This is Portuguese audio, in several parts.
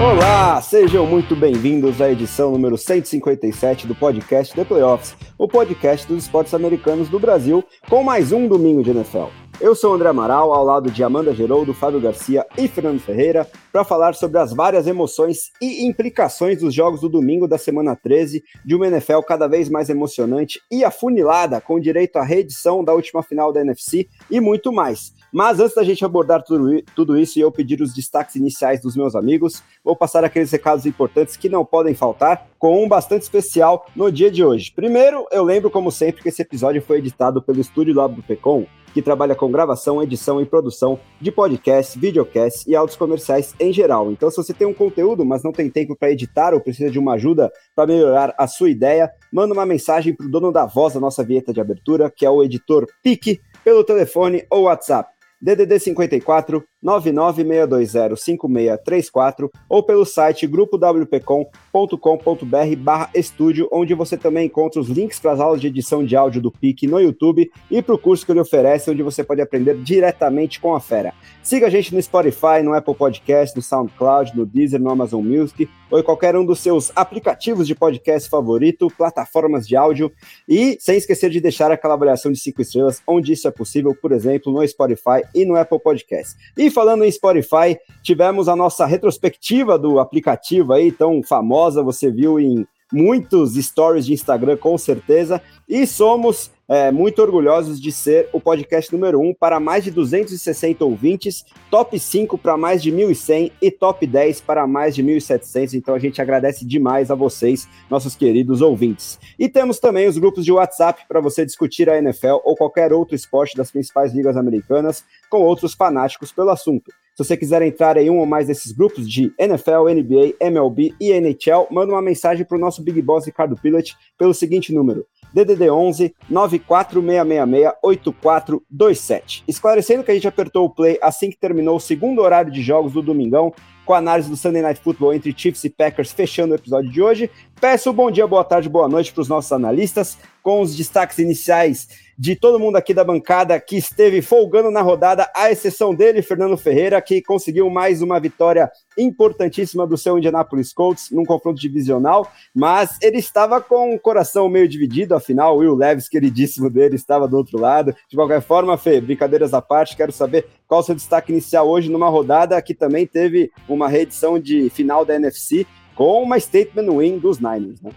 Olá, sejam muito bem-vindos à edição número 157 do podcast The Playoffs, o podcast dos esportes americanos do Brasil, com mais um domingo de NFL. Eu sou André Amaral, ao lado de Amanda Geroldo, Fábio Garcia e Fernando Ferreira, para falar sobre as várias emoções e implicações dos jogos do domingo da semana 13, de uma NFL cada vez mais emocionante e afunilada, com direito à reedição da última final da NFC e muito mais. Mas antes da gente abordar tudo, tudo isso e eu pedir os destaques iniciais dos meus amigos, vou passar aqueles recados importantes que não podem faltar, com um bastante especial no dia de hoje. Primeiro, eu lembro, como sempre, que esse episódio foi editado pelo Estúdio Lab do Pecom, que trabalha com gravação, edição e produção de podcasts, videocasts e áudios comerciais em geral. Então, se você tem um conteúdo, mas não tem tempo para editar ou precisa de uma ajuda para melhorar a sua ideia, manda uma mensagem para o dono da voz da nossa vinheta de abertura, que é o editor Pique, pelo telefone ou WhatsApp DDD 54 996205634 ou pelo site grupowpcom.com.br barra estúdio, onde você também encontra os links para as aulas de edição de áudio do PIC no YouTube e para o curso que ele oferece, onde você pode aprender diretamente com a fera. Siga a gente no Spotify, no Apple Podcast, no SoundCloud, no Deezer, no Amazon Music ou em qualquer um dos seus aplicativos de podcast favorito, plataformas de áudio e sem esquecer de deixar aquela avaliação de 5 estrelas onde isso é possível, por exemplo, no Spotify e no Apple Podcast. E falando em Spotify, tivemos a nossa retrospectiva do aplicativo aí, tão famosa, você viu em muitos stories de Instagram, com certeza. E somos é, muito orgulhosos de ser o podcast número 1 para mais de 260 ouvintes, top 5 para mais de 1.100 e top 10 para mais de 1.700. Então a gente agradece demais a vocês, nossos queridos ouvintes. E temos também os grupos de WhatsApp para você discutir a NFL ou qualquer outro esporte das principais ligas americanas com outros fanáticos pelo assunto. Se você quiser entrar em um ou mais desses grupos de NFL, NBA, MLB e NHL, manda uma mensagem para o nosso Big Boss Ricardo Pilot pelo seguinte número: DDD 11 94666 8427. Esclarecendo que a gente apertou o play assim que terminou o segundo horário de jogos do Domingão, com a análise do Sunday Night Football entre Chiefs e Packers fechando o episódio de hoje. Peço bom dia, boa tarde, boa noite para os nossos analistas, com os destaques iniciais de todo mundo aqui da bancada que esteve folgando na rodada, à exceção dele, Fernando Ferreira, que conseguiu mais uma vitória importantíssima do seu Indianapolis Colts num confronto divisional, mas ele estava com o coração meio dividido, afinal, o Will Levis, queridíssimo dele, estava do outro lado. De qualquer forma, Fê, brincadeiras à parte, quero saber qual o seu destaque inicial hoje numa rodada que também teve uma reedição de final da NFC com uma statement win dos Niners, né?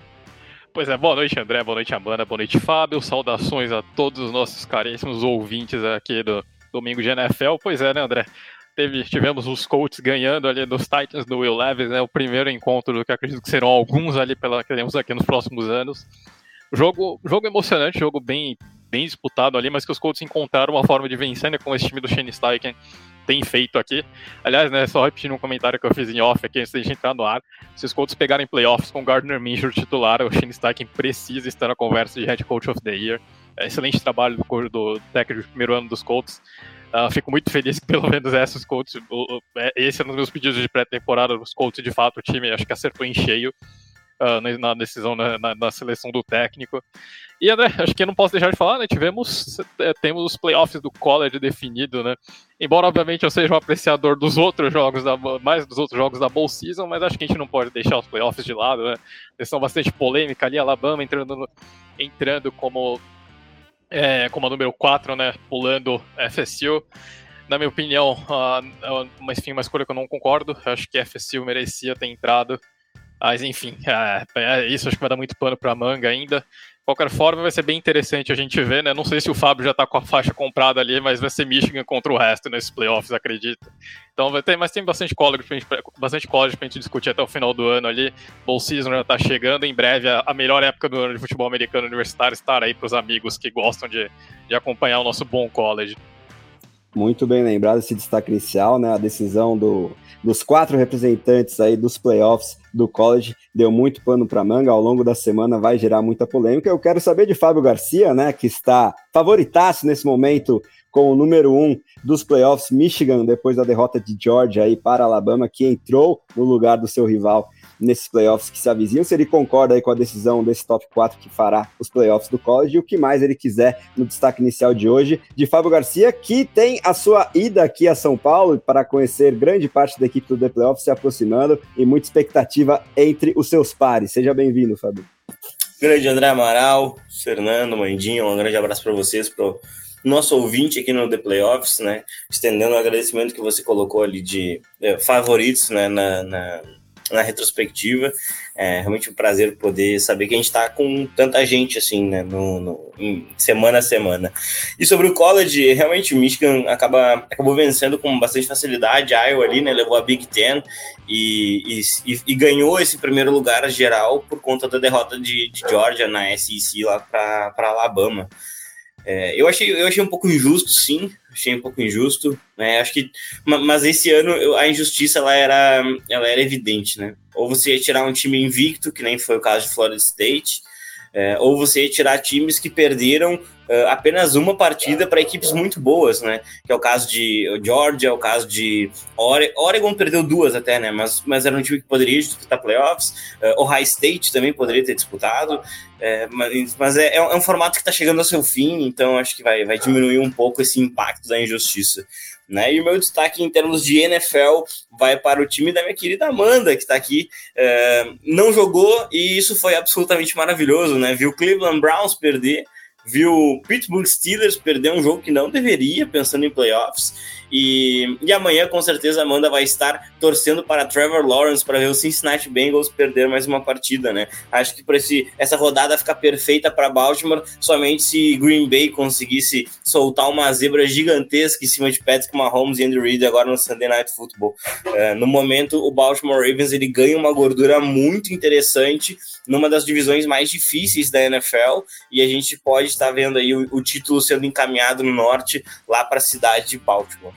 Pois é, boa noite André, boa noite Amanda, boa noite Fábio, saudações a todos os nossos caríssimos ouvintes aqui do Domingo de NFL. Pois é, né André, Teve, tivemos os Colts ganhando ali dos Titans do Will Levis, né, o primeiro encontro do que acredito que serão alguns ali pela que teremos aqui nos próximos anos. Jogo, jogo emocionante, jogo bem, bem disputado ali, mas que os Colts encontraram uma forma de vencer, né, com esse time do Shane Steichen tem feito aqui. Aliás, né, só repetindo um comentário que eu fiz em off aqui antes de entrar no ar, se os Colts pegarem playoffs com Gardner Minshew titular, o Shane Steichen precisa estar na conversa de Head Coach of the Year. É excelente trabalho do, do técnico de primeiro ano dos Colts. Uh, fico muito feliz que pelo menos esses Colts, é, esse é um dos meus pedidos de pré-temporada, os Colts de fato o time acho que acertou em cheio uh, na decisão, na, na, na, seleção do técnico. E André, acho que eu não posso deixar de falar, né? Tivemos, é, temos os playoffs do college definido, né? Embora, obviamente, eu seja um apreciador dos outros jogos, da, mais dos outros jogos da Bowl Season, mas acho que a gente não pode deixar os playoffs de lado, né? Questão bastante polêmica ali, Alabama entrando, entrando como, é, como a número 4, né? Pulando FSU na minha opinião, uh, uma, enfim, uma escolha que eu não concordo. acho que FSU merecia ter entrado mas enfim, é, é, isso acho que vai dar muito pano para manga ainda. De qualquer forma, vai ser bem interessante a gente ver, né? Não sei se o Fábio já tá com a faixa comprada ali, mas vai ser Michigan contra o resto nesses playoffs, acredito. Então vai ter, mas tem bastante college pra gente, bastante college pra gente discutir até o final do ano ali. Bowl season já tá chegando, em breve a, a melhor época do ano de futebol americano universitário estará aí pros amigos que gostam de, de acompanhar o nosso bom college. Muito bem lembrado esse destaque inicial, né? A decisão do, dos quatro representantes aí dos playoffs do college deu muito pano para manga. Ao longo da semana vai gerar muita polêmica. Eu quero saber de Fábio Garcia, né? Que está favoritaço nesse momento com o número um dos playoffs, Michigan, depois da derrota de Georgia aí para Alabama, que entrou no lugar do seu rival nesses playoffs que se avizinham, se ele concorda aí com a decisão desse top 4 que fará os playoffs do college e o que mais ele quiser no destaque inicial de hoje, de Fábio Garcia, que tem a sua ida aqui a São Paulo para conhecer grande parte da equipe do The Playoffs se aproximando e muita expectativa entre os seus pares. Seja bem-vindo, Fábio. Grande André Amaral, Fernando, Mandinho, um grande abraço para vocês, para nosso ouvinte aqui no The Playoffs, né? Estendendo o agradecimento que você colocou ali de é, favoritos né, na, na, na, retrospectiva. É realmente um prazer poder saber que a gente está com tanta gente assim, né? No, no em, semana a semana. E sobre o college, realmente o Michigan acaba, acabou vencendo com bastante facilidade. A Iowa ali, né? Levou a Big Ten e, e, e, ganhou esse primeiro lugar geral por conta da derrota de, de Georgia na SEC lá para Alabama. É, eu, achei, eu achei um pouco injusto, sim, achei um pouco injusto, né? Acho que, mas esse ano a injustiça ela era, ela era evidente, né? Ou você ia tirar um time invicto, que nem foi o caso de Florida State, é, ou você ia tirar times que perderam uh, apenas uma partida para equipes muito boas, né? Que é o caso de Georgia, é o caso de Ore Oregon perdeu duas até, né? Mas, mas era um time que poderia disputar playoffs. Uh, Ohio State também poderia ter disputado. É, mas, mas é, é, um formato que está chegando ao seu fim, então acho que vai, vai diminuir um pouco esse impacto da injustiça. Né? E o meu destaque em termos de NFL vai para o time da minha querida Amanda, que está aqui. É, não jogou e isso foi absolutamente maravilhoso, né? Viu Cleveland Browns perder, viu Pittsburgh Steelers perder um jogo que não deveria, pensando em playoffs. E, e amanhã, com certeza, Amanda vai estar torcendo para Trevor Lawrence para ver o Cincinnati Bengals perder mais uma partida, né? Acho que para essa rodada ficar perfeita para Baltimore, somente se Green Bay conseguisse soltar uma zebra gigantesca em cima de Patrick Mahomes e Andy Reid agora no Sunday Night Football. É, no momento, o Baltimore Ravens ele ganha uma gordura muito interessante numa das divisões mais difíceis da NFL e a gente pode estar vendo aí o, o título sendo encaminhado no norte lá para a cidade de Baltimore.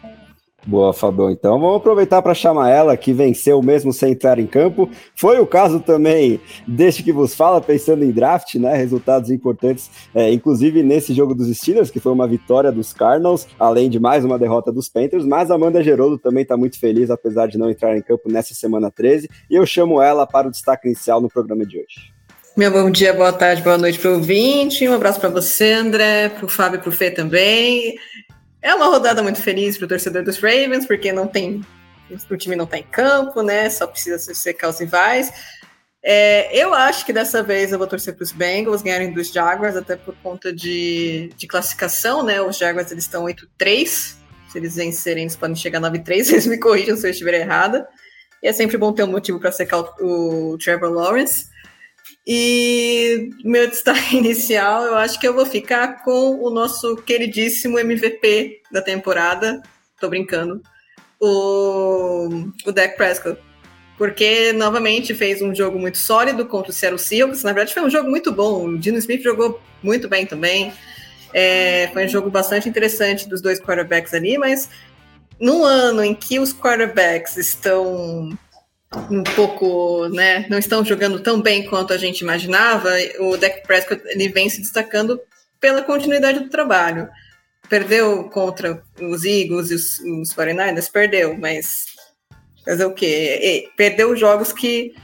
Boa, Fabão. Então vamos aproveitar para chamar ela, que venceu mesmo sem entrar em campo. Foi o caso também deste que vos fala, pensando em draft, né? Resultados importantes, é, inclusive nesse jogo dos Steelers, que foi uma vitória dos Cardinals, além de mais uma derrota dos Panthers. Mas Amanda Gerolo também está muito feliz, apesar de não entrar em campo nessa semana 13. E eu chamo ela para o destaque inicial no programa de hoje. Meu bom dia, boa tarde, boa noite para o ouvinte. Um abraço para você, André, para o Fábio e para o Fê também. É uma rodada muito feliz para o torcedor dos Ravens, porque não tem. O time não está em campo, né? Só precisa secar os rivais. É, eu acho que dessa vez eu vou torcer para os Bengals ganharem dos Jaguars, até por conta de, de classificação, né? Os Jaguars eles estão 8-3. Se eles vencerem, eles podem chegar a 9-3. Eles me corrijam se eu estiver errada. E é sempre bom ter um motivo para secar o, o Trevor Lawrence. E meu destaque inicial, eu acho que eu vou ficar com o nosso queridíssimo MVP da temporada. Tô brincando. O, o Dak Prescott. Porque, novamente, fez um jogo muito sólido contra o Seattle Seahawks. Na verdade, foi um jogo muito bom. O Dino Smith jogou muito bem também. É, foi um jogo bastante interessante dos dois quarterbacks ali, mas num ano em que os quarterbacks estão um pouco, né, não estão jogando tão bem quanto a gente imaginava, o Dak Prescott ele vem se destacando pela continuidade do trabalho. Perdeu contra os Eagles e os, os 49ers? Perdeu, mas fazer o quê? perdeu jogos que,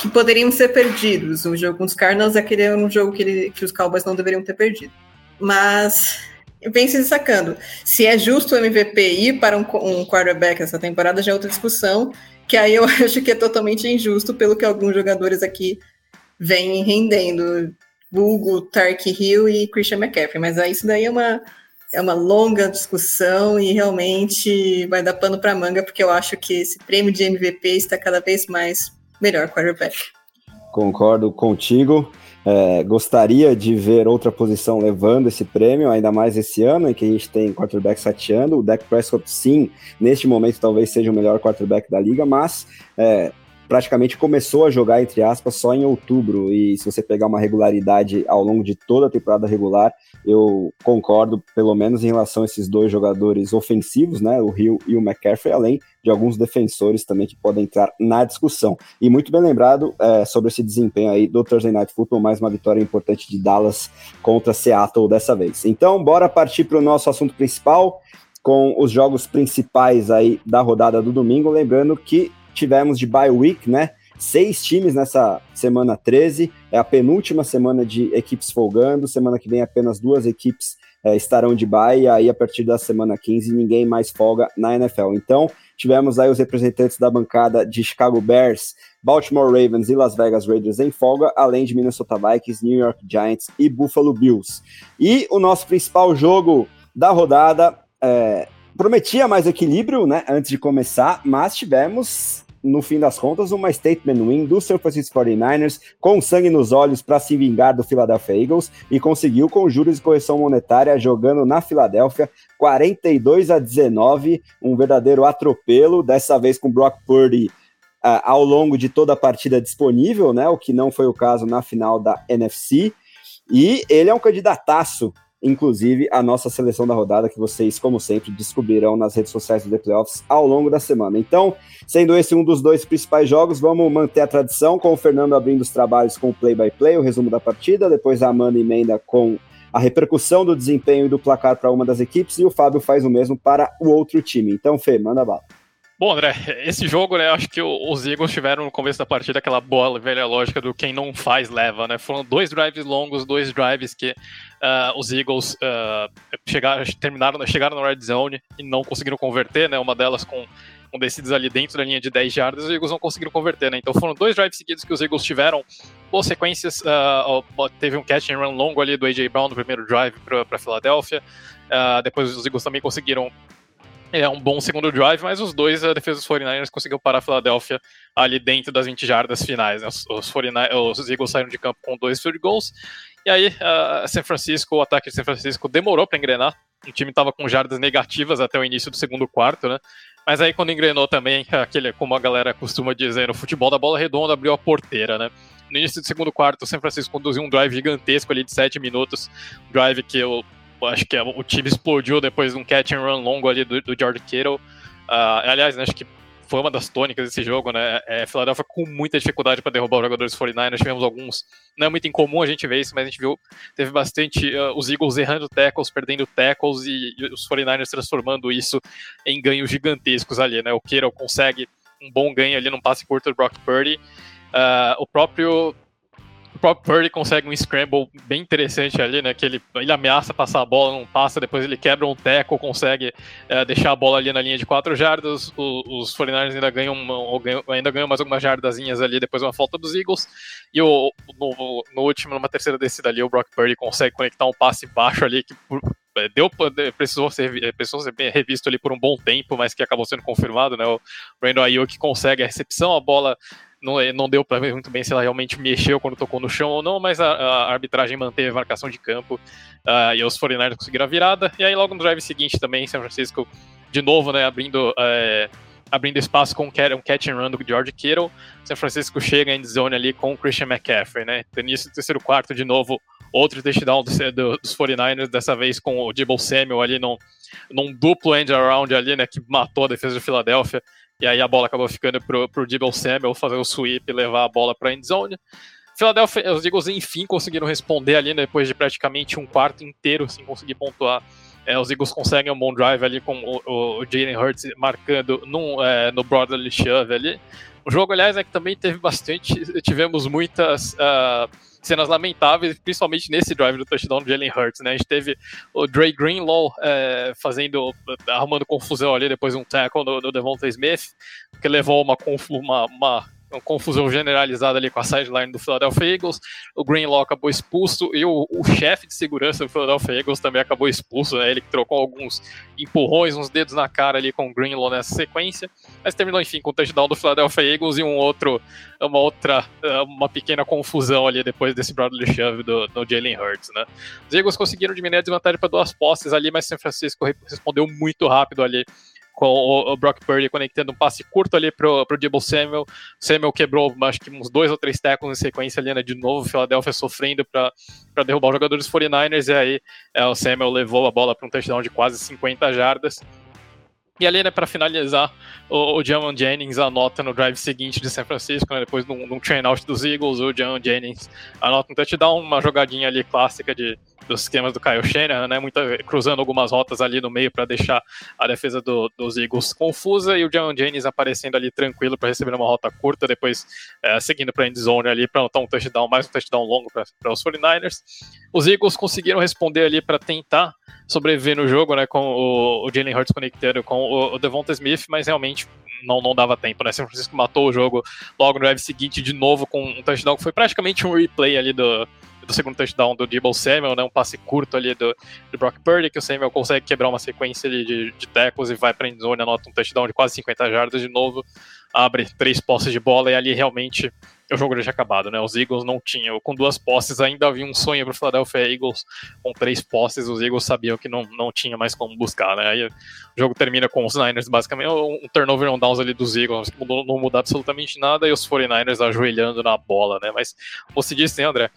que poderiam ser perdidos. O jogo com os Cardinals aquele é um jogo que, ele, que os Cowboys não deveriam ter perdido. Mas vem se destacando. Se é justo o MVP ir para um, um quarterback essa temporada já é outra discussão que aí eu acho que é totalmente injusto pelo que alguns jogadores aqui vêm rendendo. Hugo, Tark Hill e Christian McCaffrey. Mas aí isso daí é uma, é uma longa discussão e realmente vai dar pano para manga, porque eu acho que esse prêmio de MVP está cada vez mais melhor quarterback. Concordo contigo. É, gostaria de ver outra posição levando esse prêmio, ainda mais esse ano, em que a gente tem quarterback sateando. O Dak Prescott, sim, neste momento talvez seja o melhor quarterback da liga, mas é, praticamente começou a jogar, entre aspas, só em outubro. E se você pegar uma regularidade ao longo de toda a temporada regular, eu concordo, pelo menos em relação a esses dois jogadores ofensivos, né? O Hill e o McCaffrey, além de alguns defensores também que podem entrar na discussão. E muito bem lembrado é, sobre esse desempenho aí do Thursday Night Football, mais uma vitória importante de Dallas contra Seattle dessa vez. Então, bora partir para o nosso assunto principal com os jogos principais aí da rodada do domingo, lembrando que tivemos de bye week, né? Seis times nessa semana 13, é a penúltima semana de equipes folgando, semana que vem apenas duas equipes é, estarão de bye, e aí a partir da semana 15 ninguém mais folga na NFL. Então, tivemos aí os representantes da bancada de Chicago Bears, Baltimore Ravens e Las Vegas Raiders em folga, além de Minnesota Vikings, New York Giants e Buffalo Bills. E o nosso principal jogo da rodada é, prometia mais equilíbrio, né, antes de começar, mas tivemos, no fim das contas, uma statement win do San Francisco 49ers, com sangue nos olhos para se vingar do Philadelphia Eagles, e conseguiu com juros de correção monetária, jogando na Filadélfia, 42 a 19, um verdadeiro atropelo, dessa vez com Brock Purdy uh, ao longo de toda a partida disponível, né, o que não foi o caso na final da NFC, e ele é um candidataço inclusive a nossa seleção da rodada, que vocês, como sempre, descobrirão nas redes sociais do The Playoffs ao longo da semana. Então, sendo esse um dos dois principais jogos, vamos manter a tradição com o Fernando abrindo os trabalhos com o play-by-play, -play, o resumo da partida, depois a Amanda emenda com a repercussão do desempenho e do placar para uma das equipes, e o Fábio faz o mesmo para o outro time. Então, Fê, manda bala. Bom, André, esse jogo, né, acho que os Eagles tiveram no começo da partida aquela boa velha lógica do quem não faz leva, né? Foram dois drives longos, dois drives que uh, os Eagles uh, chegaram, terminaram, chegaram na red zone e não conseguiram converter, né? Uma delas com, com descidas ali dentro da linha de 10 jardas, os Eagles não conseguiram converter, né? Então foram dois drives seguidos que os Eagles tiveram boas sequências. Uh, teve um catch and run longo ali do A.J. Brown no primeiro drive para Filadélfia. depois os Eagles também conseguiram é um bom segundo drive, mas os dois, a defesa dos 49ers conseguiu parar a Filadélfia ali dentro das 20 jardas finais. Né? Os, os, 49, os Eagles saíram de campo com dois field goals. E aí, uh, San Francisco, o ataque de San Francisco demorou para engrenar. O time estava com jardas negativas até o início do segundo quarto, né? Mas aí, quando engrenou também, aquele, como a galera costuma dizer no futebol da bola redonda, abriu a porteira, né? No início do segundo quarto, o San Francisco conduziu um drive gigantesco ali de 7 minutos. Um drive que eu acho que o time explodiu depois de um catch and run longo ali do, do George Kittle. Uh, aliás, né, acho que foi uma das tônicas desse jogo, né? É, Philadelphia com muita dificuldade para derrubar os jogadores 49ers. Tivemos alguns, não é muito incomum a gente ver isso, mas a gente viu, teve bastante uh, os Eagles errando tackles, perdendo tackles e, e, os 49ers transformando isso em ganhos gigantescos ali, né? O Kittle consegue um bom ganho ali num passe curto do Brock Purdy. Uh, o próprio próprio Purdy consegue um scramble bem interessante ali, né? Que ele, ele ameaça passar a bola, não passa, depois ele quebra um tackle, consegue é, deixar a bola ali na linha de quatro jardas. os, os 49ers ainda ganham, ganham, ainda ganham mais algumas jardazinhas ali depois de uma falta dos Eagles. E o, no, no, último, numa terceira descida ali, o Brock Purdy consegue conectar um passe baixo ali que é, deu, precisou ser, precisou ser revisto ali por um bom tempo, mas que acabou sendo confirmado, né? O Brandon Ayuk consegue a recepção, a bola não, não deu para ver muito bem se ela realmente mexeu quando tocou no chão ou não, mas a, a arbitragem manteve a marcação de campo uh, e os 49ers conseguiram a virada. E aí, logo no drive seguinte também, São Francisco, de novo, né, abrindo, é, abrindo espaço com um catch and run do George Kittle. São Francisco chega em zone ali com o Christian McCaffrey, né? No início do terceiro quarto, de novo, outro touchdown do, do, dos 49ers, dessa vez com o Debo Samuel ali num, num duplo end around ali, né, que matou a defesa de Filadélfia. E aí a bola acabou ficando pro, pro Dibble Samuel fazer o sweep e levar a bola para endzone. Philadelphia, os Eagles enfim conseguiram responder ali né, depois de praticamente um quarto inteiro sem conseguir pontuar. É, os Eagles conseguem um bom drive ali com o, o Jalen Hurts marcando num, é, no Brotherly Shove ali. O jogo, aliás, é que também teve bastante. Tivemos muitas. Uh, cenas lamentáveis, principalmente nesse drive do touchdown do Jalen Hurts, né? A gente teve o Dre Greenlaw é, fazendo, arrumando confusão ali depois de um tackle do, do Devonta Smith, que levou uma, uma, uma uma confusão generalizada ali com a sideline do Philadelphia Eagles. O Greenlaw acabou expulso e o, o chefe de segurança do Philadelphia Eagles também acabou expulso. Né? Ele trocou alguns empurrões, uns dedos na cara ali com o Greenlaw nessa sequência. Mas terminou, enfim, com o touchdown do Philadelphia Eagles e um outro, uma outra, uma pequena confusão ali depois desse brotherly shove do, do Jalen Hurts, né? Os Eagles conseguiram diminuir a desvantagem para duas posses ali, mas San Francisco respondeu muito rápido ali com o, Brock Purdy conectando um passe curto ali pro, pro Debo Samuel. Samuel quebrou, acho que uns dois ou três tackles em sequência ali, né? De novo, Philadelphia sofrendo para derrubar os jogadores 49ers. E aí é, o Samuel levou a bola para um touchdown de quase 50 jardas. E ali, né, para finalizar, o, o Jennings anota no drive seguinte de São Francisco, né, depois de um, train out dos Eagles, o Jamal Jennings anota um touchdown, uma jogadinha ali clássica de, dos esquemas do Kyle Shanahan, né, muita, cruzando algumas rotas ali no meio para deixar a defesa do, dos Eagles confusa e o Jamal Jennings aparecendo ali tranquilo para receber uma rota curta, depois é, seguindo para end zone ali para anotar um touchdown, mais um touchdown longo para os 49ers. Os Eagles conseguiram responder ali para tentar sobreviver no jogo, né, com o, o Jalen Hurts conectando com o, o Devonta Smith, mas realmente não, não dava tempo, né? São Francisco matou o jogo logo no drive seguinte de novo com um touchdown que foi praticamente um replay ali do, do segundo touchdown do Debo Samuel, né? Um passe curto ali do, do Brock Purdy, que o Samuel consegue quebrar uma sequência ali de, de tackles e vai para endzone, anota um touchdown de quase 50 jardas de novo, abre três posses de bola e ali realmente o jogo já tinha acabado, né? Os Eagles não tinham, com duas posses ainda havia um sonho para o Philadelphia Eagles, com três posses os Eagles sabiam que não, não tinha mais como buscar, né? Aí o jogo termina com os Niners basicamente, um turnover on downs ali dos Eagles, que mudou, não mudou absolutamente nada, e os 49ers ajoelhando na bola, né? Mas, se disse, né, André,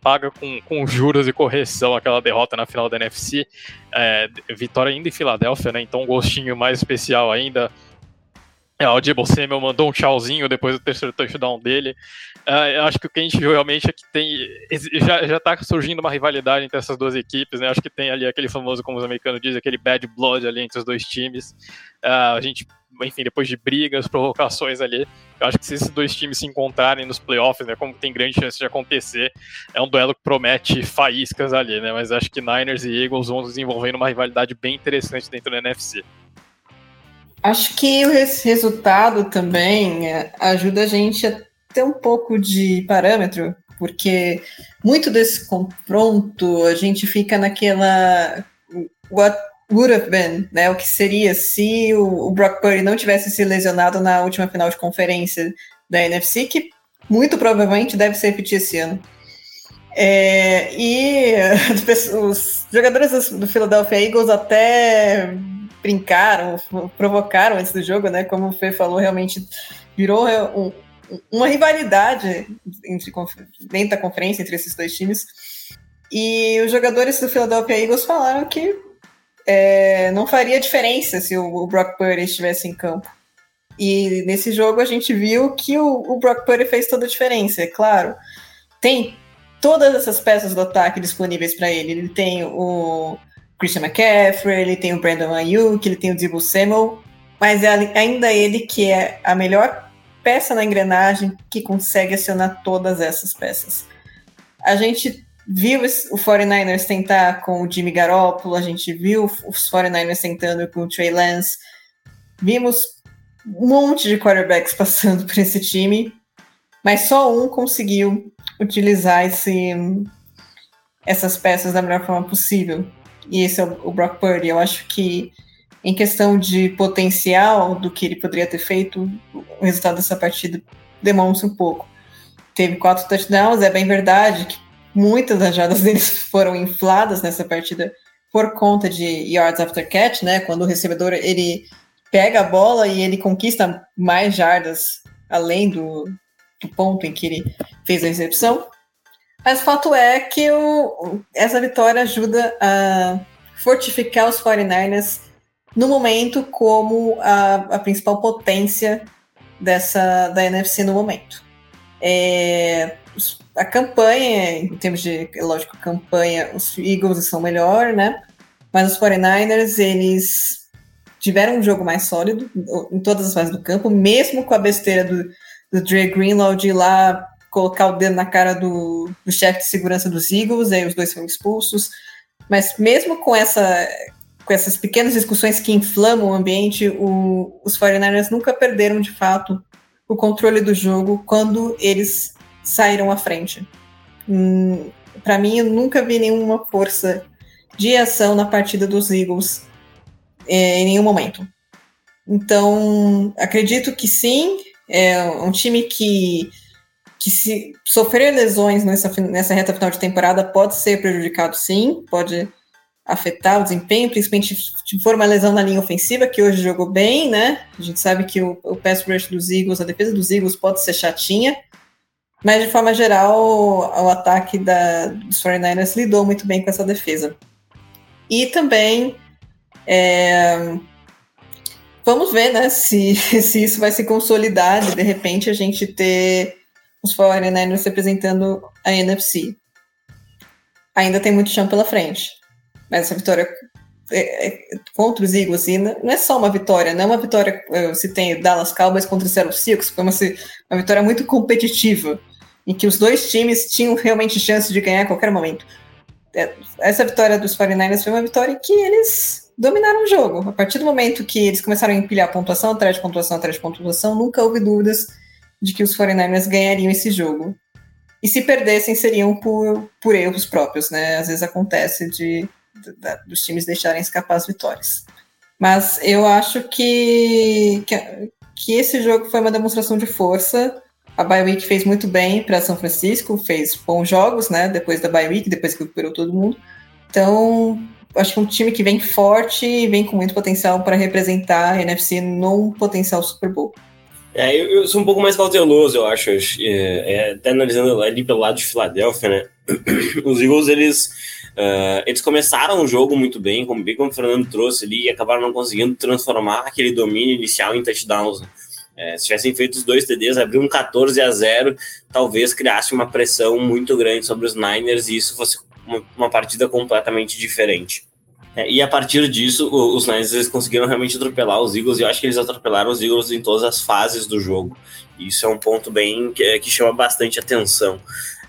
paga com, com juros e correção aquela derrota na final da NFC, é, vitória ainda em Filadélfia, né? Então um gostinho mais especial ainda, é, o Debo Samuel mandou um tchauzinho depois do terceiro touchdown dele. Uh, acho que o que a gente viu realmente é que tem já, já tá surgindo uma rivalidade entre essas duas equipes, né? Acho que tem ali aquele famoso, como os americanos dizem, aquele bad blood ali entre os dois times. Uh, a gente, enfim, depois de brigas, provocações ali, eu acho que se esses dois times se encontrarem nos playoffs, né, como tem grande chance de acontecer, é um duelo que promete faíscas ali, né? Mas acho que Niners e Eagles vão desenvolvendo uma rivalidade bem interessante dentro da NFC. Acho que o resultado também é, ajuda a gente a ter um pouco de parâmetro, porque muito desse confronto a gente fica naquela what would have been, né? O que seria se o, Brock Purdy não tivesse se lesionado na última final de conferência da NFC, que muito provavelmente deve se repetir esse ano. É, e os jogadores do Philadelphia Eagles até brincaram, provocaram antes do jogo, né? Como o Fê falou, realmente virou um, uma rivalidade entre, dentro da conferência entre esses dois times. E os jogadores do Philadelphia Eagles falaram que é, não faria diferença se o, o, Brock Purdy estivesse em campo. E nesse jogo a gente viu que o, o Brock Purdy fez toda a diferença, é claro. Tem todas essas peças do ataque disponíveis para ele. Ele tem o Christian McCaffrey, ele tem o Brandon Ayuk, ele tem o Debo Samuel, mas é ainda ele que é a melhor peça na engrenagem que consegue acionar todas essas peças. A gente viu o 49ers tentar com o Jimmy Garoppolo, a gente viu os 49ers tentando com o Trey Lance, vimos um monte de quarterbacks passando por esse time, mas só um conseguiu utilizar esse, essas peças da melhor forma possível e esse é o, Brock Purdy. Eu acho que, em questão de potencial do que ele poderia ter feito, o resultado dessa partida demonstra um pouco. Teve quatro touchdowns, é bem verdade que muitas das jadas deles foram infladas nessa partida por conta de yards after catch, né? Quando o recebedor ele pega a bola e ele conquista mais jardas além do, do ponto em que ele fez a recepção. Mas fato é que o, essa vitória ajuda a fortificar os 49ers no momento como a, a principal potência dessa da NFC no momento. É, a campanha, em termos de, lógico, campanha, os Eagles são melhor, né? Mas os 49ers, eles tiveram um jogo mais sólido em todas as fases do campo, mesmo com a besteira do, do Dre Greenlaw de ir lá colocar o dedo na cara do, do chefe de segurança dos Eagles, aí os dois foram expulsos. Mas mesmo com essa com essas pequenas discussões que inflamam o ambiente, o, os 49ers nunca perderam de fato o controle do jogo quando eles saíram à frente. Hum, Para mim, eu nunca vi nenhuma força de ação na partida dos Eagles é, em nenhum momento. Então, acredito que sim, é um time que que se sofrer lesões nessa, nessa reta final de temporada pode ser prejudicado sim, pode afetar o desempenho, principalmente se for uma lesão na linha ofensiva, que hoje jogou bem, né? A gente sabe que o, o pass rush dos Eagles, a defesa dos Eagles pode ser chatinha, mas de forma geral, o, ataque da, dos 49ers lidou muito bem com essa defesa. E também é, vamos ver né, se, se isso vai se consolidar de, de repente a gente ter os 49ers representando a NFC. Ainda tem muito chão pela frente. Mas essa vitória é, é, contra os Eagles, e não é só uma vitória, não é uma vitória, se tem Dallas Cowboys contra o Seattle Seahawks, foi uma, uma vitória muito competitiva, em que os dois times tinham realmente chance de ganhar a qualquer momento. É, essa vitória dos 49ers foi uma vitória que eles dominaram o jogo. A partir do momento que eles começaram a empilhar pontuação atrás de pontuação atrás de pontuação, nunca houve dúvidas de que os 49ers ganhariam esse jogo. E se perdessem, seriam por, por erros próprios, né? Às vezes acontece de, de, de dos times deixarem escapar as vitórias. Mas eu acho que, que, que esse jogo foi uma demonstração de força a Bye Week fez muito bem para São Francisco, fez bons jogos, né? Depois da Bye Week, depois que recuperou todo mundo. Então, acho que é um time que vem forte e vem com muito potencial para representar a NFC num potencial Super Bowl. É, eu, eu, sou um pouco mais cauteloso, eu acho. É, é, até analisando ali pelo lado de Filadélfia, né? Os Eagles, eles, uh, eles começaram o jogo muito bem, como bem como o Fernando trouxe ali, e acabaram não conseguindo transformar aquele domínio inicial em touchdowns. É, se tivessem feito os dois TDs, abrir um 14 a 0, talvez criasse uma pressão muito grande sobre os Niners e isso fosse uma, uma partida completamente diferente. É, e a partir disso, os Niners conseguiram realmente atropelar os Eagles, e eu acho que eles atropelaram os Eagles em todas as fases do jogo. E isso é um ponto bem que, é, que chama bastante atenção.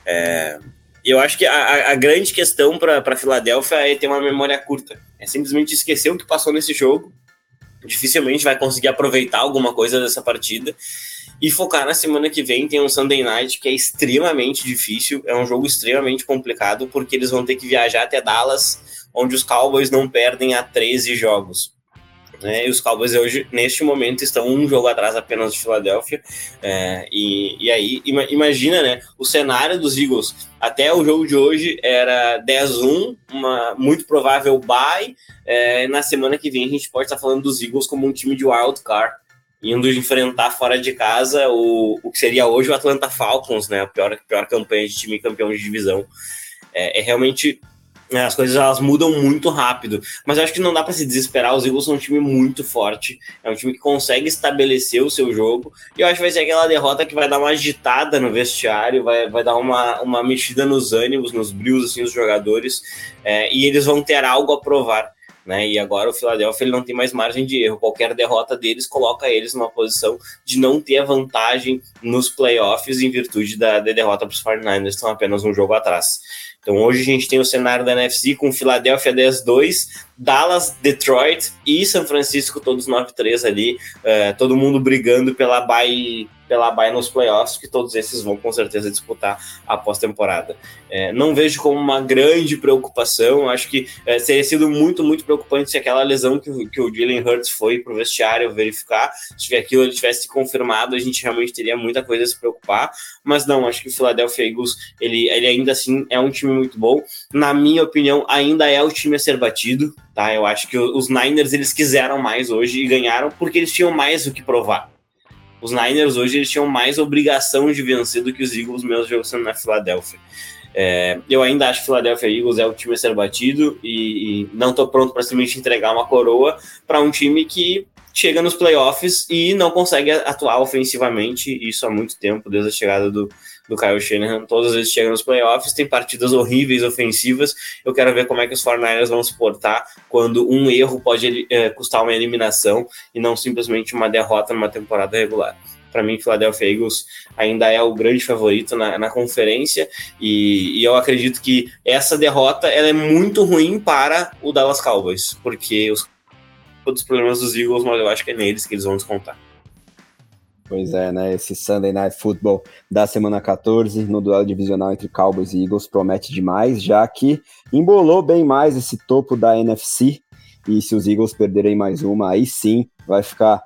É, eu acho que a, a grande questão para a Filadélfia é ter uma memória curta. É simplesmente esquecer o que passou nesse jogo dificilmente vai conseguir aproveitar alguma coisa dessa partida e focar na semana que vem. Tem um Sunday Night que é extremamente difícil, é um jogo extremamente complicado, porque eles vão ter que viajar até Dallas, onde os Cowboys não perdem a 13 jogos. Né? E os Cowboys hoje, neste momento, estão um jogo atrás apenas de Filadélfia. É, e, e aí, imagina, né? O cenário dos Eagles até o jogo de hoje era 10-1, uma muito provável bye. É, na semana que vem a gente pode estar falando dos Eagles como um time de wild card, indo enfrentar fora de casa o, o que seria hoje o Atlanta Falcons, né? A pior, pior campanha de time campeão de divisão. É, é realmente as coisas elas mudam muito rápido, mas eu acho que não dá para se desesperar. Os Eagles são um time muito forte, é um time que consegue estabelecer o seu jogo, e eu acho que vai ser aquela derrota que vai dar uma agitada no vestiário, vai, vai dar uma, uma mexida nos ânimos, nos brios assim, dos jogadores, é, e eles vão ter algo a provar. Né? E agora o Philadelphia ele não tem mais margem de erro. Qualquer derrota deles coloca eles numa posição de não ter a vantagem nos playoffs em virtude da, da derrota para os 49ers, estão apenas um jogo atrás. Então hoje a gente tem o cenário da NFC com Filadélfia 10-2, Dallas, Detroit e São Francisco, todos 9-3 ali, uh, todo mundo brigando pela bye pela bye nos playoffs, que todos esses vão com certeza disputar a pós-temporada. É, não vejo como uma grande preocupação, acho que é, teria sido muito, muito preocupante se aquela lesão que, que o Jalen Hurts foi para o vestiário verificar, se aquilo ele tivesse confirmado, a gente realmente teria muita coisa a se preocupar, mas não, acho que o Philadelphia Eagles, ele, ele ainda assim é um time muito bom, na minha opinião, ainda é o time a ser batido, tá? Eu acho que os Niners, eles quiseram mais hoje e ganharam porque eles tinham mais o que provar. Os Niners hoje eles tinham mais obrigação de vencer do que os Eagles, meus jogos na Filadélfia. É, eu ainda acho que Philadelphia Eagles é o time a ser batido e, e não estou pronto para simplesmente entregar uma coroa para um time que chega nos playoffs e não consegue atuar ofensivamente, isso há muito tempo, desde a chegada do, do Kyle Shanahan. Todas as vezes chega nos playoffs, tem partidas horríveis ofensivas. Eu quero ver como é que os 49ers vão se portar quando um erro pode é, custar uma eliminação e não simplesmente uma derrota numa temporada regular. Para mim, Philadelphia Eagles ainda é o grande favorito na, na conferência e, e, eu acredito que essa derrota ela é muito ruim para o Dallas Cowboys, porque os, todos os problemas dos Eagles, mas eu acho que é neles que eles vão descontar. Pois é, né? Esse Sunday Night Football da semana 14, no duelo divisional entre Cowboys e Eagles, promete demais, já que embolou bem mais esse topo da NFC. E se os Eagles perderem mais uma, aí sim vai ficar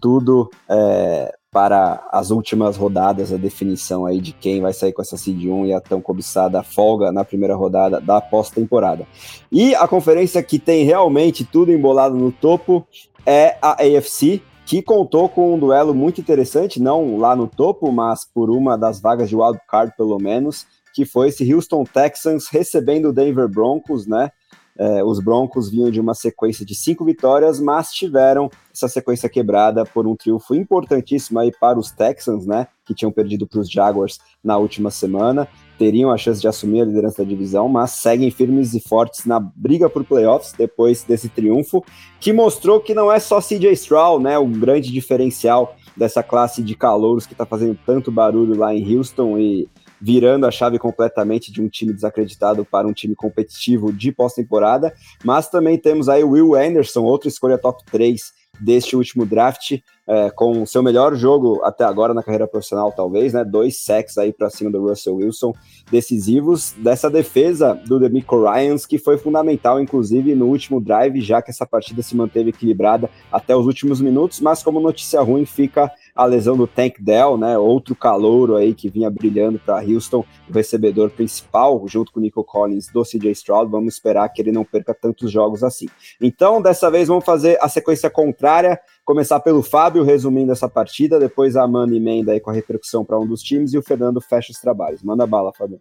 tudo é, para as últimas rodadas, a definição aí de quem vai sair com essa seed 1 e a tão cobiçada folga na primeira rodada da pós-temporada. E a conferência que tem realmente tudo embolado no topo é a AFC, que contou com um duelo muito interessante, não lá no topo, mas por uma das vagas de wild card pelo menos, que foi esse Houston Texans recebendo o Denver Broncos, né? É, os Broncos vinham de uma sequência de cinco vitórias, mas tiveram essa sequência quebrada por um triunfo importantíssimo aí para os Texans, né? Que tinham perdido para os Jaguars na última semana. Teriam a chance de assumir a liderança da divisão, mas seguem firmes e fortes na briga por playoffs depois desse triunfo, que mostrou que não é só CJ Stroud, né? O grande diferencial dessa classe de calouros que está fazendo tanto barulho lá em Houston e virando a chave completamente de um time desacreditado para um time competitivo de pós-temporada, mas também temos aí o Will Anderson, outra escolha top 3 deste último draft, é, com o seu melhor jogo até agora na carreira profissional, talvez, né? Dois sacks aí para cima do Russell Wilson, decisivos dessa defesa do Demico Ryans, que foi fundamental, inclusive, no último drive, já que essa partida se manteve equilibrada até os últimos minutos, mas como notícia ruim fica a lesão do Tank Dell, né? Outro calouro aí que vinha brilhando para Houston, o recebedor principal, junto com o Nico Collins do CJ Stroud. Vamos esperar que ele não perca tantos jogos assim. Então, dessa vez, vamos fazer a sequência contrária. Começar pelo Fábio, resumindo essa partida, depois a Amanda emenda aí com a repercussão para um dos times e o Fernando fecha os trabalhos. Manda bala, Fábio.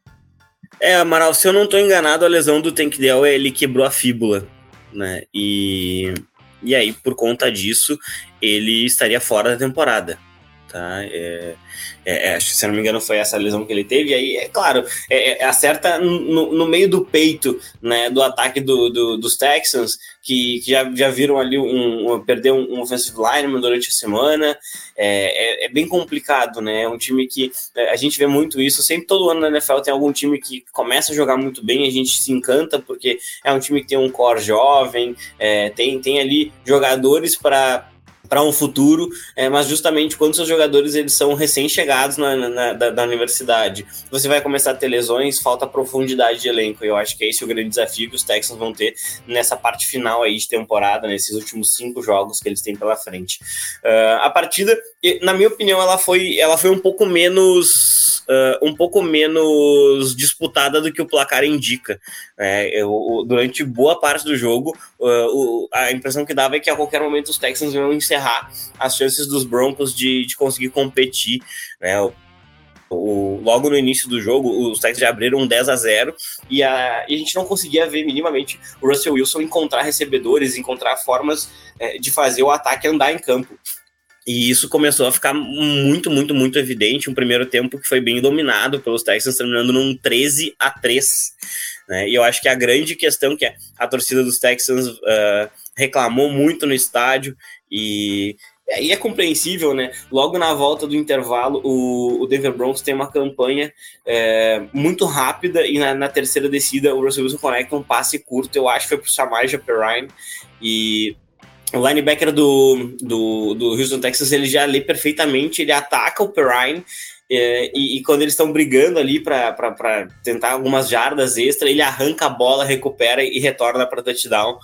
É, Amaral, se eu não estou enganado, a lesão do Tank Dell, ele quebrou a fíbula, né? E e aí, por conta disso, ele estaria fora da temporada. Tá? É, é, é, se não me engano, foi essa lesão que ele teve. E aí, é claro, é, é acerta no, no, meio do peito né, do ataque do, do, dos Texans, que, que, já, já viram ali um, um perder um, offensive lineman durante a semana. É, é, é, bem complicado, né? É um time que a gente vê muito isso. Sempre todo ano na NFL tem algum time que começa a jogar muito bem, a gente se encanta, porque é um time que tem um core jovem, tem, tem ali jogadores para para um futuro, é, mas justamente quando seus jogadores eles são recém-chegados na, na, da, da, universidade, você vai começar a ter lesões, falta profundidade de elenco. Eu acho que é esse o grande desafio que os Texans vão ter nessa parte final aí de temporada, nesses últimos cinco jogos que eles têm pela frente. Uh, a partida, na minha opinião, ela foi, ela foi um pouco menos uh, um pouco menos disputada do que o placar indica. É, eu, durante boa parte do jogo, uh, o, a impressão que dava é que a qualquer momento os Texans iam encerrar as chances dos Broncos de, de conseguir competir. Né? O, o, logo no início do jogo, os Texans já abriram 10 a 0 e a, e a gente não conseguia ver minimamente o Russell Wilson encontrar recebedores, encontrar formas é, de fazer o ataque andar em campo. E isso começou a ficar muito, muito, muito evidente. Um primeiro tempo que foi bem dominado pelos Texans, terminando num 13 a 3. Né? E eu acho que a grande questão que a torcida dos Texans uh, reclamou muito no estádio e e é compreensível, né? Logo na volta do intervalo, o, o Denver Broncos tem uma campanha é, muito rápida e na, na, terceira descida o Russell Wilson conecta um passe curto, eu acho que foi pro Samaja Perrine e o linebacker do, do, do Houston Texas ele já lê perfeitamente, ele ataca o Perrine é, e, e, quando eles estão brigando ali para tentar algumas jardas extra, ele arranca a bola, recupera e retorna para touchdown.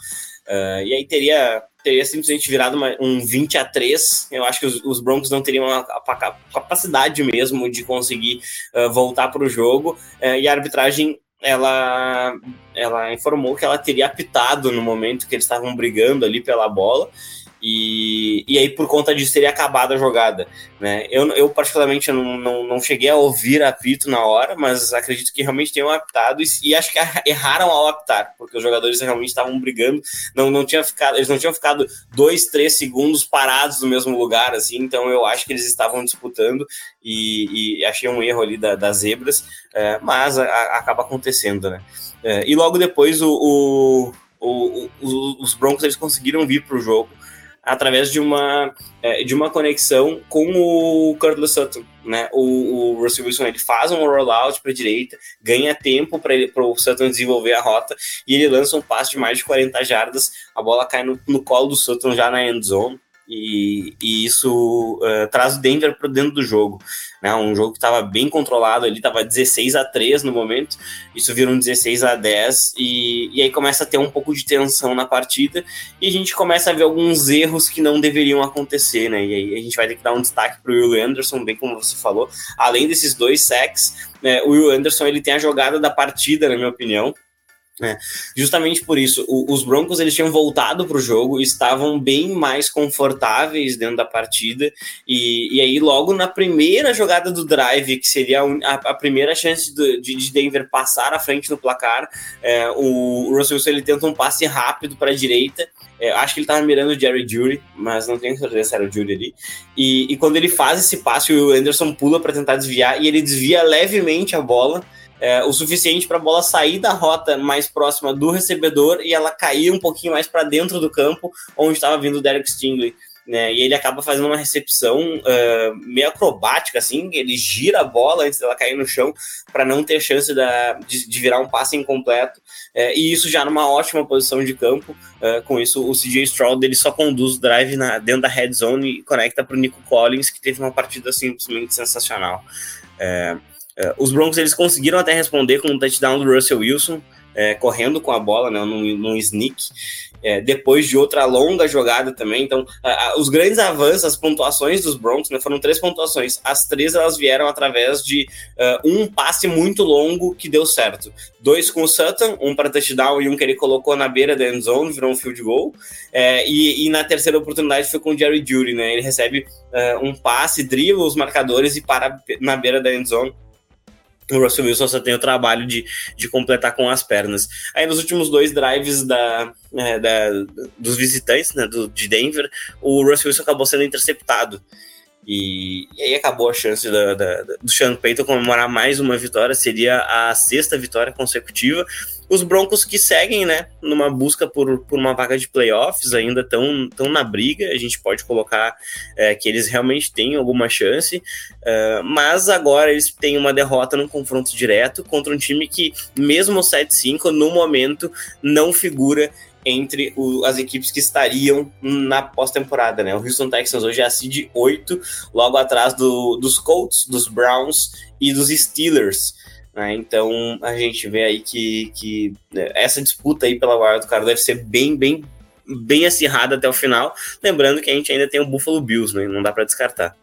Uh, e aí teria, teria simplesmente virado uma, um 20 a 3. Eu acho que os, os Broncos não teriam a, a, a, capacidade mesmo de conseguir uh, voltar para o jogo. Uh, e a arbitragem ela, ela informou que ela teria apitado no momento que eles estavam brigando ali pela bola. E, e aí, por conta disso, teria acabado a jogada. Né? Eu, eu particularmente, não, não, não cheguei a ouvir apito na hora, mas acredito que realmente tenham apitado e, e acho que erraram ao apitar, porque os jogadores realmente estavam brigando, não, não tinha ficado, eles não tinham ficado dois, três segundos parados no mesmo lugar, assim, então eu acho que eles estavam disputando e, e achei um erro ali da, das zebras, é, mas a, a, acaba acontecendo, né? É, e logo depois o, o, o, os Broncos eles conseguiram vir para o jogo através de uma, é, de uma conexão com o Curtis Sutton. Né? O, o Russell Wilson ele faz um rollout para a direita, ganha tempo para o Sutton desenvolver a rota e ele lança um passe de mais de 40 jardas. A bola cai no, no colo do Sutton já na end zone. E, e isso uh, traz o Denver para dentro do jogo. Né? Um jogo que estava bem controlado ali, estava 16 a 3 no momento, isso vira um 16 a 10 e, e aí começa a ter um pouco de tensão na partida e a gente começa a ver alguns erros que não deveriam acontecer, né? E aí a gente vai ter que dar um destaque para o Will Anderson, bem como você falou, além desses dois sacks, né, o Will Anderson ele tem a jogada da partida, na minha opinião. É, justamente por isso, o, os Broncos eles tinham voltado para o jogo, estavam bem mais confortáveis dentro da partida, e, e aí logo na primeira jogada do drive, que seria a, a primeira chance do, de, de, Denver passar à frente no placar, é, o, Russell Wilson ele tenta um passe rápido para a direita, é, acho que ele estava mirando o Jerry Judy, mas não tenho certeza se era o Judy ali, e, e quando ele faz esse passe, o Anderson pula para tentar desviar, e ele desvia levemente a bola, é, o suficiente para a bola sair da rota mais próxima do recebedor e ela cair um pouquinho mais para dentro do campo, onde estava vindo o Derek Stingley. Né, e ele acaba fazendo uma recepção uh, meio acrobática, assim, ele gira a bola antes dela cair no chão para não ter chance da, de, de, virar um passe incompleto, uh, e isso já numa ótima posição de campo, uh, com isso o CJ Stroud ele só conduz o drive na, dentro da red zone e conecta para o Nico Collins, que teve uma partida simplesmente sensacional. É, os Broncos eles conseguiram até responder com um touchdown do Russell Wilson, é, correndo com a bola, né, num, num sneak, é, depois de outra longa jogada também. Então, a, a, os grandes avanços, as pontuações dos Broncos, né, foram três pontuações. As três elas vieram através de uh, um passe muito longo que deu certo. Dois com o Sutton, um para touchdown e um que ele colocou na beira da end zone, virou um field goal. É, e, e, na terceira oportunidade foi com o Jerry Judy, né? Ele recebe uh, um passe, dribla os marcadores e para na beira da end zone o Russell Wilson só tem o trabalho de, de completar com as pernas. Aí nos últimos dois drives da, é, da dos visitantes né, do, de Denver, o Russell Wilson acabou sendo interceptado. E, e aí acabou a chance da, da, do Sean Payton comemorar mais uma vitória, seria a sexta vitória consecutiva. Os Broncos que seguem, né, numa busca por, por uma vaga de playoffs, ainda estão tão na briga. A gente pode colocar é, que eles realmente têm alguma chance, uh, mas agora eles têm uma derrota num confronto direto contra um time que, mesmo 7-5, no momento não figura entre o, as equipes que estariam na pós-temporada, né? O Houston Texans hoje é a seed 8, logo atrás do, dos Colts, dos Browns e dos Steelers. Né? Então a gente vê aí que, que né, essa disputa aí pela Wild Card deve ser bem, bem, bem acirrada até o final. Lembrando que a gente ainda tem o Buffalo Bills, né? não dá para descartar.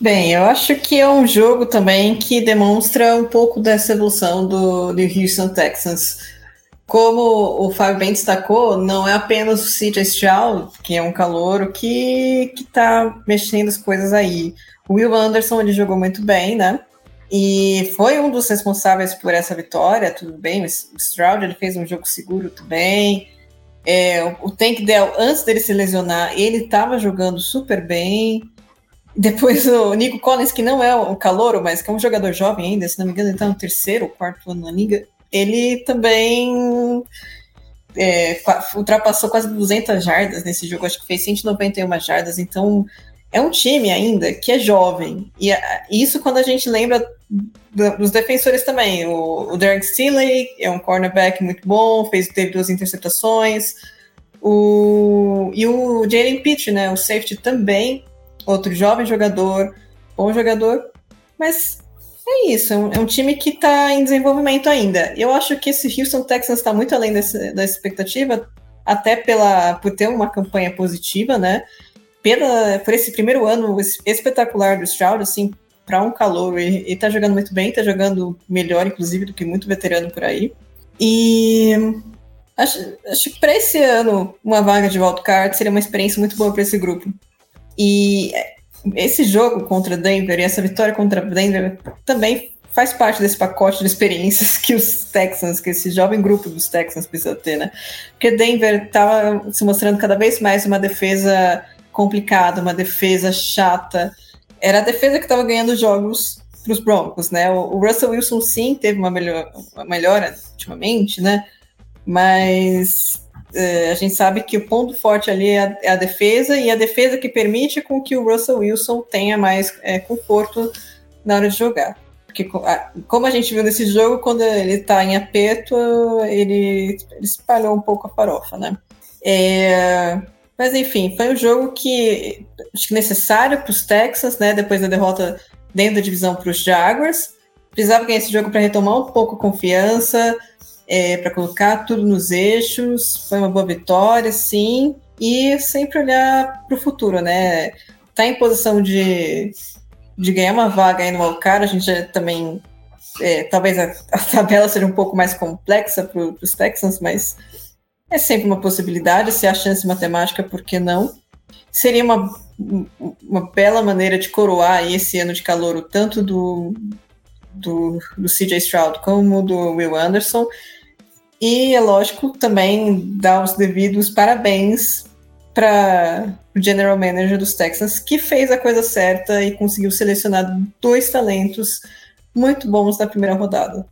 Bem, eu acho que é um jogo também que demonstra um pouco dessa evolução do, do Houston Texans. Como o Fábio bem destacou, não é apenas o CJ Stroud, que é um calouro, que, que tá mexendo as coisas aí. O Will Anderson, ele jogou muito bem, né? E foi um dos responsáveis por essa vitória, tudo bem, o Stroud ele fez um jogo seguro também. É, o Tank Dell, antes dele se lesionar, ele estava jogando super bem. Depois o Nico Collins, que não é um calouro, mas que é um jogador jovem ainda, se não me engano, ele está no terceiro ou quarto ano na liga, ele também é, ultrapassou quase 200 jardas nesse jogo, acho que fez 191 jardas, então é um time ainda que é jovem. E isso quando a gente lembra dos defensores também. O, o Derek Stingley é um cornerback muito bom, fez, teve duas interceptações. O, e o Jalen Pitt, né, o safety também, outro jovem jogador, bom jogador, mas é isso, é um, é time que está em desenvolvimento ainda. Eu acho que esse Houston Texans está muito além desse, da expectativa, até pela, por ter uma campanha positiva, né? pela, por esse primeiro ano espetacular do Stroud, assim, para um calor, e, e tá jogando muito bem, tá jogando melhor, inclusive, do que muito veterano por aí. E acho, acho que para esse ano, uma vaga de wildcard seria uma experiência muito boa para esse grupo. E esse jogo contra Denver e essa vitória contra Denver também faz parte desse pacote de experiências que os Texans, que esse jovem grupo dos Texans precisa ter, né? Porque Denver estava se mostrando cada vez mais uma defesa complicada, uma defesa chata. Era a defesa que estava ganhando jogos para os Broncos, né? O, Russell Wilson sim teve uma, melhor, uma melhora ultimamente, né? Mas a gente sabe que o ponto forte ali é a, é a, defesa e a defesa que permite com que o Russell Wilson tenha mais é, conforto na hora de jogar. Porque, como a gente viu nesse jogo, quando ele está em aperto, ele, ele espalhou um pouco a farofa, né? É, Mas enfim, foi um jogo que acho que necessário para os Texans, né? Depois da derrota dentro da divisão para os Jaguars. Precisava ganhar esse jogo para retomar um pouco a confiança, é, para colocar tudo nos eixos. Foi uma boa vitória, sim. E sempre olhar para o futuro, né? Tá em posição de, de ganhar uma vaga aí no Alcar, a gente também. É, talvez a, a, tabela seja um pouco mais complexa para os Texans, mas é sempre uma possibilidade. Se há chance matemática, por que não? Seria uma, uma bela maneira de coroar esse ano de calor, tanto do, do, do CJ Stroud como do Will Anderson. E é lógico também dar os devidos parabéns para o general manager dos Texans, que fez a coisa certa e conseguiu selecionar dois talentos muito bons na primeira rodada.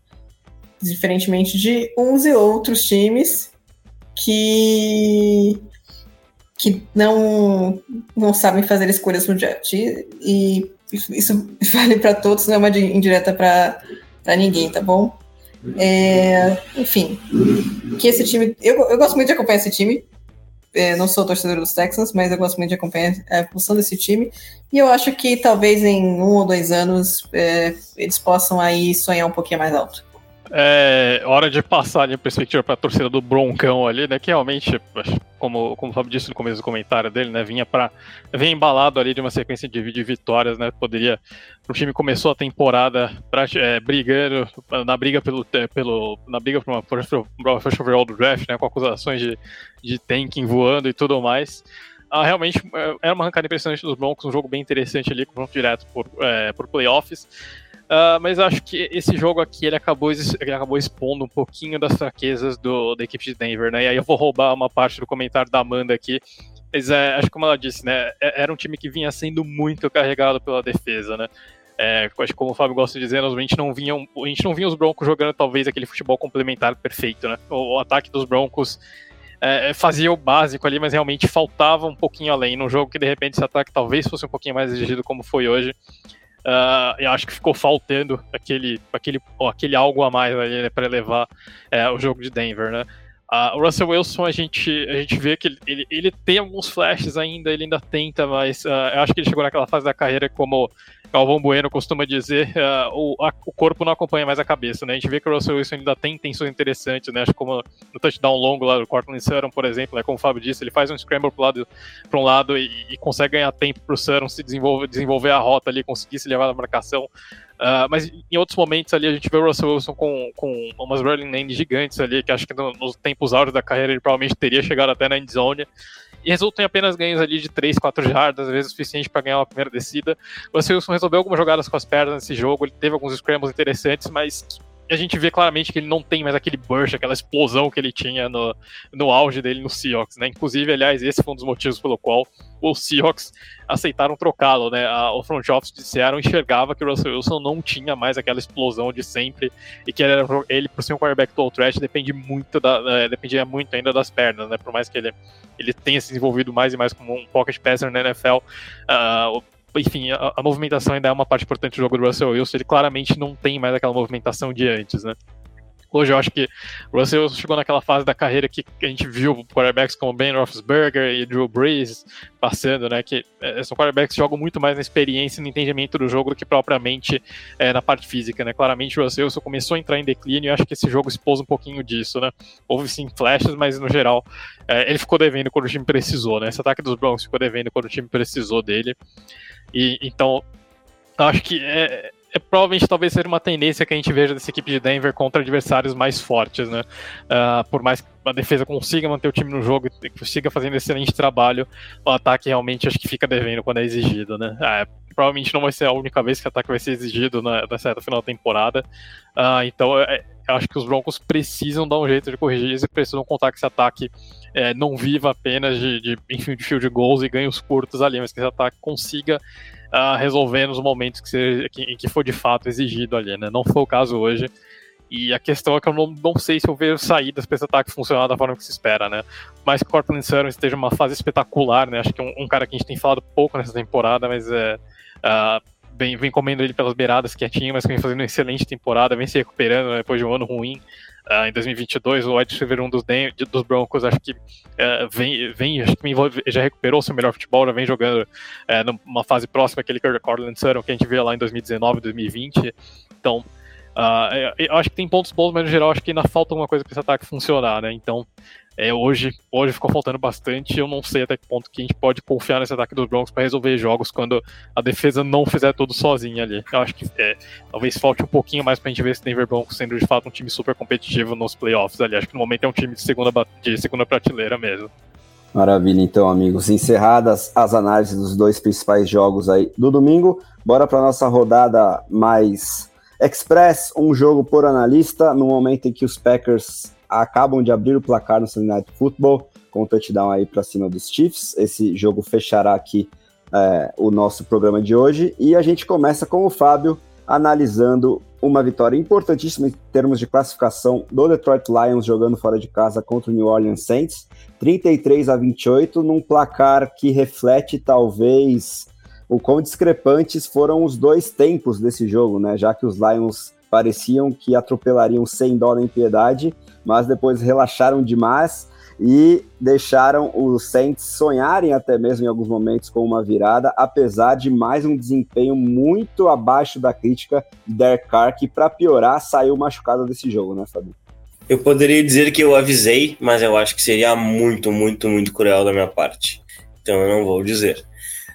Diferentemente de uns e outros times que que não não sabem fazer escolhas no draft. E, e isso vale para todos, não é uma indireta para ninguém, tá bom? É, enfim, que esse time. Eu, eu gosto muito de acompanhar esse time. É, não sou torcedor dos Texans, mas eu gosto muito de acompanhar a função desse time. E eu acho que talvez em um ou dois anos é, eles possam aí sonhar um pouquinho mais alto. É hora de passar a perspectiva para a torcida do Broncão ali, né? Que realmente, como, como o Fábio disse no começo do comentário dele, né? Vinha para vinha embalado ali de uma sequência de, de vitórias, né? Poderia. O time começou a temporada pra, é, brigando na briga pelo, é, pelo na briga para uma first overall do draft, né? Com acusações de, de tanking voando e tudo mais. Ah, realmente é, era uma arrancada impressionante dos Broncos, um jogo bem interessante ali, confronto direto por, é, por playoffs. Uh, mas acho que esse jogo aqui ele acabou, ele acabou expondo um pouquinho das fraquezas do, da equipe de Denver, né? E aí eu vou roubar uma parte do comentário da Amanda aqui. Mas é, acho que como ela disse, né? É, era um time que vinha sendo muito carregado pela defesa, né? É, como o Fábio gosta de dizer, a gente não vinha, a gente não vinha os Broncos jogando talvez aquele futebol complementar perfeito, né? O, o ataque dos Broncos é, fazia o básico ali, mas realmente faltava um pouquinho além. Num jogo que de repente esse ataque talvez fosse um pouquinho mais exigido como foi hoje. Uh, eu acho que ficou faltando aquele, aquele, aquele algo a mais ali né, para levar é, o jogo de Denver, né? Uh, o Russell Wilson, a gente, a gente vê que ele, ele, ele, tem alguns flashes ainda, ele ainda tenta, mas uh, eu acho que ele chegou naquela fase da carreira como Galvão Bueno costuma dizer, uh, o, a, o corpo não acompanha mais a cabeça, né? A gente vê que o Russell Wilson ainda tem tensões interessantes, né? Acho como no touchdown longo lá do Cortland Sutton, por exemplo, né? como o Fábio disse, ele faz um scramble para um lado e, e, consegue ganhar tempo para o Sutton se desenvolver, desenvolver a rota ali, conseguir se levar na marcação. Uh, mas em outros momentos ali a gente vê o Russell Wilson com, com umas running lanes gigantes ali, que acho que no, nos tempos áureos da carreira ele provavelmente teria chegado até na endzone e resultam em apenas ganhos ali de 3, 4 jardas, às vezes o suficiente para ganhar uma primeira descida. O Wilson resolveu algumas jogadas com as pernas nesse jogo, ele teve alguns scrambles interessantes, mas a gente vê claramente que ele não tem mais aquele burst, aquela explosão que ele tinha no, no auge dele no Seahawks, né? Inclusive, aliás, esse foi um dos motivos pelo qual os Seahawks aceitaram trocá-lo, né? A, o front office disseram enxergava que o Russell Wilson não tinha mais aquela explosão de sempre e que ele, ele por ser um quarterback total threat, depende muito da, é, dependia muito ainda das pernas, né? Por mais que ele, ele tenha se desenvolvido mais e mais como um pocket passer na NFL, uh, ah, enfim, a, a, movimentação ainda é uma parte importante do jogo do Russell Wilson, ele claramente não tem mais aquela movimentação de antes, né? Hoje eu acho que o Russell Wilson chegou naquela fase da carreira que a gente viu quarterbacks como Ben Roethlisberger e Drew Brees passando, né? Que é, são quarterbacks que jogam muito mais na experiência e no entendimento do jogo do que propriamente é, na parte física, né? Claramente o Russell Wilson começou a entrar em declínio e acho que esse jogo expôs um pouquinho disso, né? Houve sim flashes, mas no geral é, ele ficou devendo quando o time precisou, né? Esse ataque dos Broncos ficou devendo quando o time precisou dele. E então acho que é, é, provavelmente talvez seja uma tendência que a gente veja dessa equipe de Denver contra adversários mais fortes, né? Uh, por mais que a defesa consiga manter o time no jogo e consiga fazendo excelente trabalho, o ataque realmente acho que fica devendo quando é exigido, né? Uh, provavelmente não vai ser a única vez que o ataque vai ser exigido na, certa final da temporada. Uh, então é, eu acho que os Broncos precisam dar um jeito de corrigir isso e precisam contar que esse ataque é, não viva apenas de, de, enfim, de field goals e ganhos curtos ali, mas que esse ataque consiga uh, resolver nos momentos que, seja, que, que for de fato exigido ali, né? Não foi o caso hoje. E a questão é que eu não, não sei se eu vejo saídas para esse ataque funcionar da forma que se espera, né? Mas que Cortland Sutton esteja numa fase espetacular, né? Acho que é um, um, cara que a gente tem falado pouco nessa temporada, mas é. Uh, vem, vem comendo ele pelas beiradas quietinho, mas vem fazendo uma excelente temporada, vem se recuperando né, depois de um ano ruim. Uh, em 2022, o wide receiver um dos, dos Broncos, acho que uh, vem, vem, acho que já recuperou seu melhor futebol, já vem jogando uh, numa fase próxima aquele Cortland Sutton que a gente vê lá em 2019, 2020. Então, eu acho que tem pontos bons, mas no geral acho que ainda falta alguma coisa para esse ataque funcionar, né? Então, é, hoje, hoje ficou faltando bastante. Eu não sei até que ponto que a gente pode confiar nesse ataque dos Broncos para resolver jogos quando a defesa não fizer tudo sozinha ali. Eu acho que é, talvez falte um pouquinho mais para a gente ver esse Denver Broncos sendo de fato um time super competitivo nos playoffs ali. Acho que no momento é um time de segunda, de segunda prateleira mesmo. Maravilha, então, amigos. Encerradas as análises dos dois principais jogos aí do domingo, bora para nossa rodada mais express, um jogo por analista, no momento em que os Packers acabam de abrir o placar no Sunday Night Football, com o um touchdown aí para cima dos Chiefs. Esse jogo fechará aqui é, o nosso programa de hoje. E a gente começa com o Fábio analisando uma vitória importantíssima em termos de classificação do Detroit Lions jogando fora de casa contra o New Orleans Saints, 33 a 28, num placar que reflete talvez o quão discrepantes foram os dois tempos desse jogo, né? Já que os Lions pareciam que atropelariam sem dó nem piedade, mas depois relaxaram demais e deixaram os Saints sonharem até mesmo em alguns momentos com uma virada, apesar de mais um desempenho muito abaixo da crítica de Derek Carr, que para piorar saiu machucado desse jogo, né, Fabio? Eu poderia dizer que eu avisei, mas eu acho que seria muito, muito, muito cruel da minha parte. Então eu não vou dizer.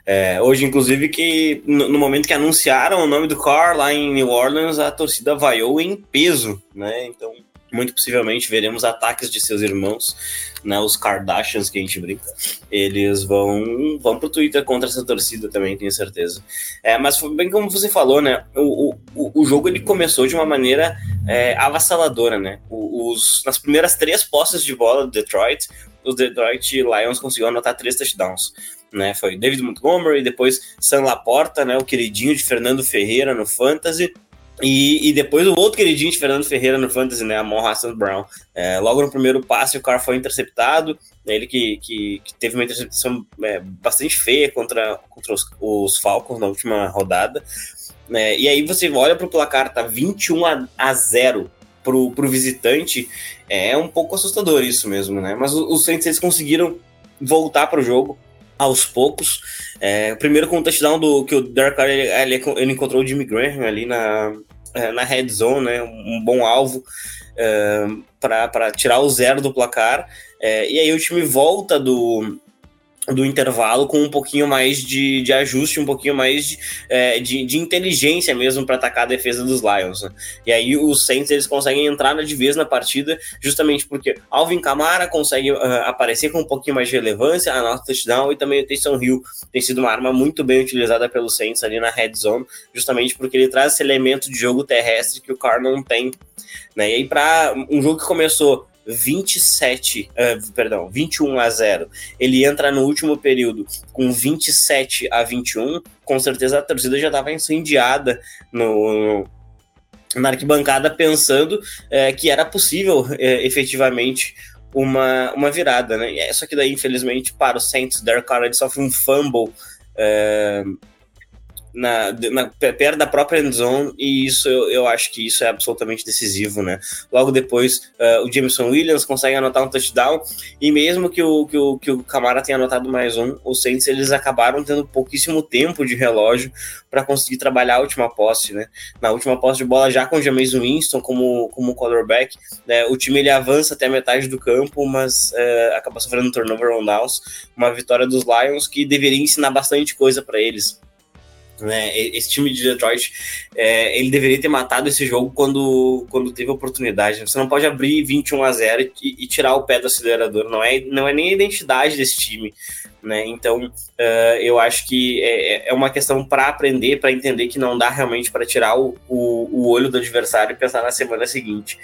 É, hoje, inclusive, que no, no, momento que anunciaram o nome do Carr lá em New Orleans, a torcida vaiou em peso, né? Então, muito possivelmente veremos ataques de seus irmãos, né? Os Kardashians que a gente brinca. Eles vão, vão pro Twitter contra essa torcida também, tenho certeza. É, mas bem como você falou, né? O, o, o jogo ele começou de uma maneira é, avassaladora, né? Os, nas primeiras três posses de bola do Detroit, os Detroit Lions conseguiram anotar três touchdowns né? Foi David Montgomery, depois Sam Laporta, né? O queridinho de Fernando Ferreira no Fantasy. E, e, depois o outro queridinho de Fernando Ferreira no Fantasy, né? Amon Hassan Brown. É, logo no primeiro passe, o cara foi interceptado. Né, ele que, que, que teve uma interceptação é, bastante feia contra, contra os, os, Falcons na última rodada. É, e aí você olha para o placar, tá 21 a, a 0 pro, pro visitante. É um pouco assustador isso mesmo, né? Mas os, os Saints eles conseguiram voltar para o jogo aos poucos. É, primeiro com o touchdown do que o Derek Carr ele, ele, ele encontrou o Jimmy Graham ali na, é, na red zone, né, um bom alvo é, para tirar o zero do placar. É, e aí o time volta do, do intervalo com um pouquinho mais de, de ajuste, um pouquinho mais de, é, de, de, inteligência mesmo para atacar a defesa dos Lions. Né? E aí os Saints eles conseguem entrar de vez na partida, justamente porque Alvin Kamara consegue uh, aparecer com um pouquinho mais de relevância, a nossa touchdown e também o Taysom Hill tem sido uma arma muito bem utilizada pelos Saints ali na red zone, justamente porque ele traz esse elemento de jogo terrestre que o Carr não tem. Né? E aí para um jogo que começou 27, uh, perdão, 21 a 0, ele entra no último período com 27 a 21, com certeza a torcida já estava incendiada no, na arquibancada pensando é, que era possível é, efetivamente uma, uma virada, né? Só que daí, infelizmente, para o Saints, Derek Carr sofre um fumble é, na, na, perto da própria endzone, e isso eu, eu, acho que isso é absolutamente decisivo, né? Logo depois, uh, o Jameson Williams consegue anotar um touchdown, e mesmo que o, que o, que o Camara tenha anotado mais um, os Saints eles acabaram tendo pouquíssimo tempo de relógio para conseguir trabalhar a última posse, né? Na última posse de bola, já com o Jameson Winston como, como quarterback, né? o time ele avança até a metade do campo, mas uh, acaba sofrendo um turnover on downs, uma vitória dos Lions que deveria ensinar bastante coisa para eles né? Esse time de Detroit, é, ele deveria ter matado esse jogo quando, quando teve oportunidade. Você não pode abrir 21 a 0 e, e tirar o pé do acelerador. Não é, não é nem a identidade desse time. Né? Então, uh, eu acho que é, é uma questão para aprender, para entender que não dá realmente para tirar o, o, o, olho do adversário e pensar na semana seguinte.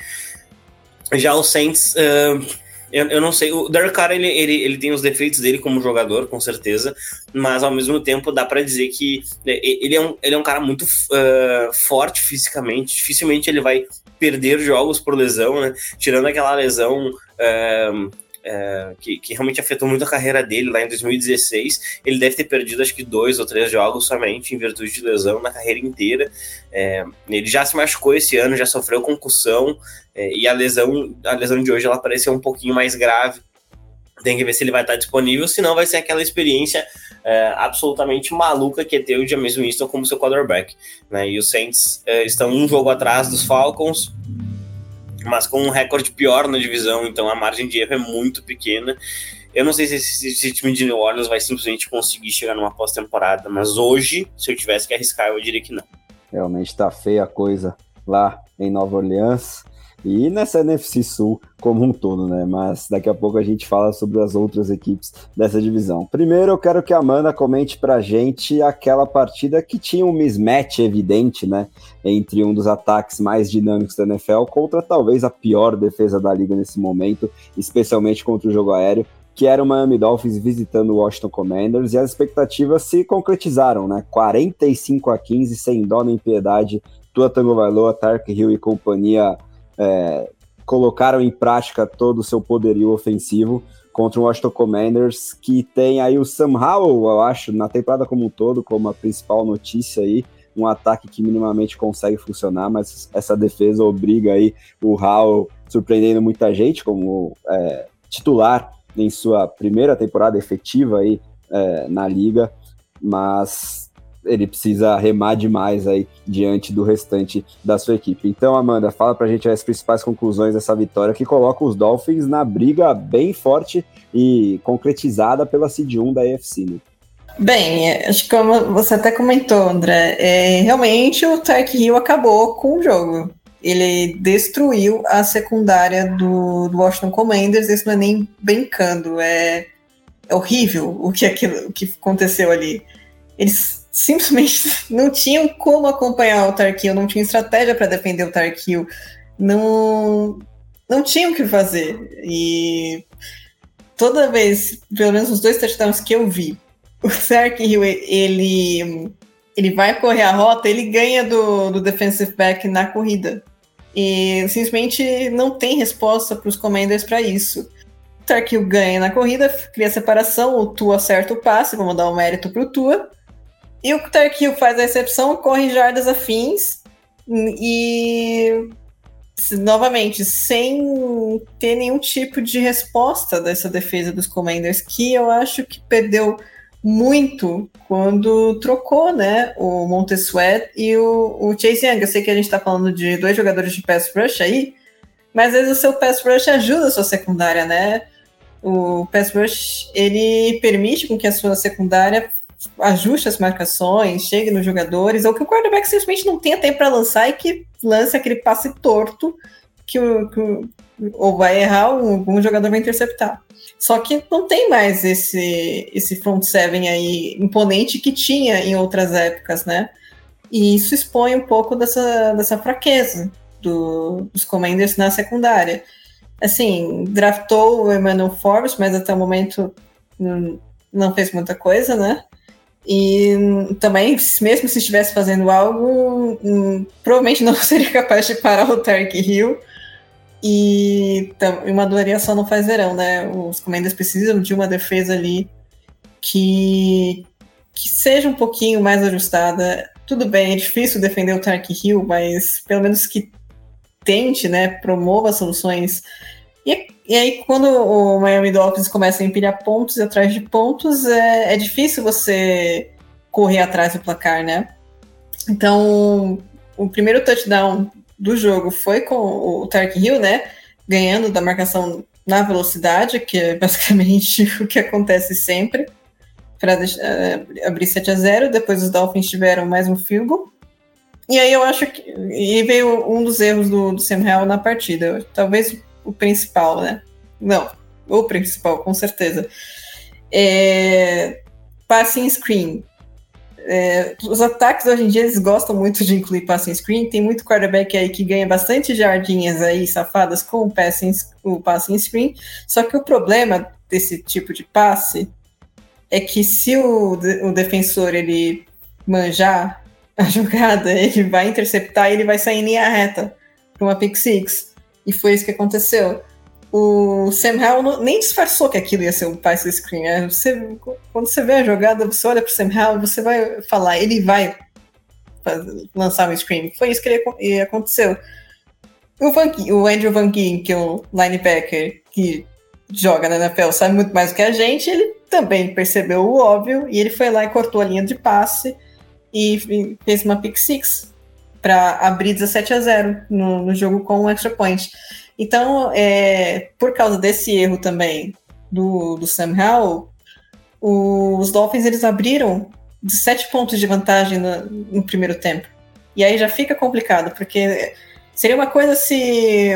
Já o Saints. Uh, eu, eu não sei, o Derek Carr, ele, ele, ele tem os defeitos dele como jogador, com certeza, mas ao mesmo tempo dá para dizer que né, ele é um, ele é um cara muito uh, forte fisicamente, dificilmente ele vai perder jogos por lesão, né? Tirando aquela lesão uh, é, que, que, realmente afetou muito a carreira dele lá em 2016. Ele deve ter perdido acho que dois ou três jogos somente em virtude de lesão na carreira inteira. É, ele já se machucou esse ano, já sofreu concussão é, e a lesão, a lesão de hoje ela pareceu um pouquinho mais grave. Tem que ver se ele vai estar disponível, senão vai ser aquela experiência é, absolutamente maluca que é ter o James Winston como seu quarterback. Né? E os Saints é, estão um jogo atrás dos Falcons, mas com um recorde pior na divisão, então a margem de erro é muito pequena. Eu não sei se esse, time de New Orleans vai simplesmente conseguir chegar numa pós-temporada, mas hoje, se eu tivesse que arriscar, eu diria que não. Realmente tá feia a coisa lá em Nova Orleans e nessa NFC Sul como um todo, né? Mas daqui a pouco a gente fala sobre as outras equipes dessa divisão. Primeiro eu quero que a Amanda comente pra gente aquela partida que tinha um mismatch evidente, né? Entre um dos ataques mais dinâmicos da NFL contra talvez a pior defesa da liga nesse momento, especialmente contra o jogo aéreo, que era o Miami Dolphins visitando o Washington Commanders, e as expectativas se concretizaram, né? 45 a 15, sem dó nem piedade. Tua Tango Vailoa, Tark Hill e companhia é, colocaram em prática todo o seu poderio ofensivo contra o Washington Commanders, que tem aí o Sam Howell, eu acho, na temporada como um todo, como a principal notícia aí, um ataque que minimamente consegue funcionar, mas essa defesa obriga aí o Howell, surpreendendo muita gente, como é, titular em sua primeira temporada efetiva aí é, na liga, mas ele precisa remar demais aí diante do restante da sua equipe. Então, Amanda, fala pra gente as principais conclusões dessa vitória que coloca os Dolphins na briga bem forte e concretizada pela Seed 1 da AFC, né? Bem, acho que como você até comentou, André, é, realmente o Tark Hill acabou com o jogo. Ele destruiu a secundária do, do Washington Commanders, isso não é nem brincando, é, é horrível o que, aquilo, o que aconteceu ali. Eles simplesmente não tinham como acompanhar o Tarkill, não tinha estratégia para defender o Tarkill, não, não tinham o que fazer. E toda vez, pelo menos os dois touchdowns que eu vi, o Tarkill, ele, ele vai correr a rota, ele ganha do, do defensive back na corrida. E simplesmente não tem resposta para os commanders para isso. O Tarkill ganha na corrida, cria separação, o Tua acerta o passe, vamos dar o um mérito o Tua. E o Tarkil faz a recepção, corre jardas afins e novamente, sem ter nenhum tipo de resposta dessa defesa dos Commanders, que eu acho que perdeu muito quando trocou, né, o Montesuet e o, o Chase Young. Eu sei que a gente está falando de dois jogadores de pass rush aí, mas às vezes o seu pass rush ajuda a sua secundária, né? O pass rush, ele permite com que a sua secundária ajuste as marcações, chegue nos jogadores, ou que o quarterback simplesmente não tenha tempo para lançar e que lance aquele passe torto que, o, que o, ou vai errar ou algum jogador vai interceptar. Só que não tem mais esse, esse front seven aí imponente que tinha em outras épocas, né? E isso expõe um pouco dessa, dessa fraqueza do, dos Commanders na secundária. Assim, draftou o Emmanuel Forbes, mas até o momento não, não fez muita coisa, né? E também, mesmo se estivesse fazendo algo, hum, provavelmente não seria capaz de parar o Tark Hill. E uma doaria só não faz verão, né? Os Commanders precisam de uma defesa ali que, que seja um pouquinho mais ajustada. Tudo bem, é difícil defender o Tark Hill, mas pelo menos que tente, né? Promova soluções. E e aí, quando o Miami Dolphins começa a empilhar pontos atrás de pontos, é, é difícil você correr atrás do placar, né? Então, o primeiro touchdown do jogo foi com o Tark Hill, né? Ganhando da marcação na velocidade, que é basicamente o que acontece sempre, para uh, abrir 7 a 0 Depois os Dolphins tiveram mais um goal. E aí eu acho que. E veio um dos erros do, do Sam Howell na partida. Talvez o principal, né? Não, o principal, com certeza. É, passing screen. É, os ataques hoje em dia eles gostam muito de incluir passing screen. Tem muito quarterback aí que ganha bastante jardinhas aí safadas com o passing, o passing screen. Só que o problema desse tipo de passe é que se o, o defensor ele manjar a jogada, ele vai interceptar e ele vai sair em linha reta para uma pick six. E foi isso que aconteceu. o Sam Howell nem disfarçou que aquilo ia ser um pass screen. Né? Você, quando você vê a jogada, você olha para o Sam Howell, você vai falar, ele vai lançar um screen. Foi isso que ele, aconteceu. O, Van, o Andrew Van Gien, que é um linebacker que joga na NFL, sabe muito mais do que a gente, ele também percebeu o óbvio e ele foi lá e cortou a linha de passe e fez uma pick six para abrir 17 a 0 no, no jogo com um extra point. Então, é, por causa desse erro também do, do Sam Howell, os Dolphins eles abriram de sete pontos de vantagem no, no, primeiro tempo. E aí já fica complicado, porque seria uma coisa se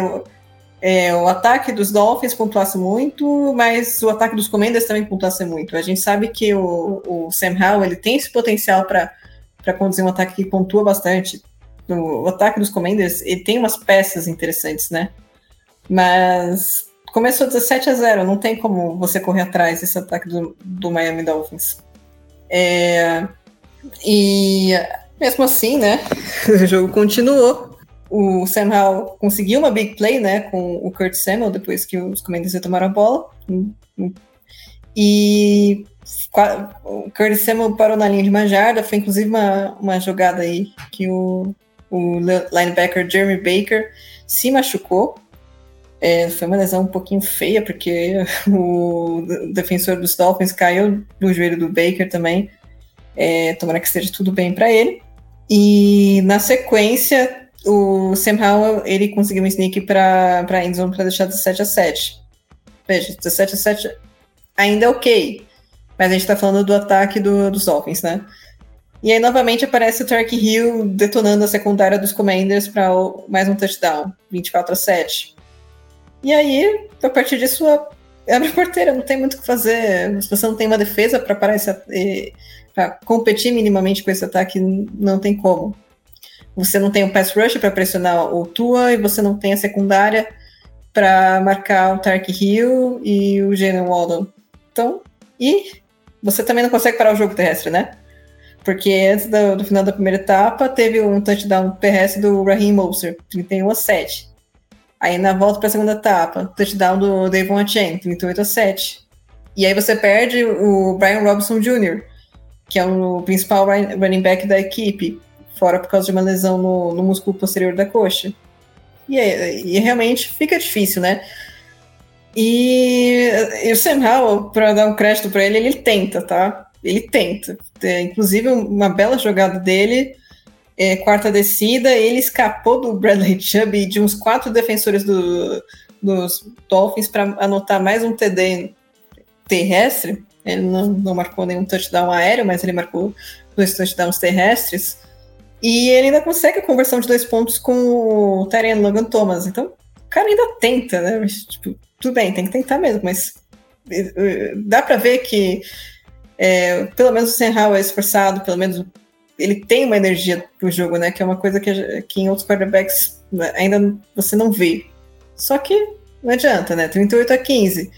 é, o ataque dos Dolphins pontuasse muito, mas o ataque dos Commanders também pontuasse muito. A gente sabe que o, o Sam Howell ele tem esse potencial para conduzir um ataque que pontua bastante. O, ataque dos Commanders ele tem umas peças interessantes, né? Mas começou 17 a 0, não tem como você correr atrás desse ataque do, do Miami Dolphins. É, e mesmo assim, né, o jogo continuou. O Sam Howell conseguiu uma big play, né, com o Kurt Samuel depois que os Commanders tomaram a bola. E o Kurt Samuel parou na linha de uma jarda, foi inclusive uma, uma jogada aí que o, o linebacker Jeremy Baker se machucou. É, foi uma lesão um pouquinho feia, porque o defensor dos Dolphins caiu no joelho do Baker também. É, tomara que esteja tudo bem para ele. E na sequência, o Sam Howell ele conseguiu um sneak para a endzone para deixar 17 a 7. Veja, 17 a 7 ainda é ok, mas a gente está falando do ataque do, dos Dolphins, né? E aí novamente aparece o Tark Hill detonando a secundária dos Commanders para mais um touchdown, 24 a 7. E aí, a partir disso, abre a porteira, não tem muito o que fazer. Se você não tem uma defesa para parar esse para competir minimamente com esse ataque, não tem como. Você não tem o um pass rush para pressionar o Tua e você não tem a secundária para marcar o Tark Hill e o Jalen Waldo. Então, e você também não consegue parar o jogo terrestre, né? Porque antes do, do final da primeira etapa, teve um touchdown terrestre do Raheem Moser, 31 a 7. Aí na volta para a segunda etapa, touchdown do Devon Achen, 38 a 7. E aí você perde o Brian Robinson Jr., que é o principal running back da equipe, fora por causa de uma lesão no, no músculo posterior da coxa. E, e realmente fica difícil, né? E, e o Sam Howell, para dar um crédito para ele, ele tenta, tá? Ele tenta. É, inclusive, uma bela jogada dele é, quarta descida, ele escapou do Bradley Chubb e de uns quatro defensores do, dos Dolphins para anotar mais um TD terrestre. Ele não, não marcou nenhum touchdown aéreo, mas ele marcou dois touchdowns terrestres. E ele ainda consegue a conversão de dois pontos com o Tyrion Logan Thomas. Então, o cara ainda tenta, né? Tipo, tudo bem, tem que tentar mesmo, mas eh, eh, dá para ver que é, pelo menos o Howell é esforçado, pelo menos ele tem uma energia pro jogo, né? Que é uma coisa que, que em outros quarterbacks ainda você não vê. Só que não adianta, né? 38 a 15.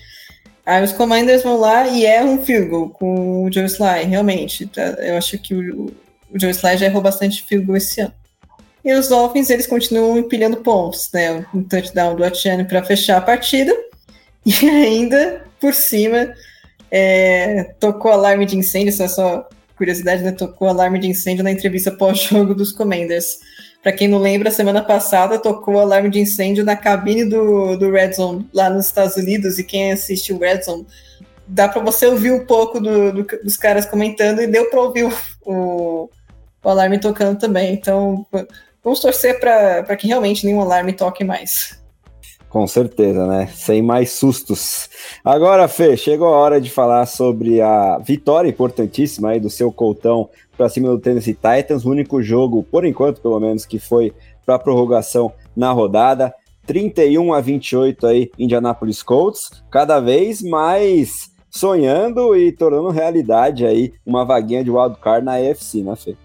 Aí os Commanders vão lá e erram um field goal com o Joe Sly, realmente. Tá? Eu acho que o, o Joe Sly já errou bastante field goal esse ano. E os Dolphins, eles continuam empilhando pontos, né? Um touchdown do Atiano para fechar a partida. E ainda, por cima, é, tocou alarme de incêndio, isso é só curiosidade, né, tocou alarme de incêndio na entrevista pós-jogo dos Commanders. Para quem não lembra, semana passada tocou alarme de incêndio na cabine do, do Red Zone lá nos Estados Unidos. E quem assiste o Red Zone, dá para você ouvir um pouco do, do, dos caras comentando e deu para ouvir o, o, o, alarme tocando também. Então, vamos torcer para que realmente nenhum alarme toque mais. Com certeza, né? Sem mais sustos. Agora, Fê, chegou a hora de falar sobre a vitória importantíssima aí do seu Coltão para cima do Tennessee Titans, o único jogo, por enquanto, pelo menos, que foi para prorrogação na rodada. 31 a 28 aí, Indianapolis Colts, cada vez mais sonhando e tornando realidade aí uma vaguinha de wildcard na AFC, né, Fê?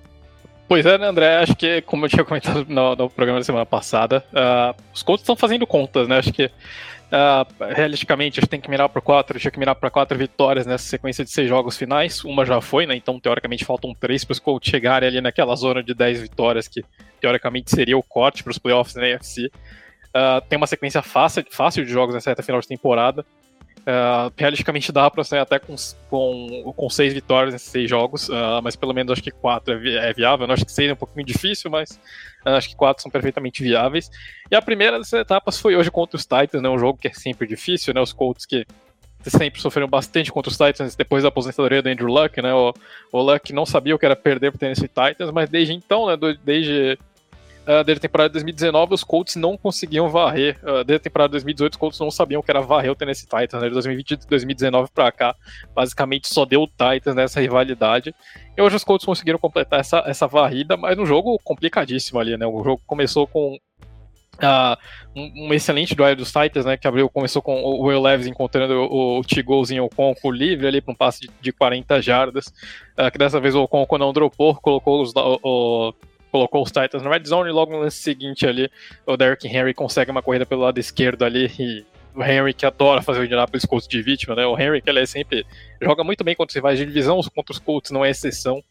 Pois é, né, André? Acho que, como eu tinha comentado no, no programa da semana passada, uh, os Colts estão fazendo contas, né? Acho que, uh, realisticamente, a gente tem que mirar para quatro, tinha que mirar para quatro vitórias nessa sequência de seis jogos finais. Uma já foi, né? Então, teoricamente, faltam três para os Colts chegarem ali naquela zona de dez vitórias, que teoricamente seria o corte para os playoffs na AFC. Uh, tem uma sequência fácil, fácil de jogos nessa reta final de temporada. Uh, realisticamente dá para sair até com, com, com seis vitórias nesses seis jogos, uh, mas pelo menos acho que quatro é, vi é viável. Eu acho que seis é um pouquinho difícil, mas uh, acho que quatro são perfeitamente viáveis. E a primeira dessas etapas foi hoje contra os Titans, né, um jogo que é sempre difícil, né, os Colts que sempre sofreram bastante contra os Titans depois da aposentadoria do Andrew Luck, né, o, o Luck não sabia o que era perder para o Tennessee Titans, mas desde então, né, desde uh, desde a temporada de 2019, os Colts não conseguiam varrer. Uh, desde a temporada de 2018, os Colts não sabiam que era varrer o Tennessee Titans. Né? De 2020 2019 para cá, basicamente só deu o Titans nessa rivalidade. E hoje os Colts conseguiram completar essa, essa varrida, mas num jogo complicadíssimo ali, né? O jogo começou com Uh, um, um, excelente drive dos Titans, né? Que abriu, começou com o Will Levis encontrando o, o T-Golzinho Oconco livre ali para um passe de, de 40 jardas. Uh, que dessa vez o Oconco não dropou, colocou os, o, colocou os Titans na red zone e logo no lance seguinte ali, o Derrick Henry consegue uma corrida pelo lado esquerdo ali e o Henry que adora fazer o Indianapolis Colts de vítima, né? O Henry que ele é sempre joga muito bem quando você vai de divisão, contra os Colts não é exceção.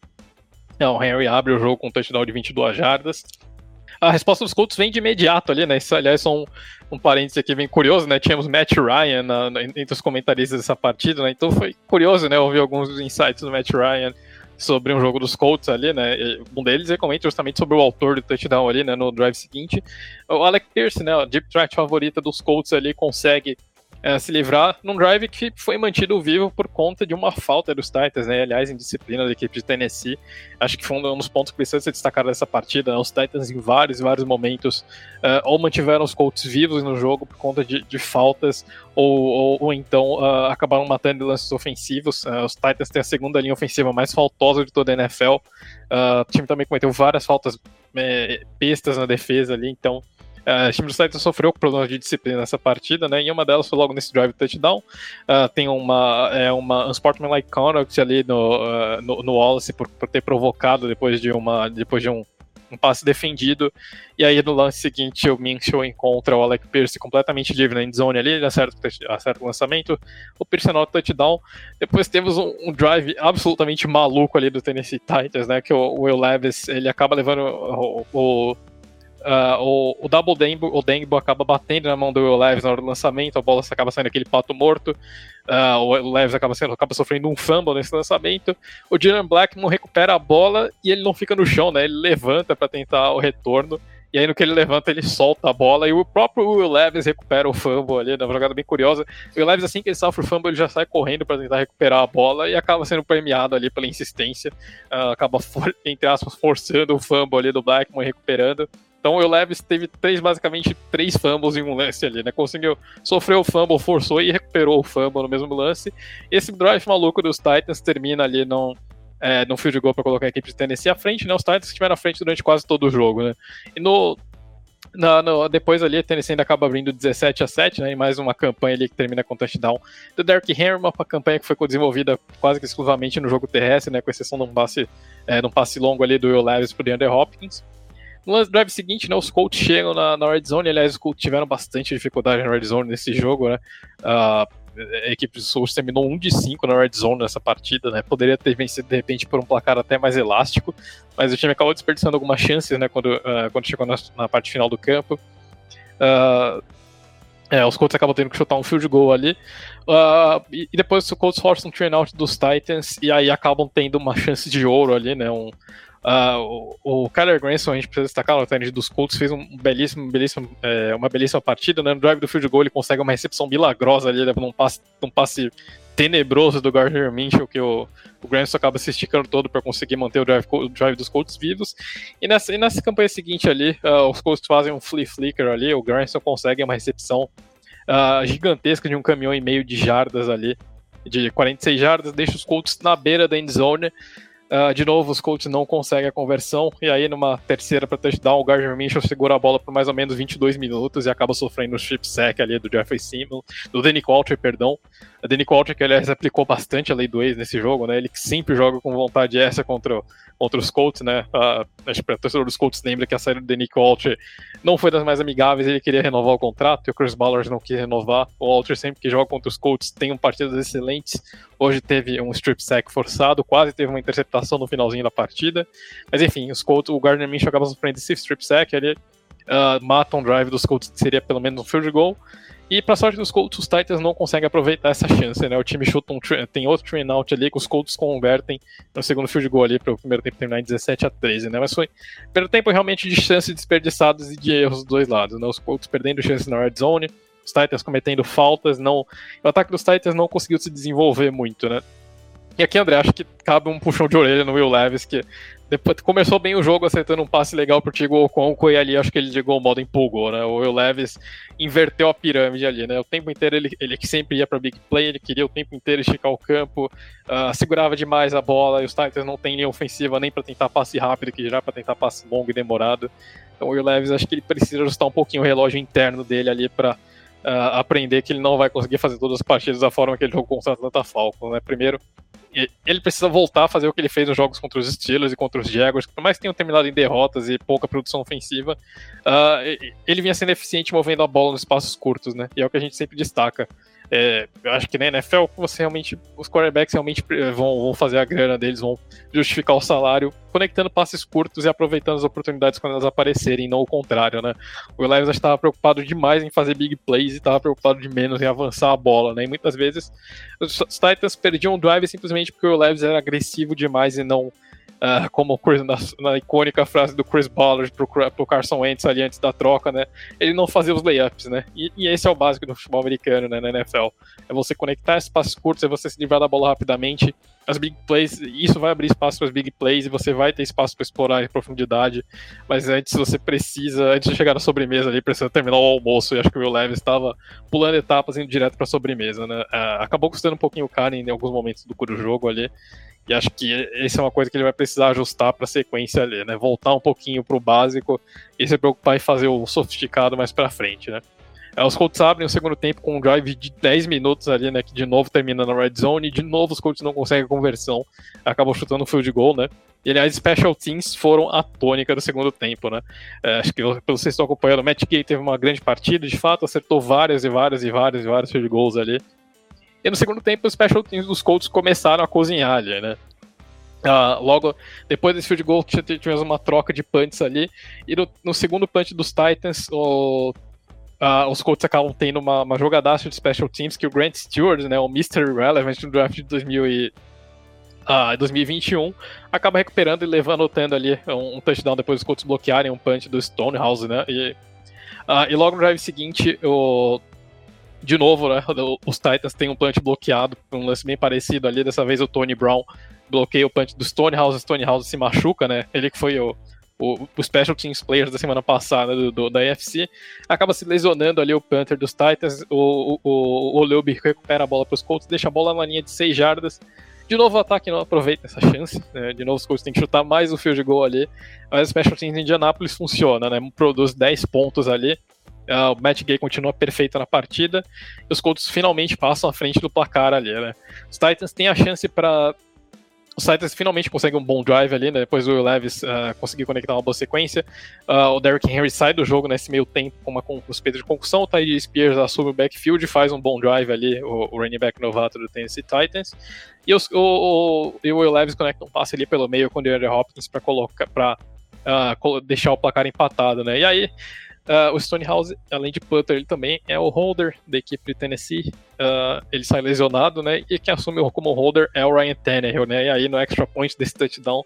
Então, o Henry abre o jogo com um touchdown de 22 jardas. A resposta dos Colts vem de imediato ali, né? Isso, aliás, só um, um parênteses aqui bem curioso, né? Tínhamos Matt Ryan na, na, entre os comentaristas dessa partida, né? Então foi curioso, né? Ouvir alguns insights do Matt Ryan sobre um jogo dos Colts ali, né? Um deles recomenda justamente sobre o autor do touchdown ali, né? No drive seguinte. O Alec Pierce, né? O deep threat favorita dos Colts ali, consegue é, se livrar num drive que foi mantido vivo por conta de uma falta dos Titans, né? Aliás, em disciplina da equipe de Tennessee. Acho que foi um dos pontos que precisa ser destacado dessa partida. Né? Os Titans, em vários, vários momentos, uh, ou mantiveram os Colts vivos no jogo por conta de, de faltas, ou, ou, ou então uh, acabaram matando lances ofensivos. Uh, os Titans têm a segunda linha ofensiva mais faltosa de toda a NFL. o time também cometeu várias faltas é, bestas na defesa ali, então Uh, o time do Titans sofreu com problemas de disciplina nessa partida, né? E uma delas foi logo nesse drive touchdown. Uh, tem uma, é, uma unsportsmanlike conduct ali no, uh, no, no, Wallace por, por, ter provocado depois de, uma, depois de um, um passe defendido. E aí no lance seguinte o Minshew encontra o Alec Pierce completamente livre na endzone ali, ele acerta, acerta o lançamento, o Pierce anota o touchdown. Depois temos um, um, drive absolutamente maluco ali do Tennessee Titans, né? Que o, o Will Levis ele acaba levando o, o Uh, o, o Double Dembo, o acaba batendo na mão do Leves na hora do lançamento, a bola acaba saindo aquele pato morto. Uh, o Leves acaba, sendo, acaba sofrendo um fumble nesse lançamento. O Dylan Blackmon recupera a bola e ele não fica no chão, né? Ele levanta para tentar o retorno. E aí, no que ele levanta, ele solta a bola e o próprio Will Levis recupera o fumble ali, né, uma jogada bem curiosa. O Will Levis, assim que ele sofre o fumble, ele já sai correndo para tentar recuperar a bola e acaba sendo premiado ali pela insistência. Uh, acaba, entre aspas, forçando o fumble ali do Blackmon e recuperando. Então o Levis teve três, basicamente, três fumbles em um lance ali, né? Conseguiu, sofreu o fumble, forçou e recuperou o fumble no mesmo lance. Esse drive maluco dos Titans termina ali num, é, num field goal para colocar a equipe de Tennessee à frente, né? Os Titans estiveram à frente durante quase todo o jogo, né? E no, na, no, depois ali, a Tennessee ainda acaba abrindo 17 a 7, né? E mais uma campanha ali que termina com touchdown do Derrick Henry, uma campanha que foi desenvolvida quase que exclusivamente no jogo terrestre, né? Com exceção de um passe, é, de um passe longo ali do Will Levis pro DeAndre Hopkins. No drive seguinte, né, os Colts chegam na, na red zone, aliás, os Colts tiveram bastante dificuldade na red zone nesse jogo, né? Uh, a equipe dos Colts terminou 1 de 5 na red zone nessa partida, né? Poderia ter vencido de repente por um placar até mais elástico, mas o time acabou desperdiçando algumas chances, né? Quando, uh, quando chegou na, na, parte final do campo. Uh, é, os Colts acabam tendo que chutar um field goal ali. Uh, e, e, depois o Colts forçam um train out dos Titans e aí acabam tendo uma chance de ouro ali, né? Um, Uh, o, o Kyler Granson, a gente precisa destacar, o atendente dos Colts, fez um belíssimo, belíssimo, é, uma belíssima partida. Né? No drive do field goal, ele consegue uma recepção milagrosa ali, leva um passe, um passe tenebroso do Gardner Minshew, que o, o Granson acaba se esticando todo para conseguir manter o drive, o drive, dos Colts vivos. E nessa, e nessa campanha seguinte ali, uh, os Colts fazem um flea flicker ali, o Granson consegue uma recepção uh, gigantesca de um caminhão e meio de jardas ali, de 46 jardas, deixa os Colts na beira da end zone. Uh, de novo, os Colts não conseguem a conversão, e aí numa terceira para touchdown, o Gardner Minshew segura a bola por mais ou menos 22 minutos e acaba sofrendo o chip sack ali do Jeffrey Simmons, do Danny Coulter, perdão. A Danny Coulter, que aliás aplicou bastante a lei do ex nesse jogo, né? Ele sempre joga com vontade essa contra, contra os Colts, né? Uh, acho que o torcedor dos Colts lembra que a saída do Danny Coulter não foi das mais amigáveis, ele queria renovar o contrato e o Chris Ballard não quis renovar. O Walter sempre que joga contra os Colts tem um partidas excelentes. Hoje teve um strip sack forçado, quase teve uma interceptação no finalzinho da partida. Mas enfim, os Colts, o Gardner Minshew acaba sofrendo esse strip sack, ele uh, mata um drive dos Colts, que seria pelo menos um field goal. E para sorte dos Colts, os Titans não conseguem aproveitar essa chance, né? O time chuta um tem outro train out ali que os Colts convertem no segundo field goal ali para o primeiro tempo terminar em 17 a 13, né? Mas foi primeiro tempo realmente de chances desperdiçadas e de erros dos dois lados, né? Os Colts perdendo chances na red zone, os Titans cometendo faltas, não, o ataque dos Titans não conseguiu se desenvolver muito, né? E aqui, André, acho que cabe um puxão de orelha no Will Levis, que depois começou bem o jogo acertando um passe legal pro Tigo Okonkwo e ali acho que ele ligou o modo empolgou, né? O Will Levis inverteu a pirâmide ali, né? O tempo inteiro ele, ele sempre ia para big play, ele queria o tempo inteiro esticar o campo, uh, segurava demais a bola e os Titans não tem linha ofensiva nem para tentar passe rápido, que já para tentar passe longo e demorado. Então o Will Levis acho que ele precisa ajustar um pouquinho o relógio interno dele ali para uh, aprender que ele não vai conseguir fazer todas as partidas da forma que ele jogou contra o Atlanta Falcons, né? Primeiro, ele precisa voltar a fazer o que ele fez nos jogos contra os Steelers e contra os Jaguars, por mais que tenham terminado em derrotas e pouca produção ofensiva, uh, ele vinha sendo eficiente movendo a bola nos espaços curtos, né? E é o que a gente sempre destaca. É, eu acho que na NFL você realmente, os quarterbacks realmente vão, vão, fazer a grana deles, vão justificar o salário, conectando passes curtos e aproveitando as oportunidades quando elas aparecerem, não o contrário, né? O Elias estava preocupado demais em fazer big plays e estava preocupado de menos em avançar a bola, né? E muitas vezes os Titans perdiam o drive simplesmente porque o Levis era agressivo demais e não Uh, como Chris, na, na, icônica frase do Chris Ballard pro, pro Carson Wentz ali antes da troca, né? Ele não fazia os layups, né? E, e, esse é o básico do futebol americano, né? Na NFL. É você conectar esses passos curtos, é você se livrar da bola rapidamente. As big plays, isso vai abrir espaço para as big plays e você vai ter espaço para explorar em profundidade. Mas antes você precisa, antes de chegar na sobremesa ali, precisa terminar o almoço. E acho que o Will Levis estava pulando etapas indo direto para a sobremesa, né? Uh, acabou custando um pouquinho o cara em alguns momentos do jogo ali. E acho que essa é uma coisa que ele vai precisar ajustar para a sequência ali, né? Voltar um pouquinho para o básico e se preocupar em fazer o sofisticado mais para frente, né? É, os Colts abrem o segundo tempo com um drive de 10 minutos ali, né? Que de novo termina na red zone. E de novo os Colts não conseguem a conversão. Acabou chutando o field goal, né? E aliás, special teams foram a tônica do segundo tempo, né? É, acho que vocês estão acompanhando, o Matt Gay teve uma grande partida, de fato, acertou várias e várias e várias e várias field goals ali. E no segundo tempo, os special teams dos Colts começaram a cozinhar ali, né? Uh, logo depois desse field goal, tivemos uma troca de punts ali. E no, no segundo punch dos Titans, o, uh, os Colts acabam tendo uma, uma jogadaça de special teams que o Grant Stewart, né, o Mr. Relevant no draft de 2000 e, uh, 2021, acaba recuperando e levando, anotando ali um, um, touchdown depois dos Colts bloquearem um punch do Stonehouse, né? E, e logo no drive seguinte, o de novo, né, os Titans têm um punch bloqueado, um lance bem parecido ali, dessa vez o Tony Brown bloqueia o punch do Stonehouse, Stonehouse se machuca, né, ele que foi o, o, o Special Teams Players da semana passada do, do, da UFC, acaba se lesionando ali o Panther dos Titans, o, o, o Leubi recupera a bola para os Colts, deixa a bola na linha de 6 jardas, de novo o ataque não aproveita essa chance, né? de novo os Colts têm que chutar mais o field goal ali, mas o Special Teams em Indianapolis funciona, né, produz 10 pontos ali, Uh, o Matt Gay continua perfeito na partida. E os Colts finalmente passam à frente do placar ali, né? Os Titans têm a chance para os Titans finalmente conseguem um bom drive ali, né? Depois o Will Levis uh, conseguiu conectar uma boa sequência. Uh, o Derrick Henry sai do jogo nesse meio tempo com uma suspeita de concussão. O Tyree Spears assume o backfield e faz um bom drive ali, o, o running back novato do Tennessee Titans. E os, o, o, o Will Levis conecta um passe ali pelo meio com o DeAndre Hopkins para colocar para uh, deixar o placar empatado, né? E aí Uh, o Stonehouse, além de Putter, ele também é o holder da equipe de Tennessee. Uh, ele sai lesionado, né? E quem assume como holder é o Ryan Tannehill, né? E aí no extra point desse touchdown,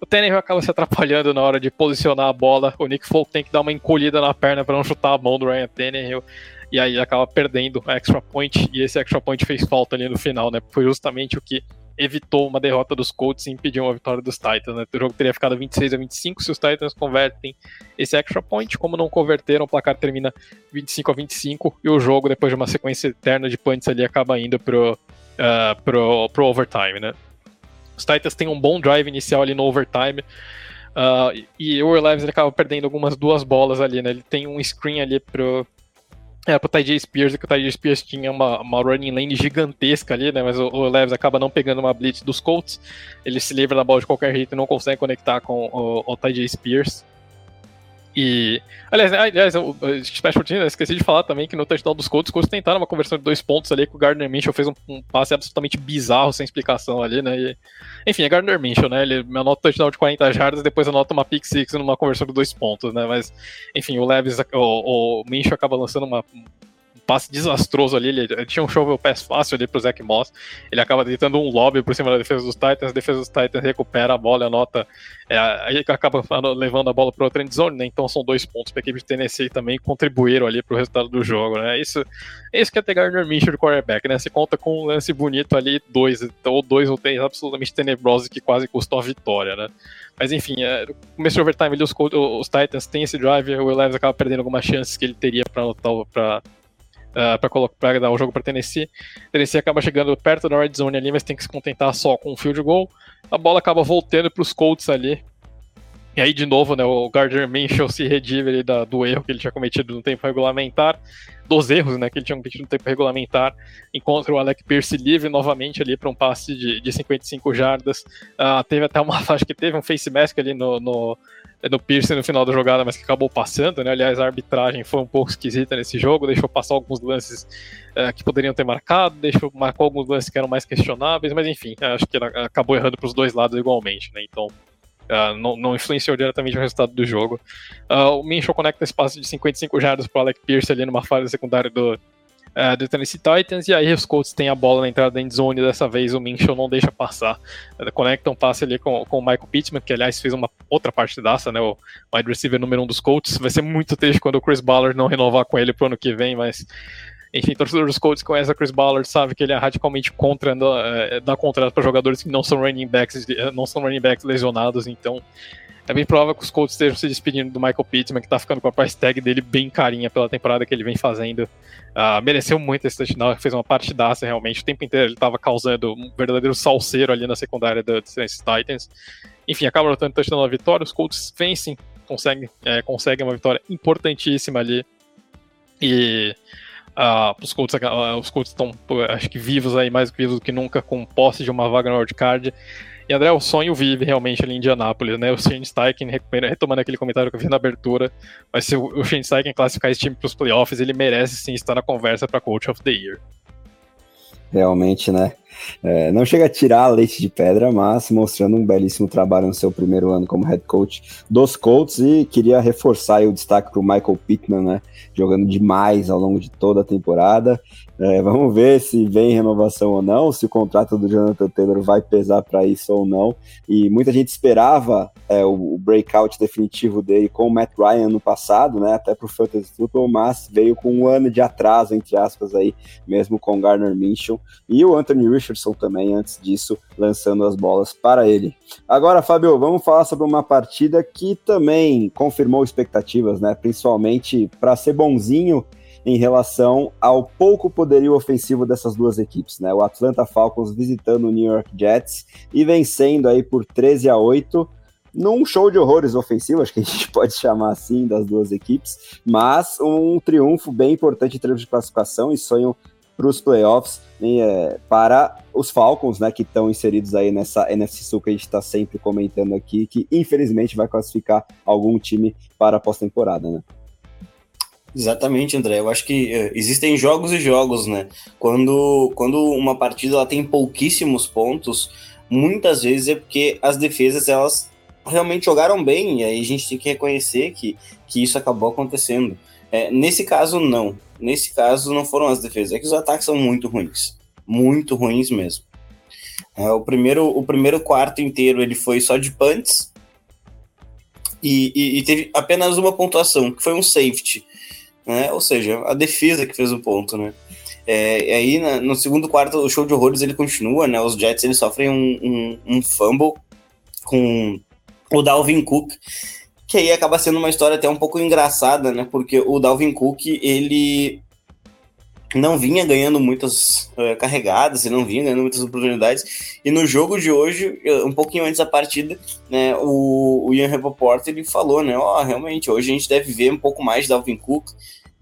o Tannehill acaba se atrapalhando na hora de posicionar a bola. O Nick Folk tem que dar uma encolhida na perna para não chutar a mão do Ryan Tannehill. E aí acaba perdendo o extra point. E esse extra point fez falta ali no final, né? Foi justamente o que evitou uma derrota dos Colts e impediu uma vitória dos Titans. Né? O jogo teria ficado 26 a 25 se os Titans convertem esse extra point. Como não converteram, o placar termina 25 a 25 e o jogo, depois de uma sequência eterna de punts ali, acaba indo pro, uh, pro, pro overtime. Né? Os Titans têm um bom drive inicial ali no overtime. Uh, e o Levis acaba perdendo algumas duas bolas ali, né? Ele tem um screen ali pro, é, pro Ty Spears, que o Ty Spears tinha uma, uma running lane gigantesca ali, né? Mas o, o Leves acaba não pegando uma blitz dos Colts. Ele se livra da bola de qualquer jeito e não consegue conectar com o, o Ty Spears. E, aliás, aliás o Special Teams, esqueci de falar também que no touchdown dos Colts, os Colts tentaram uma conversão de dois pontos ali, que o Gardner Minshew fez um, um passe absolutamente bizarro, sem explicação ali, né? E, enfim, é Gardner Minshew, né? Ele anota touchdown de 40 jardas, depois anota uma pick six numa conversão de dois pontos, né? Mas, enfim, o Levis, o, o Minshew acaba lançando uma, passe desastroso ali. Ele, tinha um shovel pass fácil ali pro Zach Moss. Ele acaba deitando um lobby por cima da defesa dos Titans. A defesa dos Titans recupera a bola anota. É, aí acaba levando a bola para outra endzone, né? Então são dois pontos para a equipe de Tennessee também contribuíram ali para o resultado do jogo, né? Isso, isso que é ter Gardner Minshew de quarterback, né? Se conta com um lance bonito ali, dois, ou dois ou três absolutamente tenebrosos que quase custou a vitória, né? Mas enfim, é, começo overtime ali, os, os Titans têm esse drive, o Will acaba perdendo algumas chances que ele teria para anotar para uh, para dar o jogo para Tennessee. Tennessee acaba chegando perto da red zone ali, mas tem que se contentar só com um field goal. A bola acaba voltando para os Colts ali. E aí, de novo, né, o Gardner Minshew se redime da, do erro que ele tinha cometido no tempo regulamentar, dos erros né, que ele tinha cometido no tempo regulamentar. Encontra o Alec Pierce livre novamente ali para um passe de, de 55 jardas. Uh, teve até uma, acho que teve um face mask ali no, no do Pierce no final da jogada, mas que acabou passando, né? Aliás, a arbitragem foi um pouco esquisita nesse jogo, deixou passar alguns lances uh, que poderiam ter marcado, deixou marcou alguns lances que eram mais questionáveis, mas enfim, acho que acabou errando para os dois lados igualmente, né? Então, uh, não, não, influenciou diretamente o resultado do jogo. Uh, o Minshew conecta passe de 55 jardas para Alec Pierce ali numa falha secundária do uh, do Tennessee Titans, e aí os Colts têm a bola na entrada da endzone, dessa vez o Minshew não deixa passar, uh, conecta um passe ali com, com o Michael Pittman, que aliás fez uma outra partidaça, né, o wide receiver número um dos Colts, vai ser muito triste quando o Chris Ballard não renovar com ele pro ano que vem, mas enfim, torcedor dos Colts conhece a Chris Ballard, sabe que ele é radicalmente contra uh, dar contrato para jogadores que não são running backs, não são running backs lesionados, então é bem provável que os Colts estejam se despedindo do Michael Pittman, que tá ficando com a price tag dele bem carinha pela temporada que ele vem fazendo. Uh, mereceu muito esse touchdown, fez uma partidaça realmente. O tempo inteiro ele estava causando um verdadeiro salseiro ali na secundária do Tennessee Titans. Enfim, acaba lutando touchdown na vitória. Os Colts vencem, conseguem, é, conseguem uma vitória importantíssima ali. E uh, os Colts os Colts estão, acho que vivos aí, mais vivos do que nunca, com posse de uma vaga no wildcard. E André, o sonho vive realmente ali em Indianápolis, né? O Shane Steichen, retomando aquele comentário que eu vi na abertura, mas se o Shane Steichen classificar esse time para os playoffs, ele merece sim estar na conversa para Coach of the Year. Realmente, né? É, não chega a tirar leite de pedra, mas mostrando um belíssimo trabalho no seu primeiro ano como head coach dos Colts e queria reforçar o destaque para o Michael Pittman, né? Jogando demais ao longo de toda a temporada. É, vamos ver se vem renovação ou não, se o contrato do Jonathan Taylor vai pesar para isso ou não. E muita gente esperava é, o, o, breakout definitivo dele com o Matt Ryan no passado, né? Até para o Fantasy Football, mas veio com um ano de atraso, entre aspas, aí, mesmo com Garner Minshew. E o Anthony Richardson também, antes disso, lançando as bolas para ele. Agora, Fábio, vamos falar sobre uma partida que também confirmou expectativas, né? Principalmente para ser bonzinho em relação ao pouco poderio ofensivo dessas duas equipes, né? O Atlanta Falcons visitando o New York Jets e vencendo aí por 13 a 8 num show de horrores ofensivo, acho que a gente pode chamar assim, das duas equipes, mas um triunfo bem importante em termos de classificação e sonho para os playoffs é, para os Falcons, né, que estão inseridos aí nessa NFC Sul que a gente está sempre comentando aqui, que infelizmente vai classificar algum time para a pós-temporada, né? Exatamente, André. Eu acho que uh, existem jogos e jogos, né? Quando, quando uma partida ela tem pouquíssimos pontos, muitas vezes é porque as defesas elas realmente jogaram bem, e aí a gente tem que reconhecer que, que isso acabou acontecendo. É, nesse caso, não. Nesse caso, não foram as defesas, é que os ataques são muito ruins. Muito ruins mesmo. É, o, primeiro, o primeiro quarto inteiro ele foi só de punts, e, e, e teve apenas uma pontuação, que foi um safety né? Ou seja, a defesa que fez o ponto, né? É, e aí, na, no segundo quarto, o show de horrores ele continua, né? Os Jets eles sofrem um, um, um fumble com o Dalvin Cook, que aí acaba sendo uma história até um pouco engraçada, né? Porque o Dalvin Cook, ele não vinha ganhando muitas uh, carregadas, ele não vinha ganhando muitas oportunidades. E no jogo de hoje, um pouquinho antes da partida, né, o, o Ian Rapoport ele falou, né, ó, oh, realmente, hoje a gente deve ver um pouco mais de Dalvin Cook.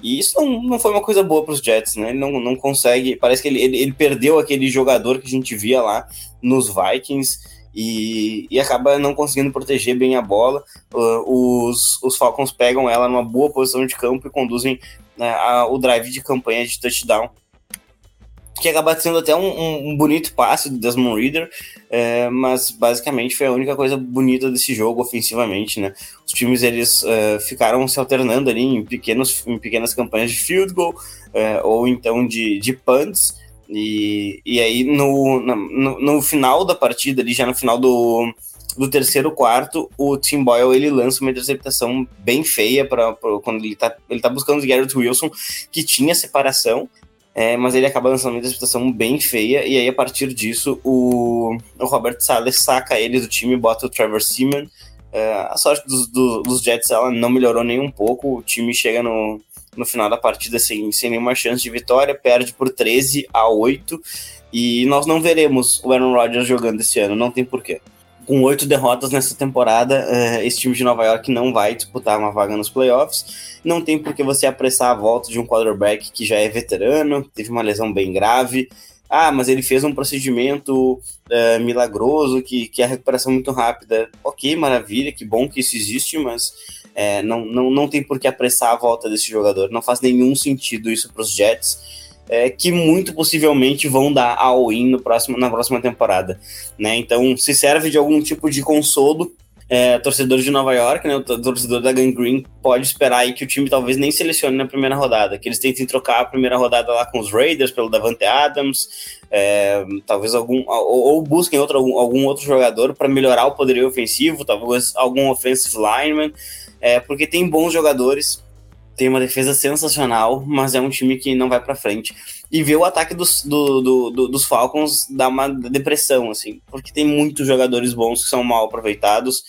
E isso não, não foi uma coisa boa para os Jets, né? Ele não, não consegue. Parece que ele, ele, ele, perdeu aquele jogador que a gente via lá nos Vikings. E, e acaba não conseguindo proteger bem a bola. Uh, os, os Falcons pegam ela numa boa posição de campo e conduzem né, a, o drive de campanha de touchdown que acaba sendo até um, um, bonito passe do Desmond Reader, é, mas basicamente foi a única coisa bonita desse jogo ofensivamente, né? Os times eles uh, ficaram se alternando ali em, pequenos, em pequenas campanhas de field goal é, ou então de, de punts, e, e aí no, no, no, final da partida, ali já no final do, do terceiro quarto, o Tim Boyle ele lança uma interceptação bem feia para quando ele tá, ele tá buscando o Garrett Wilson, que tinha separação, é, mas ele acaba lançando uma interpretação bem feia, e aí a partir disso o, o Robert Salles saca ele do time bota o Trevor Seaman. É, a sorte dos, do, dos Jets ela não melhorou nem um pouco, o time chega no, no final da partida sem, sem nenhuma chance de vitória, perde por 13 a 8, e nós não veremos o Aaron Rodgers jogando esse ano, não tem porquê com oito derrotas nessa temporada, uh, esse time de Nova York não vai disputar uma vaga nos playoffs. Não tem por que você apressar a volta de um quarterback que já é veterano, teve uma lesão bem grave. Ah, mas ele fez um procedimento uh, milagroso, que, que é a recuperação muito rápida. Ok, maravilha, que bom que isso existe, mas é, não, não, não tem por que apressar a volta desse jogador. Não faz nenhum sentido isso para os Jets é, que muito possivelmente vão dar all-in no próximo, na próxima temporada. Né? Então, se serve de algum tipo de consolo, é, torcedor de Nova York, né, o torcedor da Gang Green, pode esperar aí que o time talvez nem selecione na primeira rodada, que eles tentem trocar a primeira rodada lá com os Raiders pelo Davante Adams, é, talvez algum ou, ou, busquem outro, algum, algum outro jogador para melhorar o poderio ofensivo, talvez algum offensive lineman, é, porque tem bons jogadores tem uma defesa sensacional, mas é um time que não vai para frente. E ver o ataque dos, do, do, do, dos Falcons dá uma depressão, assim, porque tem muitos jogadores bons que são mal aproveitados.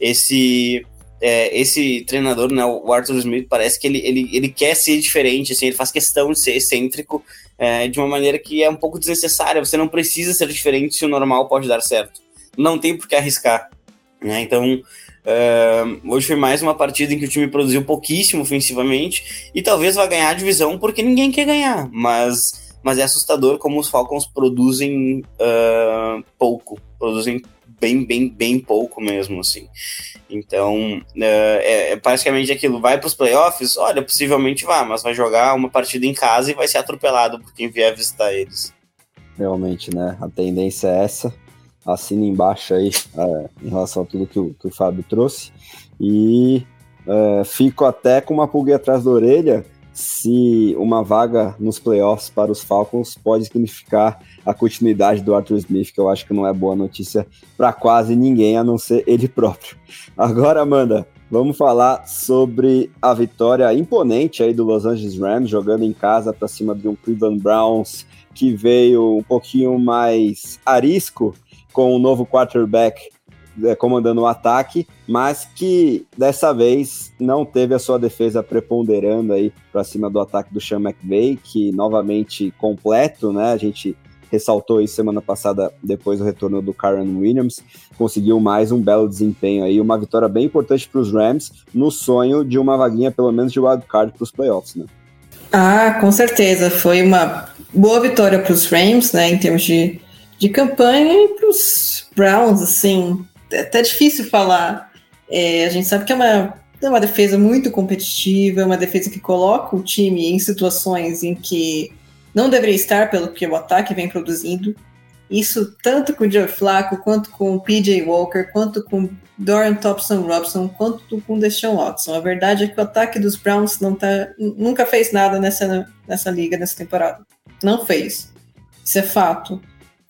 Esse é, esse treinador, né, o Arthur Smith, parece que ele, ele, ele quer ser diferente, assim, ele faz questão de ser excêntrico é, de uma maneira que é um pouco desnecessária. Você não precisa ser diferente se o normal pode dar certo. Não tem por que arriscar. Né? Então, Uh, hoje foi mais uma partida em que o time produziu pouquíssimo ofensivamente e talvez vá ganhar a divisão porque ninguém quer ganhar, mas, mas é assustador como os Falcons produzem uh, pouco, produzem bem, bem, bem pouco mesmo, assim. Então, uh, é, é, basicamente aquilo. Vai para os playoffs? Olha, possivelmente vá, mas vai jogar uma partida em casa e vai ser atropelado por quem vier visitar eles. Realmente, né? A tendência é essa assina embaixo aí é, em relação a tudo que o, que o Fábio trouxe. E é, fico até com uma pulga atrás da orelha se uma vaga nos playoffs para os Falcons pode significar a continuidade do Arthur Smith, que eu acho que não é boa notícia para quase ninguém, a não ser ele próprio. Agora, Amanda, vamos falar sobre a vitória imponente aí do Los Angeles Rams, jogando em casa para cima de um Cleveland Browns que veio um pouquinho mais arisco com o novo quarterback é, comandando o ataque, mas que dessa vez não teve a sua defesa preponderando aí para cima do ataque do Sean McVay, que novamente completo, né? A gente ressaltou isso semana passada depois do retorno do Karen Williams, conseguiu mais um belo desempenho aí, uma vitória bem importante para os Rams no sonho de uma vaguinha pelo menos de wildcard para os playoffs, né? Ah, com certeza, foi uma boa vitória para os Rams, né, em termos de de campanha e para os Browns, assim, é até difícil falar. É, a gente sabe que é uma, é uma defesa muito competitiva, uma defesa que coloca o time em situações em que não deveria estar pelo que o ataque vem produzindo. Isso tanto com o Joe Flacco, quanto com o PJ Walker, quanto com Dorian Thompson Robson, quanto com o Deshaun Watson. A verdade é que o ataque dos Browns não tá, nunca fez nada nessa, nessa liga, nessa temporada. Não fez. Isso é fato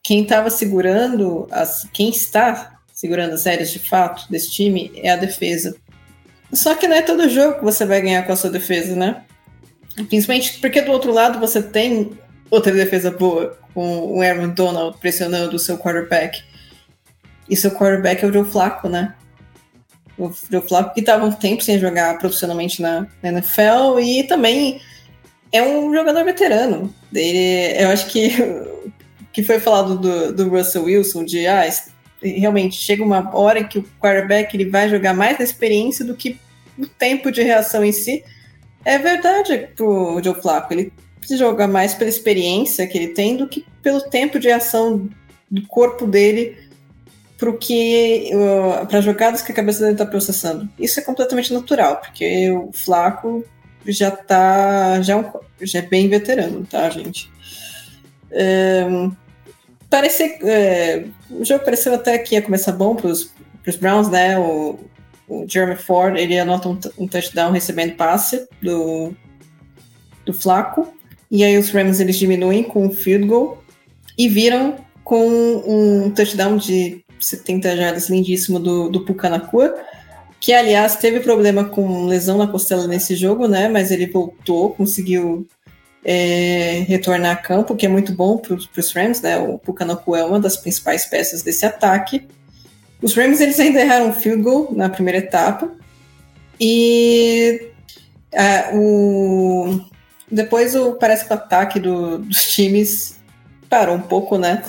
quem estava segurando as, quem está segurando as séries de fato desse time é a defesa. Só que não é todo jogo que você vai ganhar com a sua defesa, né? Principalmente porque do outro lado você tem outra defesa boa, com o Aaron Donald pressionando o seu quarterback. E seu quarterback é o Joe Flacco, né? O Joe Flacco que estava um tempo sem jogar profissionalmente na, na NFL e também é um jogador veterano. Ele, eu acho que que foi falado do, do Russell Wilson, de ah, realmente chega uma hora que o quarterback ele vai jogar mais na experiência do que o tempo de reação em si. É verdade pro Joe Flacco, ele joga mais pela experiência que ele tem do que pelo tempo de reação do corpo dele para que para jogadas que a cabeça dele está processando. Isso é completamente natural, porque o Flaco já tá já é, um, já é bem veterano, tá, gente? Parece, é, o jogo pareceu até que ia começar bom para os Browns, né? O, o Jeremy Ford ele anota um, um touchdown recebendo passe do, do Flaco. E aí os Rams eles diminuem com um field goal e viram com um touchdown de 70 jardas lindíssimo do, do Pucanacua, que aliás teve problema com lesão na costela nesse jogo, né? Mas ele voltou, conseguiu é, retornar a campo, que é muito bom para os Rams, né? O Pucanacua é uma das principais peças desse ataque. Os Rams eles ainda erraram um field goal na primeira etapa e uh, o depois o, parece que o ataque do, dos times parou um pouco, né?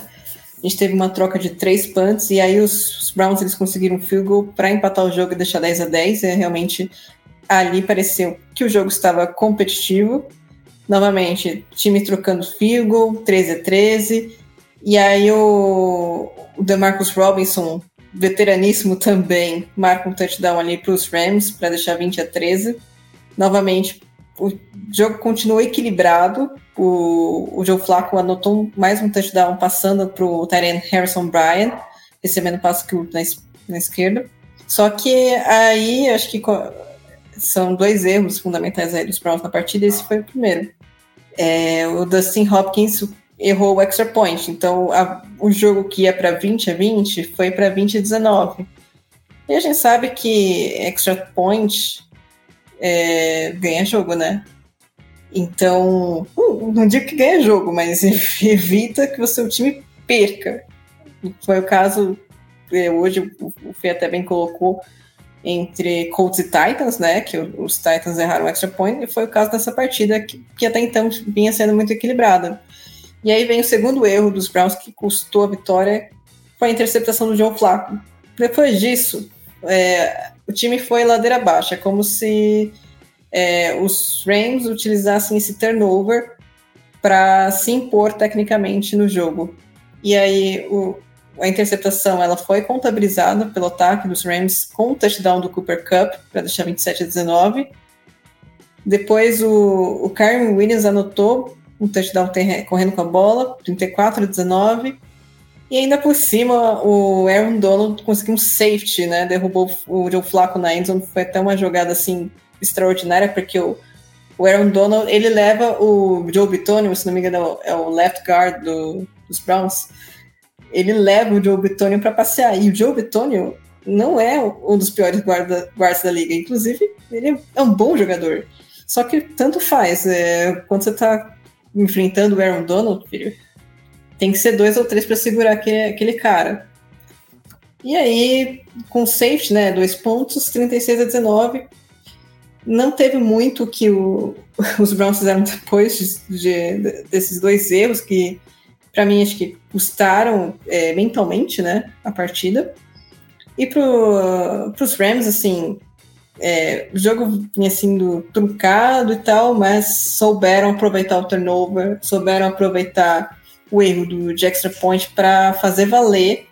A gente teve uma troca de três punts e aí os, os Browns eles conseguiram um field goal para empatar o jogo e deixar 10 a 10. É realmente ali pareceu que o jogo estava competitivo. Novamente, time trocando goal, 13 a 13. E aí o, o DeMarcus Robinson, veteraníssimo também, marca um touchdown ali para os Rams para deixar 20 a 13. Novamente, o jogo continuou equilibrado. O, o Joe Flacco anotou mais um touchdown passando para o Tyrant Harrison Bryan, recebendo passo curto na, na esquerda. Só que aí acho que são dois erros fundamentais aí dos Browns na partida. Esse foi o primeiro. É, o Dustin Hopkins errou o extra point, então a, o jogo que ia para 20 a 20 foi para 20 a 19. E a gente sabe que extra point é, ganha jogo, né? Então, não digo que ganha jogo, mas evita que o seu time perca. Foi o caso, é, hoje o Fê até bem colocou, entre Colts e Titans, né? Que os Titans erraram o extra point, e foi o caso dessa partida que, que até então vinha sendo muito equilibrada. E aí vem o segundo erro dos Browns que custou a vitória, foi a interceptação do João Flaco. Depois disso, é, o time foi ladeira abaixo. É como se é, os Rams utilizassem esse turnover para se impor tecnicamente no jogo. E aí o, a interceptação ela foi contabilizada pelo ataque dos Rams com o touchdown do Cooper Cup para deixar 27 a 19. Depois o, o Williams anotou um touchdown correndo com a bola, 34 a 19. E ainda por cima, o Aaron Donald conseguiu um safety, né? Derrubou o Joe Flacco na endzone. Foi até uma jogada, assim, extraordinária, porque o, o Aaron Donald, ele leva o Joe Bitonio, se não me engano, é o left guard do, dos Browns. Ele leva o Joe Bitonio para passear. E o Joe Bitonio não é um dos piores guarda, guardas da liga. Inclusive, ele é um bom jogador. Só que tanto faz. É, quando você tá enfrentando o Aaron Donald, filho, tem que ser dois ou três para segurar aquele, aquele cara. E aí, com safety, né, dois pontos, 36 a 19, não teve muito que o, os Browns fizeram depois de, de, desses dois erros que, para mim, acho que custaram é, mentalmente, né, a partida. E para os Rams, assim, é, o jogo vinha sendo truncado e tal, mas souberam aproveitar o turnover, souberam aproveitar o erro do de extra point para fazer valer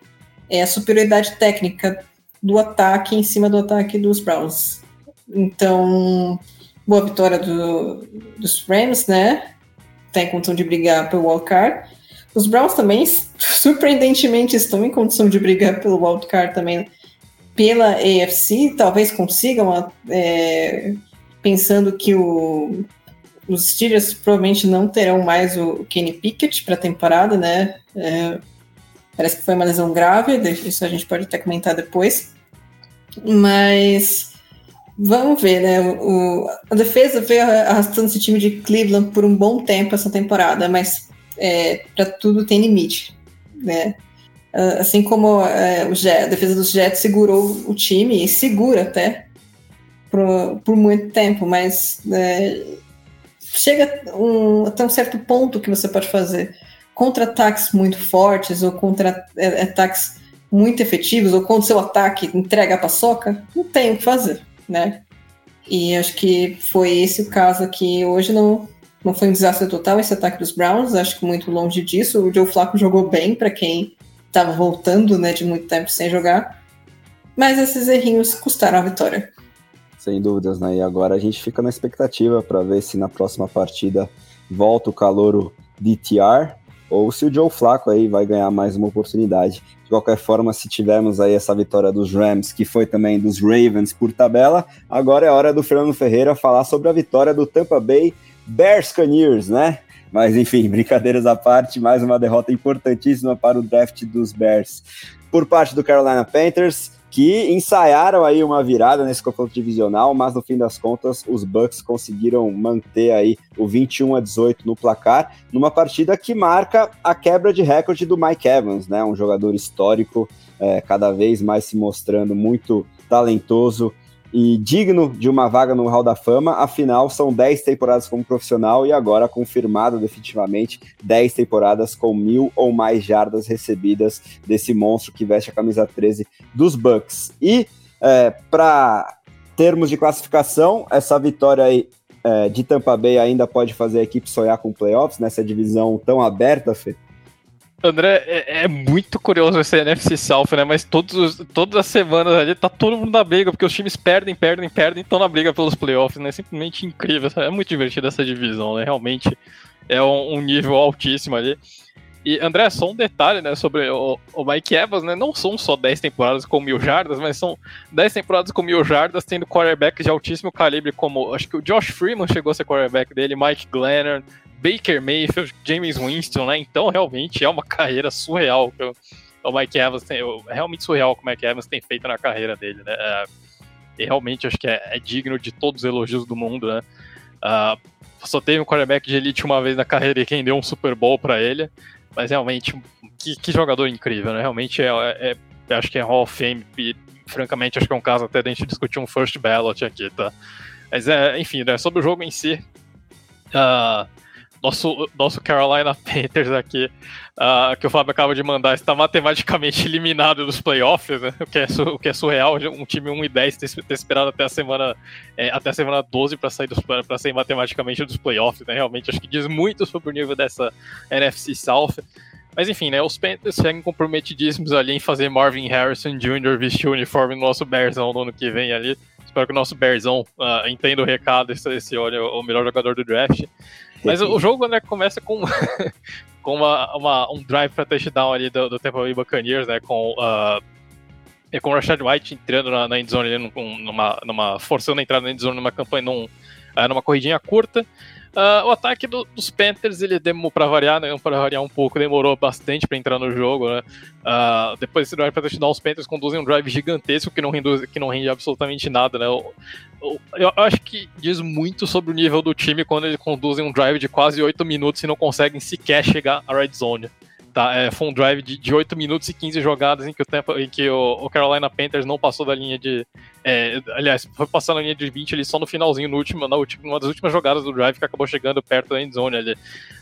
é, a superioridade técnica do ataque em cima do ataque dos Browns. Então, boa vitória do, dos Rams, né? Está em condição de brigar pelo wildcard. Os Browns também, surpreendentemente, estão em condição de brigar pelo wildcard também pela AFC. Talvez consigam, é, pensando que o, os Steelers provavelmente não terão mais o Kenny Pickett para a temporada, né? É, parece que foi uma lesão grave, isso a gente pode até comentar depois. Mas vamos ver, né? O, a defesa veio arrastando esse time de Cleveland por um bom tempo essa temporada, mas é, para tudo tem limite, né? Assim como é, Jet, a defesa dos Jets segurou o time e segura até por, por muito tempo, mas é, chega um, até um certo ponto que você pode fazer contra-ataques muito fortes ou contra-ataques muito efetivos, ou quando seu ataque entrega a paçoca, não tem o que fazer, né? E acho que foi esse o caso aqui. Hoje não, não foi um desastre total esse ataque dos Browns, acho que muito longe disso. O Joe Flacco jogou bem para quem estava voltando né, de muito tempo sem jogar. Mas esses errinhos custaram a vitória. Sem dúvidas, né? E agora a gente fica na expectativa para ver se na próxima partida volta o calouro DTR ou se o Joe Flaco aí vai ganhar mais uma oportunidade. De qualquer forma, se tivermos aí essa vitória dos Rams, que foi também dos Ravens por tabela, agora é hora do Fernando Ferreira falar sobre a vitória do Tampa Bay Bears Caniers, né? Mas enfim, brincadeiras à parte, mais uma derrota importantíssima para o draft dos Bears. Por parte do Carolina Panthers, que ensaiaram aí uma virada nesse confronto divisional, mas no fim das contas os Bucks conseguiram manter aí o 21 a 18 no placar, numa partida que marca a quebra de recorde do Mike Evans, né? Um jogador histórico, é, cada vez mais se mostrando muito talentoso e digno de uma vaga no Hall da Fama, afinal são 10 temporadas como profissional e agora confirmado definitivamente 10 temporadas com mil ou mais jardas recebidas desse monstro que veste a camisa 13 dos Bucks. E é, para termos de classificação, essa vitória aí é, de Tampa Bay ainda pode fazer a equipe sonhar com playoffs nessa divisão tão aberta, Fê? André, é, é, muito curioso esse NFC South, né? Mas todos, todas as semanas ali tá todo mundo na briga, porque os times perdem, perdem, perdem, estão na briga pelos playoffs, né? Simplesmente incrível. É muito divertido essa divisão, né? Realmente é um, um nível altíssimo ali. E, André, só um detalhe, né, sobre o, o, Mike Evans, né? Não são só 10 temporadas com mil jardas, mas são 10 temporadas com mil jardas, tendo quarterbacks de altíssimo calibre, como acho que o Josh Freeman chegou a ser quarterback dele, Mike Glennon, Baker Mayfield, James Winston, né? Então realmente é uma carreira surreal o Mike Evans tem, é realmente surreal que o Mike Evans tem feito na carreira dele, né? É, e realmente acho que é, é, digno de todos os elogios do mundo, né? Uh, só teve um quarterback de elite uma vez na carreira e quem deu um Super Bowl para ele, mas realmente que, que, jogador incrível, né? Realmente é, é, é, acho que é Hall of Fame e francamente acho que é um caso até da gente discutir um first ballot aqui, tá? Mas é, enfim, né, sobre o jogo em si, uh, nosso, nosso Carolina Panthers aqui, uh, que o Fábio acaba de mandar, está matematicamente eliminado dos playoffs, né? o, que é, o que é surreal, um time 1 e 10 ter, esperado até a semana, é, até a semana 12 para sair, dos, sair matematicamente dos playoffs, né? realmente acho que diz muito sobre o nível dessa NFC South. Mas enfim, né, os Panthers seguem comprometidíssimos ali em fazer Marvin Harrison Jr. vestir o uniforme no nosso Bearsão no ano que vem ali. Espero que o nosso Bearzão uh, entenda o recado, esse olha o melhor jogador do draft. Mas o, jogo né, começa com, com uma, uma, um drive para touchdown ali do, do Tampa Bay Buccaneers, né, com, uh, com o Rashad White entrando na, na endzone, ali, numa, numa, forçando a entrada na endzone numa campanha, num, uh, numa corridinha curta. Uh, o ataque do, dos Panthers, ele demorou para variar, né? Para variar um pouco, demorou bastante para entrar no jogo, né? Uh, depois desse drive para os Panthers conduzem um drive gigantesco que não rende, que não rende absolutamente nada, né? Eu, eu, eu, acho que diz muito sobre o nível do time quando eles conduzem um drive de quase 8 minutos e não conseguem sequer chegar à red zone. Tá, é, foi um drive de, de 8 minutos e 15 jogadas em que o, em que o, o Carolina Panthers não passou da linha de. É, aliás, foi passar na linha de 20 ali só no finalzinho, no último, na última, numa das últimas jogadas do drive que acabou chegando perto da endzone ali.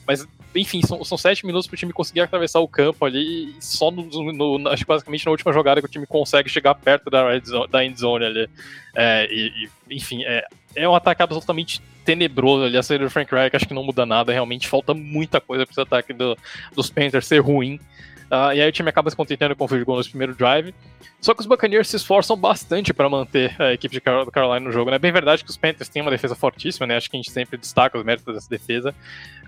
Mas, enfim, são, são 7 minutos para o time conseguir atravessar o campo ali só no, no, no, acho que basicamente na última jogada que o time consegue chegar perto da, da endzone ali. É, e, e, enfim, é, é um ataque absolutamente tenebroso ali. A saída do Frank Reich acho que não muda nada. Realmente falta muita coisa para esse ataque do, dos Panthers ser ruim. Uh, e aí o time acaba se contentando com o field no primeiro drive. Só que os Buccaneers se esforçam bastante para manter a equipe de Carolina no jogo. É né? bem verdade que os Panthers têm uma defesa fortíssima, né? Acho que a gente sempre destaca os méritos dessa defesa.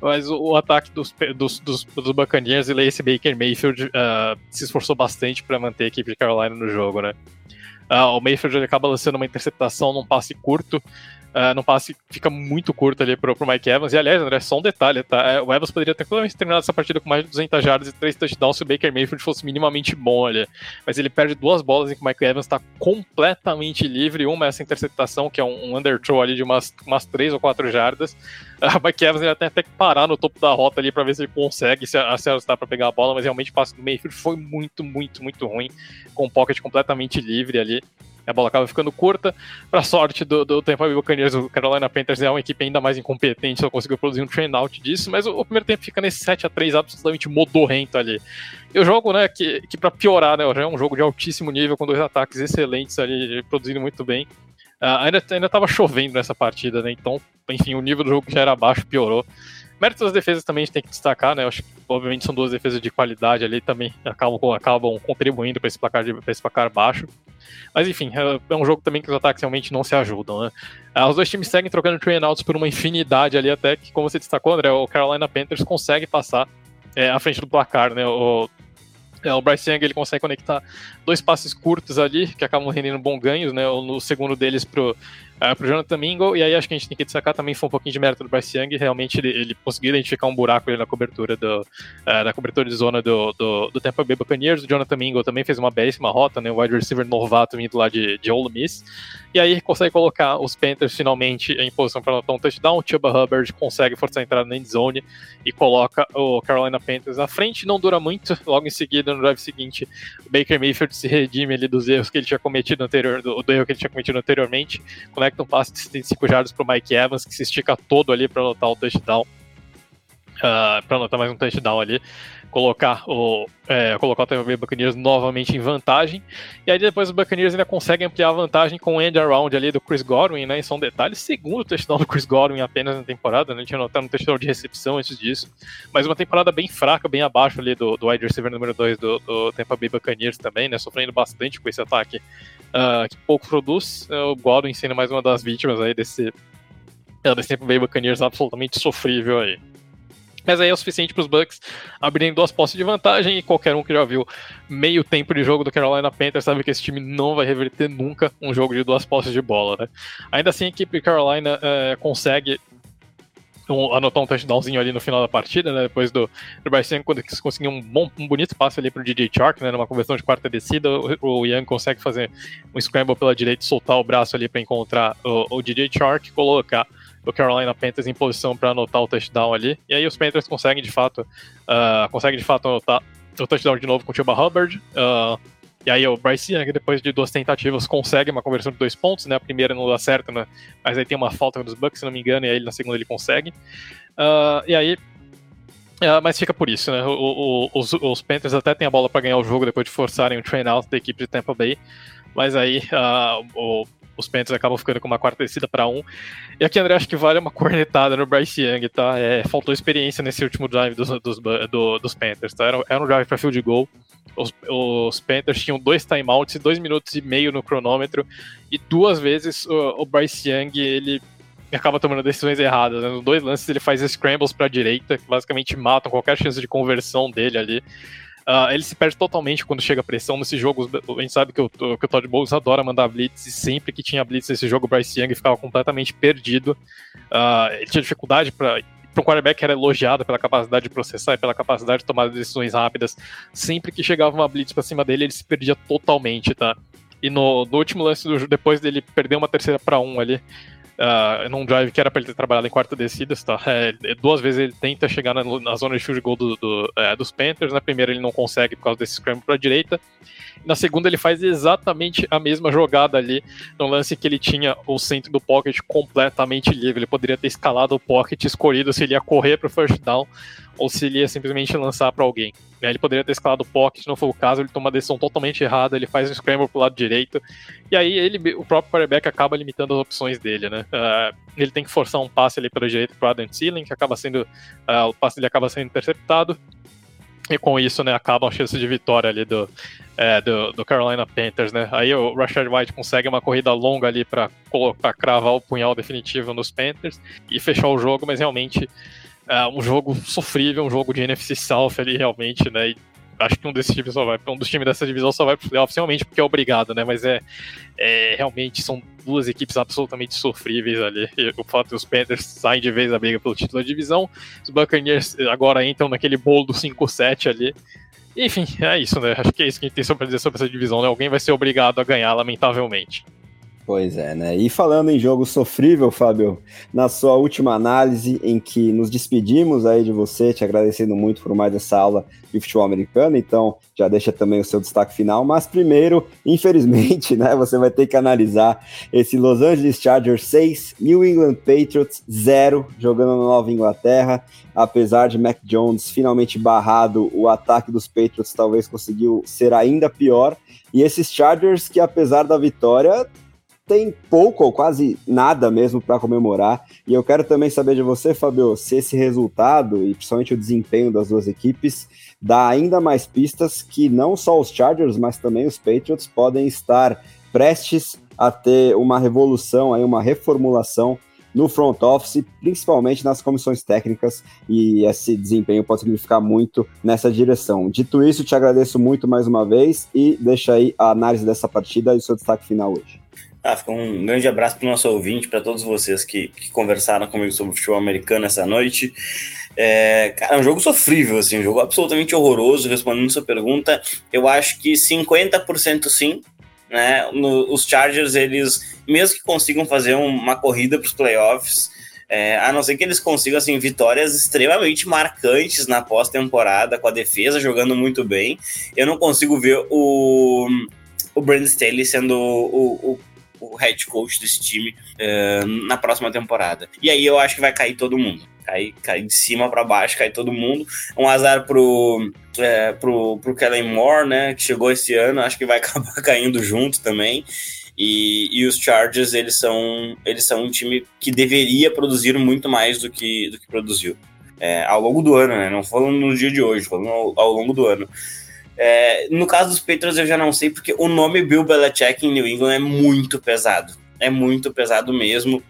Mas o, o ataque dos, dos, dos, dos Buccaneers e Lace Baker Mayfield uh, se esforçou bastante para manter a equipe de Carolina no jogo, né? Uh, o Mayfield acaba lançando uma interceptação num passe curto uh, no passe fica muito curto ali pro, pro Mike Evans. E aliás, André, só um detalhe, tá? É, o Evans poderia ter totalmente terminado essa partida com mais de 200 jardas e 3 touchdowns se o Baker Mayfield fosse minimamente bom ali. Mas ele perde duas bolas em que o Mike Evans está completamente livre. Uma é essa interceptação, que é um, um underthrow ali de umas, umas 3 ou 4 jardas. Uh, o Mike Evans ele tem até que parar no topo da rota ali para ver se ele consegue se acertar para pegar a bola, mas realmente o passe do Mayfield foi muito, muito, muito ruim, com o pocket completamente livre ali a bola acaba ficando curta. Para sorte do, do Tampa Bay Buccaneers, o Carolina Panthers é uma equipe ainda mais incompetente, só conseguiu produzir um train out disso, mas o, o primeiro tempo fica nesse 7 a 3 absolutamente modorrento ali. E o jogo, né, que, que para piorar, né, já é um jogo de altíssimo nível, com dois ataques excelentes ali, produzindo muito bem. Uh, ainda, ainda tava chovendo nessa partida, né? Então, enfim, o nível do jogo já era baixo piorou. Méritos das defesas também a gente tem que destacar, né? Eu acho que, obviamente, são duas defesas de qualidade ali também, acabam, acabam contribuindo para esse, placar esse placar baixo. Mas enfim, é, é um jogo também que os ataques realmente não se ajudam, né? Ah, os dois times seguem trocando train outs por uma infinidade ali, até que, como você destacou, André, o Carolina Panthers consegue passar é, à frente do placar, né? O, é, o Bryce Young ele consegue conectar dois passes curtos ali, que acabam rendendo bons ganhos, né? No segundo deles pro, uh, pro Jonathan Mingo, e aí acho que a gente tem que destacar também foi um pouquinho de mérito do Bryce Young, realmente ele, ele conseguiu identificar um buraco ali na cobertura do, uh, na cobertura de zona do, do, do Tampa Bay Buccaneers, o Jonathan Mingo também fez uma belíssima rota, né? O wide receiver novato vindo lá de, de Ole Miss, e aí consegue colocar os Panthers finalmente em posição para anotar um touchdown, o Chuba Hubbard consegue forçar a entrada na endzone e coloca o Carolina Panthers à frente, não dura muito, logo em seguida, no drive seguinte, o Baker Mayfield se redime ali dos erros que ele tinha cometido anterior, do, do erro que ele tinha cometido anteriormente, conecta um passe de 75 jardas para o Mike Evans, que se estica todo ali para anotar o touchdown. Uh, ah, para anotar mais um touchdown ali, colocar o, é, colocar o Tampa Bay Buccaneers novamente em vantagem, e aí depois os Buccaneers ainda conseguem ampliar a vantagem com o end around ali do Chris Godwin, né, e são detalhes, segundo touchdown do Chris Godwin apenas na temporada, né, a gente anotado um touchdown de recepção antes disso, mas uma temporada bem fraca, bem abaixo ali do, do wide receiver número 2 do, do Tampa Bay Buccaneers também, né, sofrendo bastante com esse ataque uh, que pouco produz. Uh, o Godwin sendo mais uma das vítimas aí desse, uh, desse Tampa Bay Buccaneers absolutamente sofrível aí. Mas aí é o suficiente para os Bucks abrirem duas posses de vantagem e qualquer um que já viu meio tempo de jogo do Carolina Panthers sabe que esse time não vai reverter nunca um jogo de duas posses de bola, né? Ainda assim, a equipe Carolina uh, consegue um, anotar um touchdownzinho ali no final da partida, né? Depois do, do Bryce quando eles conseguiam um, bom, um bonito passe ali pro DJ Chark, né? Numa conversão de quarta descida, o, o Young consegue fazer um scramble pela direita, soltar o braço ali para encontrar o, o DJ Chark, colocar o Carolina Panthers em posição para anotar o touchdown ali. E aí os Panthers conseguem de fato, uh, conseguem de fato anotar o touchdown de novo com o Chuba Hubbard. Uh, e aí o Bryce Young, depois de duas tentativas, consegue uma conversão de dois pontos, né? A primeira não dá certo, né? Mas aí tem uma falta dos Bucks, se não me engano, e aí na segunda ele consegue. Uh, e aí Uh, mas fica por isso, né? O, o, os, os, Panthers até têm a bola para ganhar o jogo depois de forçarem o train out da equipe de Tampa Bay. Mas aí uh, o, os Panthers acabam ficando com uma quarta descida para um. E aqui, André, acho que vale uma cornetada no Bryce Young, tá? É, faltou experiência nesse último drive dos, dos, do, dos Panthers, tá? Era, era um drive para field goal os, os Panthers tinham dois timeouts dois minutos e meio no cronômetro, e duas vezes o, o Bryce Young ele acaba tomando decisões erradas. Né? Nos dois lances ele faz scrambles para a direita, que basicamente matam qualquer chance de conversão dele ali. Uh, ele se perde totalmente quando chega a pressão nesse jogo. A gente sabe que o, que o Todd Bowles adora mandar blitz, e sempre que tinha blitz nesse jogo, o Bryce Young ficava completamente perdido. Uh, ele tinha dificuldade para para um quarterback era elogiado pela capacidade de processar e pela capacidade de tomar decisões rápidas. Sempre que chegava uma blitz para cima dele, ele se perdia totalmente, tá? E no, no último lance, do, depois dele perder uma terceira para um ali, uh, num drive que era para ele ter trabalhado em quarta descidas, tá? É, é, duas vezes ele tenta chegar na, na zona de field goal do, do, é, dos Panthers. Na primeira ele não consegue por causa desse scramble para a direita. Na segunda, ele faz exatamente a mesma jogada ali, no lance que ele tinha o centro do pocket completamente livre. Ele poderia ter escalado o pocket, escolhido se ele ia correr para o first down ou se ele ia simplesmente lançar para alguém. Ele poderia ter escalado o pocket, não foi o caso, ele toma uma decisão totalmente errada, ele faz um scramble pro lado direito, e aí ele, o próprio quarterback acaba limitando as opções dele, né? Uh, ele tem que forçar um passe ali pela direita pro Adam Thielen, que acaba sendo, uh, o passe dele acaba sendo interceptado, e com isso, né, acaba a chance de vitória ali do, é, do, do, Carolina Panthers, né? Aí o Rashad White consegue uma corrida longa ali para cravar o punhal definitivo nos Panthers e fechar o jogo, mas realmente é um jogo sofrível, um jogo de NFC South ali realmente, né? E acho que um desses times só vai, um dos times dessa divisão só vai pro playoffs realmente porque é obrigado, né? Mas é, é realmente são duas equipes absolutamente sofríveis ali. E o fato dos Panthers saem de vez a briga pelo título da divisão, os Buccaneers agora entram naquele bolo do 5-7 ali. Enfim, é isso, né? Acho que é isso que a gente tem sobre dizer sobre essa divisão, né? Alguém vai ser obrigado a ganhar, lamentavelmente. Pois é, né? E falando em jogo sofrível, Fábio, na sua última análise em que nos despedimos aí de você, te agradecendo muito por mais essa aula de futebol americano, então já deixa também o seu destaque final, mas primeiro, infelizmente, né, você vai ter que analisar esse Los Angeles Chargers 6, New England Patriots 0, jogando na Nova Inglaterra, apesar de Mac Jones finalmente barrado, o ataque dos Patriots talvez conseguiu ser ainda pior, e esses Chargers que apesar da vitória tem pouco ou quase nada mesmo para comemorar. E eu quero também saber de você, Fabio, se esse resultado e principalmente o desempenho das duas equipes dá ainda mais pistas que não só os Chargers, mas também os Patriots podem estar prestes a ter uma revolução, aí uma reformulação no front office, principalmente nas comissões técnicas, e esse desempenho pode significar muito nessa direção. Dito isso, te agradeço muito mais uma vez e deixa aí a análise dessa partida e o seu destaque final hoje. Ah, fica um grande abraço para o nosso ouvinte, para todos vocês que, que, conversaram comigo sobre o futebol americano essa noite. É, cara, é um jogo sofrível, assim, um jogo absolutamente horroroso. Respondendo sua pergunta, eu acho que 50% sim. Né? No, os Chargers, eles, mesmo que consigam fazer uma corrida para os playoffs, é, a não ser que eles consigam assim, vitórias extremamente marcantes na pós-temporada, com a defesa jogando muito bem, eu não consigo ver o, o Brandon Staley sendo o, o o head coach desse time uh, na próxima temporada. E aí eu acho que vai cair todo mundo. Cair, cair de cima para baixo, cair todo mundo. Um azar pro, é, pro, pro Kellen Moore, né? Que chegou esse ano, acho que vai acabar caindo junto também. E, e, os Chargers, eles são, eles são um time que deveria produzir muito mais do que, do que produziu. É, ao longo do ano, né? Não falando no dia de hoje, falando ao, ao longo do ano. É, no caso dos Patriots, eu já não sei, porque o nome Bill Belichick em New England é muito pesado. É muito pesado mesmo.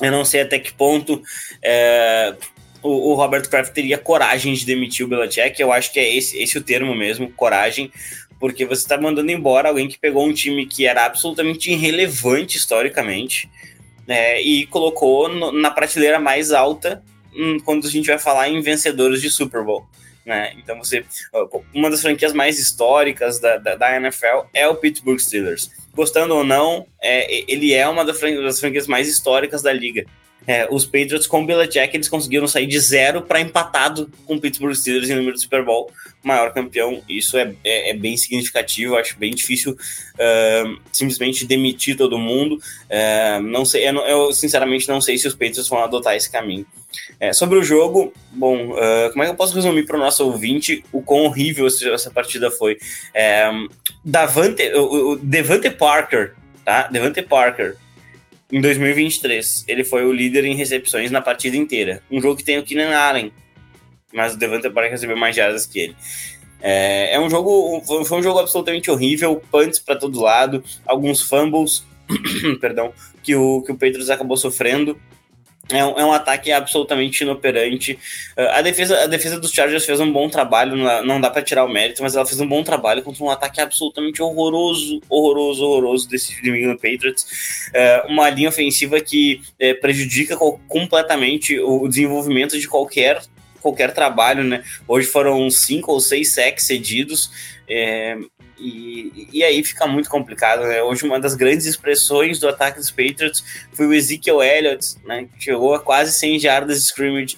Eu não sei até que ponto é, o, o, Robert Kraft teria coragem de demitir o Belichick. Eu acho que é esse, esse o termo mesmo, coragem. Porque você está mandando embora alguém que pegou um time que era absolutamente irrelevante historicamente né, e colocou no, na prateleira mais alta hum, quando a gente vai falar em vencedores de Super Bowl. Né? Então você. Uma das franquias mais históricas da, da, da NFL é o Pittsburgh Steelers. Gostando ou não, é, ele é uma das franquias mais históricas da liga. É, os Patriots com o Belichick, eles conseguiram sair de zero para empatado com o Pittsburgh Steelers em número de Super Bowl, maior campeão. Isso é, é, é bem significativo, acho bem difícil uh, simplesmente demitir todo mundo. Uh, não sei, eu, eu, sinceramente não sei se os Patriots vão adotar esse caminho. É, sobre o jogo, bom, uh, como é que eu posso resumir para o nosso ouvinte o quão horrível essa partida foi? É, Davante, o, o Devante Parker, tá? Devante Parker, em 2023, ele foi o líder em recepções na partida inteira. Um jogo que tem o Keenan Allen, mas o Devante Parker recebeu mais jardas que ele. É, é um jogo, foi um jogo absolutamente horrível, punts para todo lado, alguns fumbles, perdão, que o, que o Patriots acabou sofrendo. É um, é um, ataque absolutamente inoperante. Uh, a, defesa, a defesa dos Chargers fez um bom trabalho, não dá para tirar o mérito, mas ela fez um bom trabalho contra um ataque absolutamente horroroso, horroroso, horroroso desse New England Patriots. Uh, uma linha ofensiva que uh, prejudica completamente o desenvolvimento de qualquer qualquer trabalho, né? Hoje foram cinco ou seis sacks cedidos. É, e, e aí fica muito complicado, né? Hoje uma das grandes expressões do ataque dos Patriots foi o Ezekiel Elliott, né? Que chegou a quase 100 jardas de scrimmage.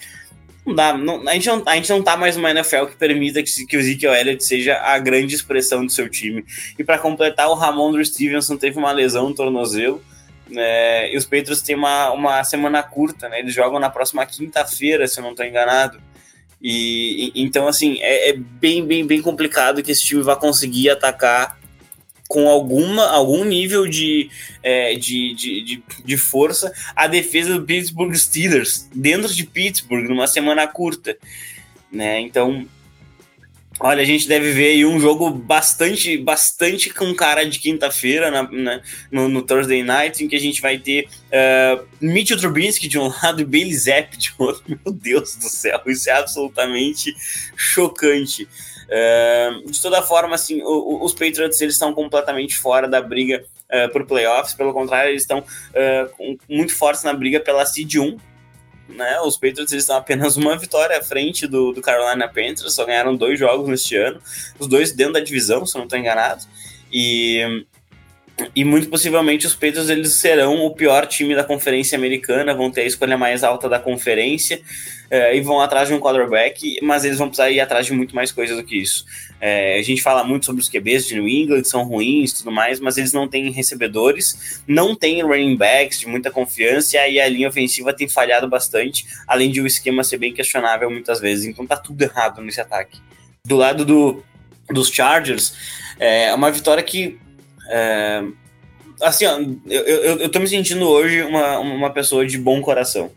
Não dá, não, a, gente não, a gente não tá mais numa NFL que permita que, que o Ezekiel Elliott seja a grande expressão do seu time. E para completar, o Ramon Stevenson teve uma lesão no tornozelo. né? e os Patriots têm uma, uma semana curta, né? Eles jogam na próxima quinta-feira, se eu não estou enganado. E, e então, assim, é, é, bem, bem, bem complicado que esse time vá conseguir atacar com alguma, algum nível de, é, de, de, de, de, força a defesa do Pittsburgh Steelers dentro de Pittsburgh numa semana curta, né? Então Olha, a gente deve ver aí um jogo bastante, bastante com cara de quinta-feira no, no, Thursday Night, em que a gente vai ter uh, Mitchell Trubinsky de um lado e Bailey Zapp de outro. Meu Deus do céu, isso é absolutamente chocante. Uh, de toda forma, assim, o, os Patriots eles estão completamente fora da briga uh, por playoffs. Pelo contrário, eles estão uh, muito fortes na briga pela seed 1, né? Os Patriots eles estão apenas uma vitória à frente do, do Carolina Panthers, só ganharam dois jogos neste ano, os dois dentro da divisão, se eu não estou enganado. E, e muito possivelmente os Patriots eles serão o pior time da conferência americana, vão ter a escolha mais alta da conferência é, e vão atrás de um quarterback, mas eles vão precisar ir atrás de muito mais coisas do que isso. É, a gente fala muito sobre os QBs de New England, são ruins e tudo mais, mas eles não têm recebedores, não têm running backs de muita confiança, e aí a linha ofensiva tem falhado bastante, além de o esquema ser bem questionável muitas vezes, então tá tudo errado nesse ataque. Do lado do, dos Chargers, é uma vitória que é, assim, ó, eu, eu, eu tô me sentindo hoje uma, uma pessoa de bom coração.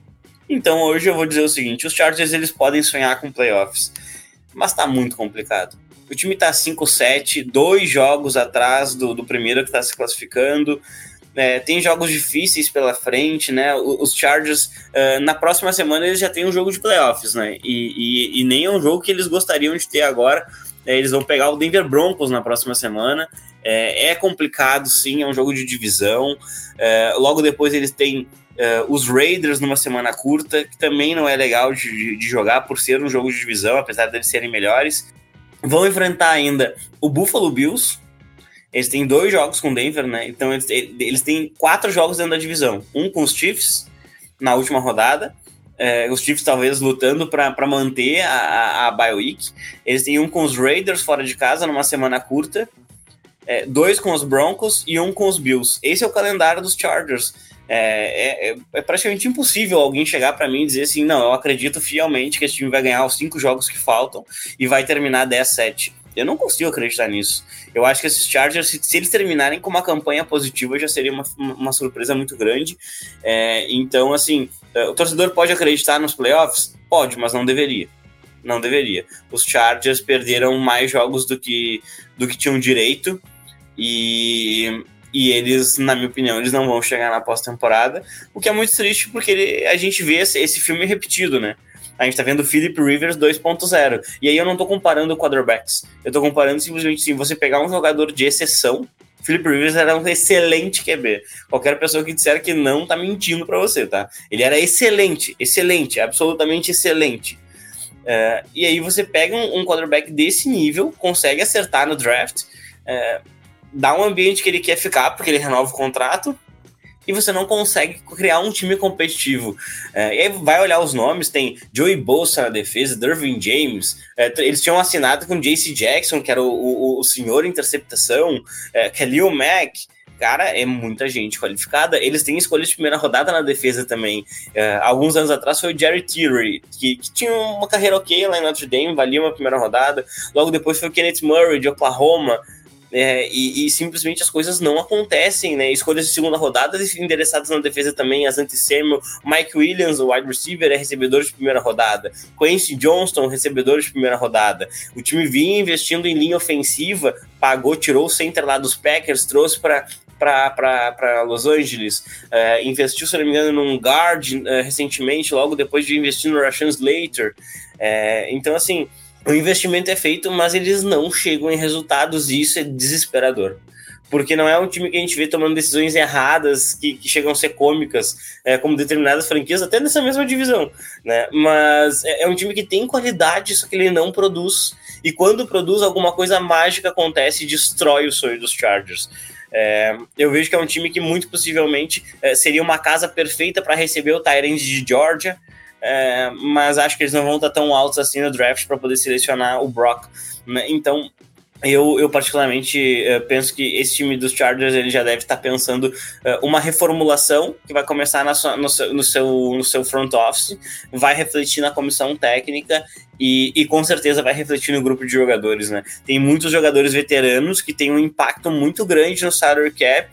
Então hoje eu vou dizer o seguinte: os Chargers eles podem sonhar com playoffs, mas tá muito complicado. O time tá 5-7, dois jogos atrás do, do primeiro que tá se classificando. É, tem jogos difíceis pela frente, né? Os Chargers, uh, na próxima semana, eles já têm um jogo de playoffs, né? E, e, e nem é um jogo que eles gostariam de ter agora. É, eles vão pegar o Denver Broncos na próxima semana. É, é complicado, sim, é um jogo de divisão. É, logo depois, eles têm Uh, os Raiders numa semana curta, que também não é legal de, de, jogar por ser um jogo de divisão, apesar de eles serem melhores. Vão enfrentar ainda o Buffalo Bills. Eles têm dois jogos com Denver, né? Então eles, eles têm quatro jogos dentro da divisão. Um com os Chiefs na última rodada. É, os Chiefs talvez lutando para manter a, a, a bye week. Eles têm um com os Raiders fora de casa numa semana curta. É, dois com os Broncos e um com os Bills. Esse é o calendário dos Chargers. É, é, é, praticamente impossível alguém chegar para mim e dizer assim: não, eu acredito fielmente que esse time vai ganhar os cinco jogos que faltam e vai terminar 10-7. Eu não consigo acreditar nisso. Eu acho que esses Chargers, se, se eles terminarem com uma campanha positiva, já seria uma, uma surpresa muito grande. É, então, assim, é, o torcedor pode acreditar nos playoffs? Pode, mas não deveria. Não deveria. Os Chargers perderam mais jogos do que, do que tinham direito. E, e eles, na minha opinião, eles não vão chegar na pós-temporada, o que é muito triste porque ele, a gente vê esse, esse, filme repetido, né? A gente tá vendo Philip Rivers 2.0. E aí eu não tô comparando quarterbacks. Eu tô comparando simplesmente assim, você pegar um jogador de exceção. Philip Rivers era um excelente QB. Qualquer pessoa que disser que não tá mentindo para você, tá? Ele era excelente, excelente, absolutamente excelente. É, e aí você pega um, um quarterback desse nível, consegue acertar no draft. É, dá um ambiente que ele quer ficar, porque ele renova o contrato, e você não consegue criar um time competitivo. É, e aí vai olhar os nomes, tem Joey Bosa na defesa, Dervin James, é, eles tinham assinado com JC Jackson, que era o, o, o senhor interceptação, é, Khalil Mack, cara, é muita gente qualificada. Eles têm escolha de primeira rodada na defesa também. É, alguns anos atrás foi o Jerry Tillery, que, que, tinha uma carreira ok lá em Notre Dame, valia uma primeira rodada. Logo depois foi o Kenneth Murray, de Oklahoma, é, e, e, simplesmente as coisas não acontecem, né? Escolhas de segunda rodada endereçadas na defesa também, as anti-Samuel, Mike Williams, o wide receiver, é recebedor de primeira rodada, Quincy Johnston, recebedor de primeira rodada. O time vinha investindo em linha ofensiva, pagou, tirou o center lá dos Packers, trouxe para para Los Angeles, é, investiu, se não me engano, num guard é, recentemente, logo depois de investir no Rashan Slater. É, então, assim, o investimento é feito, mas eles não chegam em resultados e isso é desesperador. Porque não é um time que a gente vê tomando decisões erradas que, que chegam a ser cômicas, é, como determinadas franquias, até nessa mesma divisão. Né? Mas é, é um time que tem qualidade, só que ele não produz. E quando produz, alguma coisa mágica acontece e destrói o sonho dos Chargers. É, eu vejo que é um time que muito possivelmente é, seria uma casa perfeita para receber o Tyrande de Georgia, é, mas acho que eles não vão estar tão altos assim no draft para poder selecionar o Brock. Né? Então, eu, eu particularmente uh, penso que esse time dos Chargers ele já deve estar pensando uh, uma reformulação que vai começar na sua, no, seu, no, seu, no seu front office, vai refletir na comissão técnica e, e, com certeza vai refletir no grupo de jogadores. Né? Tem muitos jogadores veteranos que têm um impacto muito grande no salary cap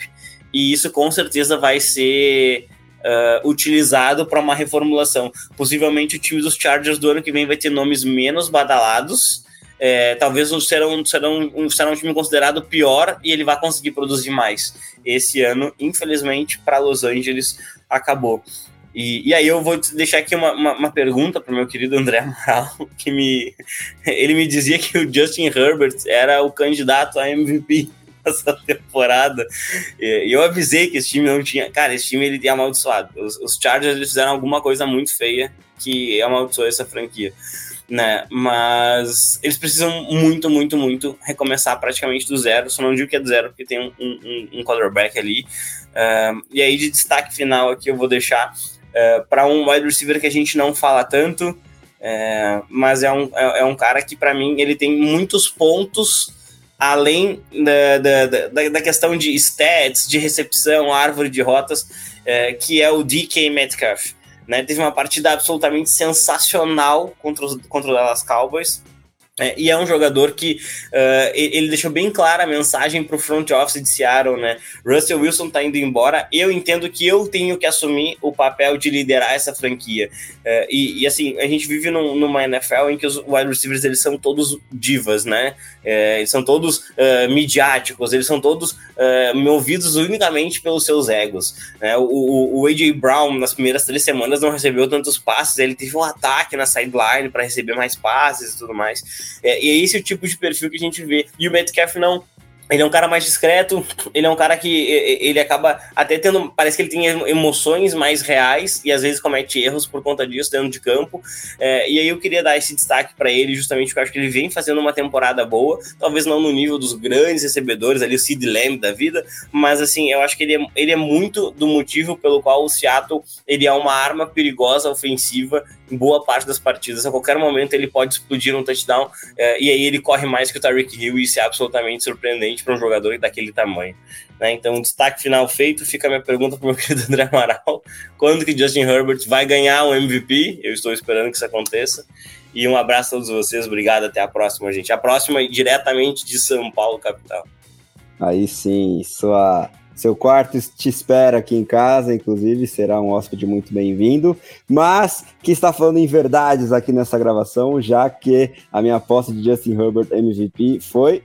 e isso com certeza vai ser uh, utilizado para uma reformulação. Possivelmente o time dos Chargers do ano que vem vai ter nomes menos badalados. É, talvez serão, serão, um, será um time considerado pior e ele vai conseguir produzir mais. Esse ano, infelizmente, para Los Angeles acabou. E, e, aí eu vou deixar aqui uma, uma, uma pergunta para o meu querido André Amaral, que me, ele me dizia que o Justin Herbert era o candidato a MVP essa temporada. E eu avisei que esse time não tinha. Cara, esse time ele é amaldiçoado. Os, os Chargers eles fizeram alguma coisa muito feia que amaldiçoou essa franquia. Né? Mas eles precisam muito, muito, muito recomeçar praticamente do zero. Só não digo que é do zero, porque tem um, um, um quarterback ali. Uh, e aí, de destaque final aqui, eu vou deixar uh, para um wide receiver que a gente não fala tanto, uh, mas é um, é, é um cara que, para mim, ele tem muitos pontos além da, da, da, da, questão de stats, de recepção, árvore de rotas, é, que é o DK Metcalf. Né? Teve uma partida absolutamente sensacional contra, os, contra o Dallas Cowboys. É, e é um jogador que uh, ele deixou bem clara a mensagem para o front office de Seattle, né? Russell Wilson está indo embora. Eu entendo que eu tenho que assumir o papel de liderar essa franquia. Uh, e, e, assim, a gente vive num, numa NFL em que os wide receivers eles são todos divas, né? Uh, eles são todos midiáticos, eles são todos movidos unicamente pelos seus egos. Né? O, o, o, AJ Brown, nas primeiras três semanas, não recebeu tantos passes, ele teve um ataque na sideline para receber mais passes e tudo mais. É, e é esse o tipo de perfil que a gente vê. E o Metcalf não, ele é um cara mais discreto, ele é um cara que ele acaba até tendo, parece que ele tem emoções mais reais e às vezes comete erros por conta disso dentro de campo. É, e aí eu queria dar esse destaque para ele, justamente porque eu acho que ele vem fazendo uma temporada boa, talvez não no nível dos grandes recebedores, ali o Sid Lamb da vida, mas assim, eu acho que ele é, ele é muito do motivo pelo qual o Seattle ele é uma arma perigosa ofensiva em boa parte das partidas. A qualquer momento ele pode explodir um touchdown é, e aí ele corre mais que o Tyreek Hill e isso é absolutamente surpreendente para um jogador daquele tamanho. Né? Então, destaque final feito, fica a minha pergunta para o meu querido André Amaral: quando que Justin Herbert vai ganhar um MVP? Eu estou esperando que isso aconteça. E um abraço a todos vocês, obrigado, até a próxima, gente. A próxima diretamente de São Paulo, capital. Aí sim, sua seu quarto te espera aqui em casa, inclusive, será um hóspede muito bem-vindo, mas que está falando em verdades aqui nessa gravação, já que a minha aposta de Justin Herbert MVP foi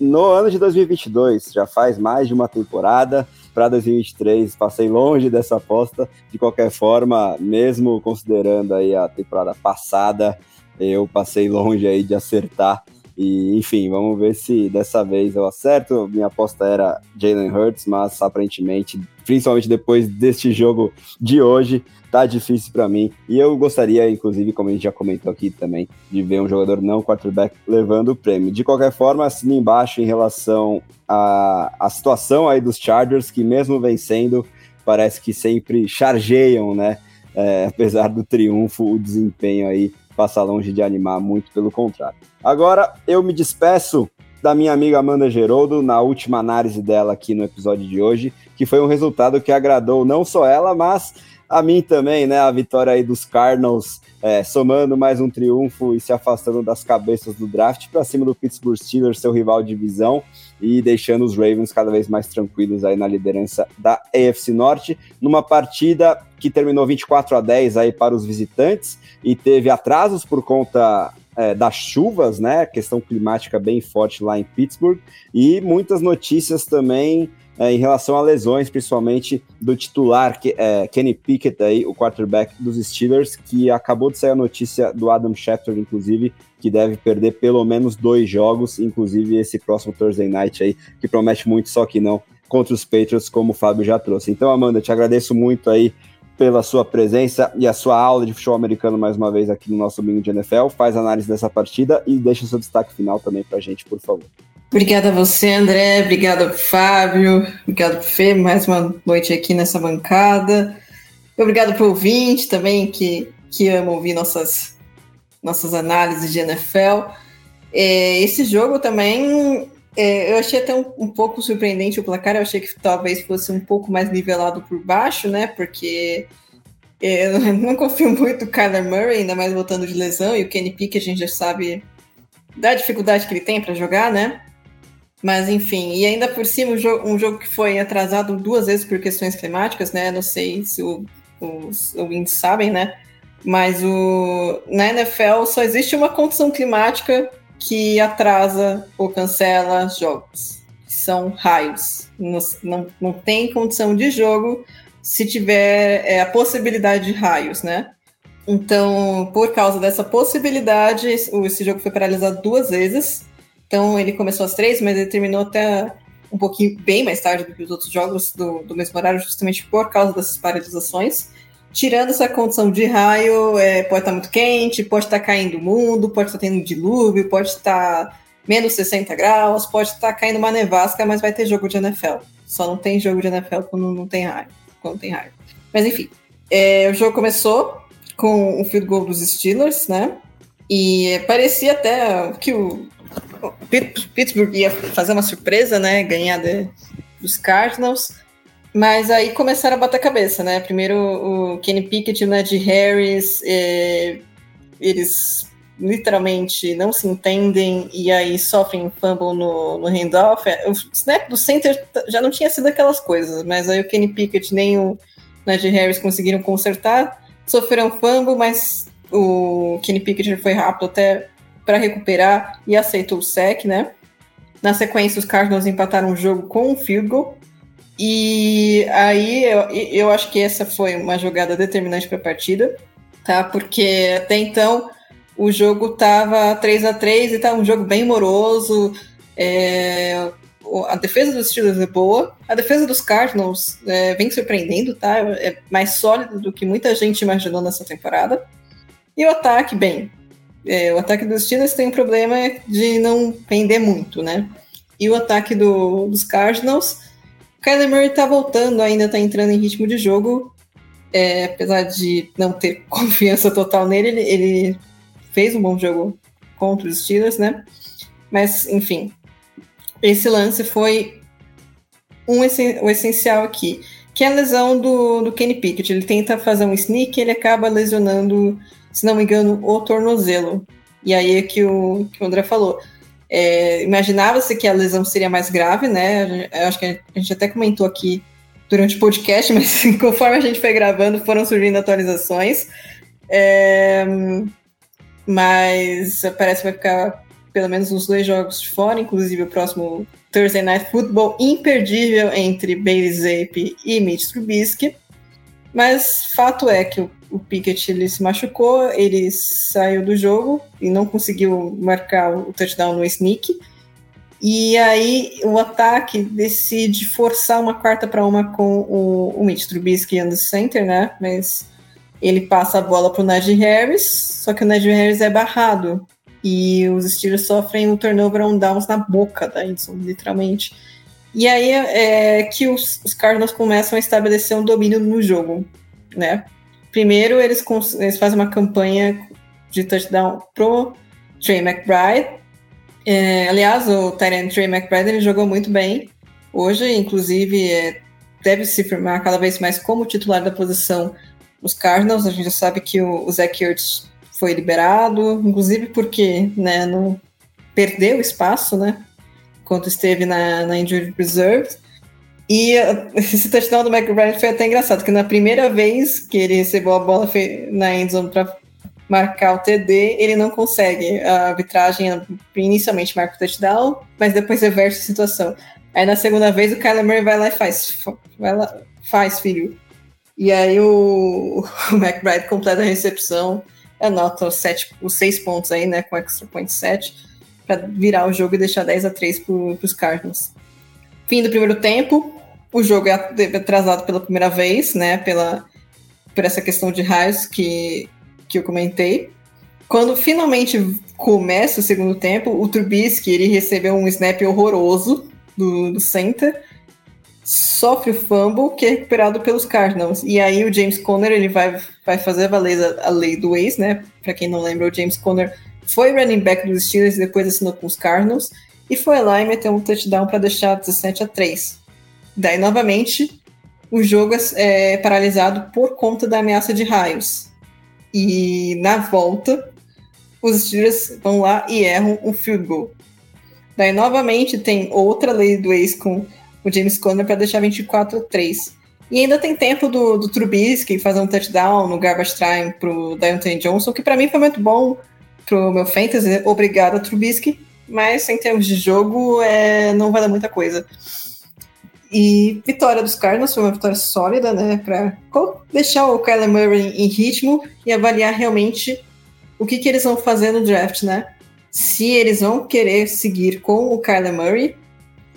no ano de 2022, já faz mais de uma temporada. Para 2023, passei longe dessa aposta. De qualquer forma, mesmo considerando aí a temporada passada, eu passei longe aí de acertar e, enfim, vamos ver se dessa vez eu acerto. Minha aposta era Jalen Hurts, mas aparentemente, principalmente depois deste jogo de hoje, tá difícil para mim. E eu gostaria, inclusive, como a gente já comentou aqui também, de ver um jogador não quarterback levando o prêmio. De qualquer forma, assina embaixo em relação à, à situação aí dos Chargers, que mesmo vencendo, parece que sempre chargeiam, né? É, apesar do triunfo, o desempenho aí passa longe de animar, muito pelo contrário. Agora eu me despeço da minha amiga Amanda Geroldo na última análise dela aqui no episódio de hoje, que foi um resultado que agradou não só ela, mas a mim também, né? A vitória aí dos Cardinals, é, somando mais um triunfo e se afastando das cabeças do draft para cima do Pittsburgh Steelers, seu rival de divisão, e deixando os Ravens cada vez mais tranquilos aí na liderança da AFC Norte, numa partida que terminou 24 a 10 aí para os visitantes e teve atrasos por conta é, das chuvas, né? Questão climática bem forte lá em Pittsburgh e muitas notícias também é, em relação a lesões, principalmente do titular que, é, Kenny Pickett, aí, o quarterback dos Steelers, que acabou de sair a notícia do Adam Schefter, inclusive, que deve perder pelo menos dois jogos, inclusive esse próximo Thursday Night aí, que promete muito, só que não, contra os Patriots, como o Fábio já trouxe. Então, Amanda, te agradeço muito aí pela sua presença e a sua aula de futebol americano mais uma vez aqui no nosso domingo de NFL. Faz análise dessa partida e deixa o seu destaque final também pra gente, por favor. Obrigada a você, André. Obrigada, Fábio. Obrigado, Fê. Mais uma noite aqui nessa bancada. Obrigado para o ouvinte também, que, que ama ouvir nossas, nossas análises de NFL. É, esse jogo também, é, eu achei até um, um, pouco surpreendente o placar. Eu achei que talvez fosse um pouco mais nivelado por baixo, né? Porque é, eu não confio muito no Kyler Murray, ainda mais voltando de lesão. E o Kenny Pickett, a gente já sabe da dificuldade que ele tem para jogar, né? Mas enfim, e ainda por cima um jogo, um jogo que foi atrasado duas vezes por questões climáticas, né? Não sei se o, os ouvintes sabem, né? Mas o, na NFL só existe uma condição climática que atrasa ou cancela jogos, são raios. Não, não, não tem condição de jogo se tiver é, a possibilidade de raios, né? Então, por causa dessa possibilidade, esse jogo foi paralisado duas vezes. Então ele começou às três, mas ele terminou até um pouquinho bem mais tarde do que os outros jogos do, do mesmo horário, justamente por causa dessas paralisações. Tirando essa condição de raio, é, pode estar muito quente, pode estar caindo o mundo, pode estar tendo um dilúvio, pode estar menos 60 graus, pode estar caindo uma nevasca, mas vai ter jogo de NFL. Só não tem jogo de NFL quando não tem raio. Quando tem raio. Mas enfim, é, o jogo começou com o field goal dos Steelers, né? E parecia até que o, Pittsburgh ia fazer uma surpresa, né? Ganhar de, dos Cardinals. Mas aí começaram a bater cabeça, né? Primeiro o Kenny Pickett e o Ned Harris, eh, eles literalmente não se entendem e aí sofrem fumble no, no handoff. É, o snap do center já não tinha sido aquelas coisas, mas aí o Kenny Pickett nem o Najee Harris conseguiram consertar, sofreram fumble, mas o Kenny Pickett foi rápido até para recuperar e aceitou o sec, né? Na sequência, os Cardinals empataram o jogo com um field goal. E aí eu, eu acho que essa foi uma jogada determinante para a partida, tá? Porque até então o jogo tava 3 a 3 e tá um jogo bem moroso. É, a defesa dos Steelers é boa, a defesa dos Cardinals é, vem surpreendendo, tá? É mais sólida do que muita gente imaginou nessa temporada. E o ataque, bem, é, o ataque dos Steelers tem um problema de não pender muito, né? E o ataque do, dos Cardinals, o Kyler Murray tá voltando, ainda tá entrando em ritmo de jogo, é, apesar de não ter confiança total nele, ele, ele fez um bom jogo contra os Steelers, né? Mas, enfim, esse lance foi um, o essencial aqui, que é a lesão do, do Kenny Pickett. Ele tenta fazer um sneak ele acaba lesionando, se não me engano, o tornozelo. E aí é que o, que o André falou. É, Imaginava-se que a lesão seria mais grave, né? Eu acho que a gente até comentou aqui durante o podcast, mas conforme a gente foi gravando, foram surgindo atualizações. É, mas parece que vai ficar pelo menos uns dois jogos de fora, inclusive o próximo Thursday Night Football imperdível entre Bailey Zape e Mitch Trubisky. Mas fato é que o, o Pickett ele se machucou, ele saiu do jogo e não conseguiu marcar o touchdown no sneak. E aí o ataque decide forçar uma quarta para uma com o, o Mitch Trubisky under center, né? Mas ele passa a bola para o Najee Harris, só que o Najee Harris é barrado. E os Steelers sofrem um turnover on downs na boca da Edson, literalmente. E aí é que os, os Cardinals começam a estabelecer um domínio no jogo, né? Primeiro, eles, eles fazem uma campanha de touchdown pro Trey McBride. É, aliás, o Tyrant Trey McBride ele jogou muito bem hoje, inclusive é, deve se firmar cada vez mais como titular da posição os Cardinals. A gente já sabe que o, o Zach Ertz foi liberado, inclusive porque né, não perdeu espaço, né? Enquanto esteve na, na Injury Reserve. E esse touchdown do McBride foi até engraçado, porque na primeira vez que ele recebeu a bola na endzone para marcar o TD, ele não consegue. A arbitragem inicialmente marca o touchdown, mas depois reverte a situação. Aí na segunda vez o Kyler Murray vai lá e faz. Vai lá, faz, filho. E aí o, o McBride completa a recepção, anota os, sete, os seis pontos aí, né, com extra point 7, para virar o jogo e deixar 10 a 3 para os Cardinals. Fim do primeiro tempo, o jogo é atrasado pela primeira vez, né, pela, por essa questão de raios que, que eu comentei. Quando finalmente começa o segundo tempo, o Trubisky ele recebeu um snap horroroso do, do center, sofre o fumble que é recuperado pelos Cardinals. E aí o James Conner ele vai, vai fazer valer a, a lei do ex, né? Para quem não lembra, o James Conner foi running back dos Steelers e depois assinou com os Cardinals e foi lá e meteu um touchdown para deixar 17 a 3. Daí novamente o jogo é, é paralisado por conta da ameaça de raios. E na volta os Steelers vão lá e erram um field goal. Daí novamente tem outra lei do ex com o James Conner para deixar 24 a 3. E ainda tem tempo do, do Trubisky fazer um touchdown no garbage time pro Deontay Johnson, que para mim foi muito bom pro meu fantasy. Obrigado, Trubisky. Mas em termos de jogo, é, não vai dar muita coisa. E vitória dos Cardinals foi uma vitória sólida, né? Para deixar o Kyler Murray em ritmo e avaliar realmente o que, que eles vão fazer no draft, né? Se eles vão querer seguir com o Kyler Murray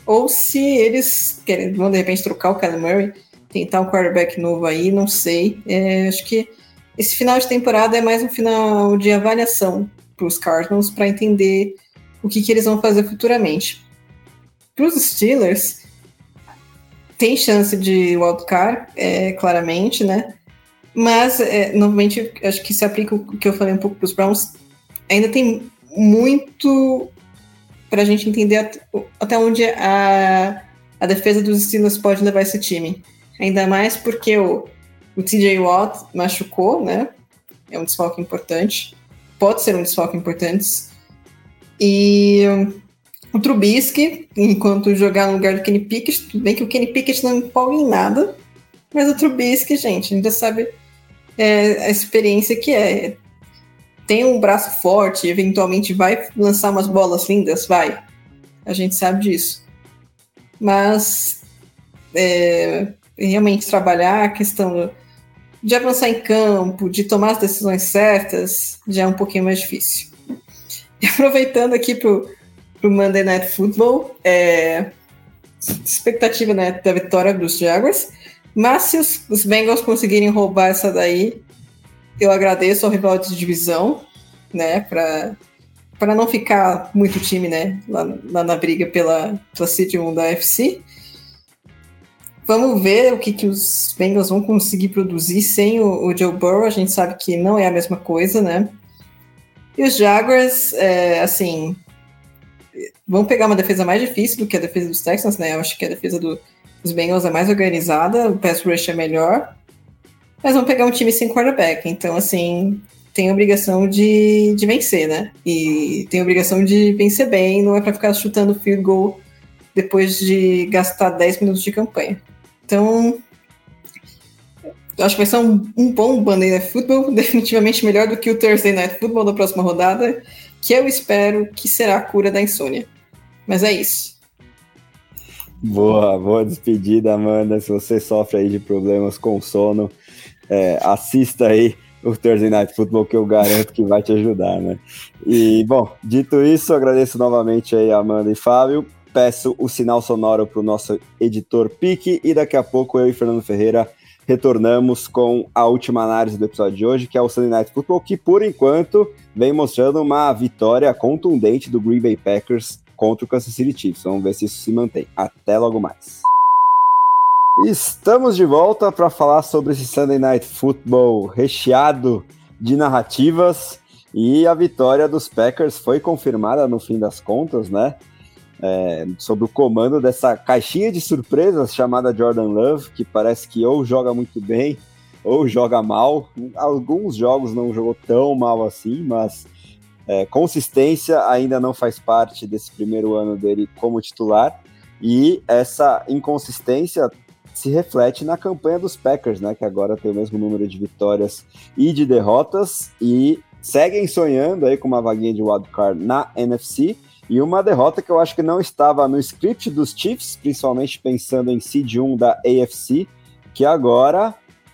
ou se eles querem, vão de repente trocar o Kyler Murray, tentar um quarterback novo aí, não sei. É, acho que esse final de temporada é mais um final de avaliação para os Cardinals para entender o que, que eles vão fazer futuramente. Para os Steelers, tem chance de wildcard, é, claramente, né? Mas, é, novamente, acho que se aplica o que eu falei um pouco para os Browns. Ainda tem muito para a gente entender até onde a, a defesa dos Steelers pode levar esse time. Ainda mais porque o, o TJ Watt machucou, né? É um desfalque importante. pode ser um desfalque importante. E o Trubisky, enquanto jogar no lugar do Kenny Pickett, tudo bem que o Kenny Pickett não empolga em nada, mas o Trubisky, gente, a gente já sabe é, a experiência que é. Tem um braço forte, eventualmente vai lançar umas bolas lindas, vai. A gente sabe disso. Mas é, realmente trabalhar a questão de avançar em campo, de tomar as decisões certas, já é um pouquinho mais difícil. E aproveitando aqui para o Monday Night Football, é, expectativa né, da vitória dos Jaguars, mas se os, os Bengals conseguirem roubar essa daí, eu agradeço ao rival de divisão, né, para para não ficar muito time, né, lá, lá na briga pela, pela City 1 da FC. Vamos ver o que, que os Bengals vão conseguir produzir sem o, o, Joe Burrow. A gente sabe que não é a mesma coisa, né? E os Jaguars, é, assim, vão pegar uma defesa mais difícil do que a defesa dos Texans, né? Eu acho que a defesa do, dos Bengals é mais organizada, o pass rush é melhor, mas vão pegar um time sem quarterback. Então, assim, tem obrigação de, de vencer, né? E tem obrigação de vencer bem, não é para ficar chutando field goal depois de gastar 10 minutos de campanha. Então, acho que vai ser um, um bom Monday Night Football, definitivamente melhor do que o Thursday Night Football da próxima rodada, que eu espero que será a cura da insônia. Mas é isso. Boa, boa despedida, Amanda. Se você sofre aí de problemas com sono, é, assista aí o Thursday Night Football, que eu garanto que vai te ajudar, né? E, bom, dito isso, agradeço novamente aí Amanda e Fábio peço o sinal sonoro para o nosso editor Pique e daqui a pouco eu e Fernando Ferreira retornamos com a última análise do episódio de hoje, que é o Sunday Night Football, que por enquanto vem mostrando uma vitória contundente do Green Bay Packers contra o Kansas City Chiefs. Vamos ver se isso se mantém. Até logo mais. Estamos de volta para falar sobre esse Sunday Night Football recheado de narrativas e a vitória dos Packers foi confirmada no fim das contas, né? é, sob o comando dessa caixinha de surpresas chamada Jordan Love, que parece que ou joga muito bem ou joga mal. Alguns jogos não jogou tão mal assim, mas é, consistência ainda não faz parte desse primeiro ano dele como titular. E essa inconsistência se reflete na campanha dos Packers, né, que agora tem o mesmo número de vitórias e de derrotas e seguem sonhando aí com uma vaguinha de wildcard na NFC e uma derrota que eu acho que não estava no script dos Chiefs, principalmente pensando em seed 1 da AFC, que agora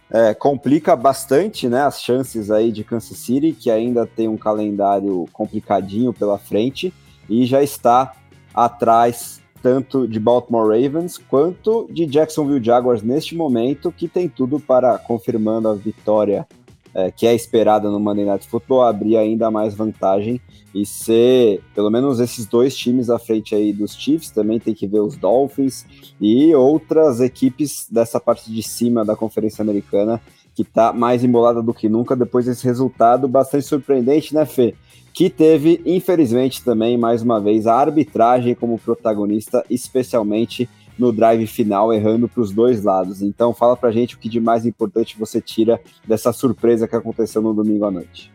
é, complica bastante né, as chances aí de Kansas City, que ainda tem um calendário complicadinho pela frente e já está atrás tanto de Baltimore Ravens quanto de Jacksonville Jaguars neste momento, que tem tudo para, confirmando a vitória é, que é esperada no Monday Night Football, abrir ainda mais vantagem e ser pelo menos esses dois times à frente aí dos Chiefs, também tem que ver os Dolphins e outras equipes dessa parte de cima da Conferência Americana que está mais embolada do que nunca depois desse resultado bastante surpreendente, né, Fê? Que teve, infelizmente, também, mais uma vez, a arbitragem como protagonista, especialmente no drive final, errando para os dois lados. Então, fala para gente o que de mais importante você tira dessa surpresa que aconteceu no domingo à noite.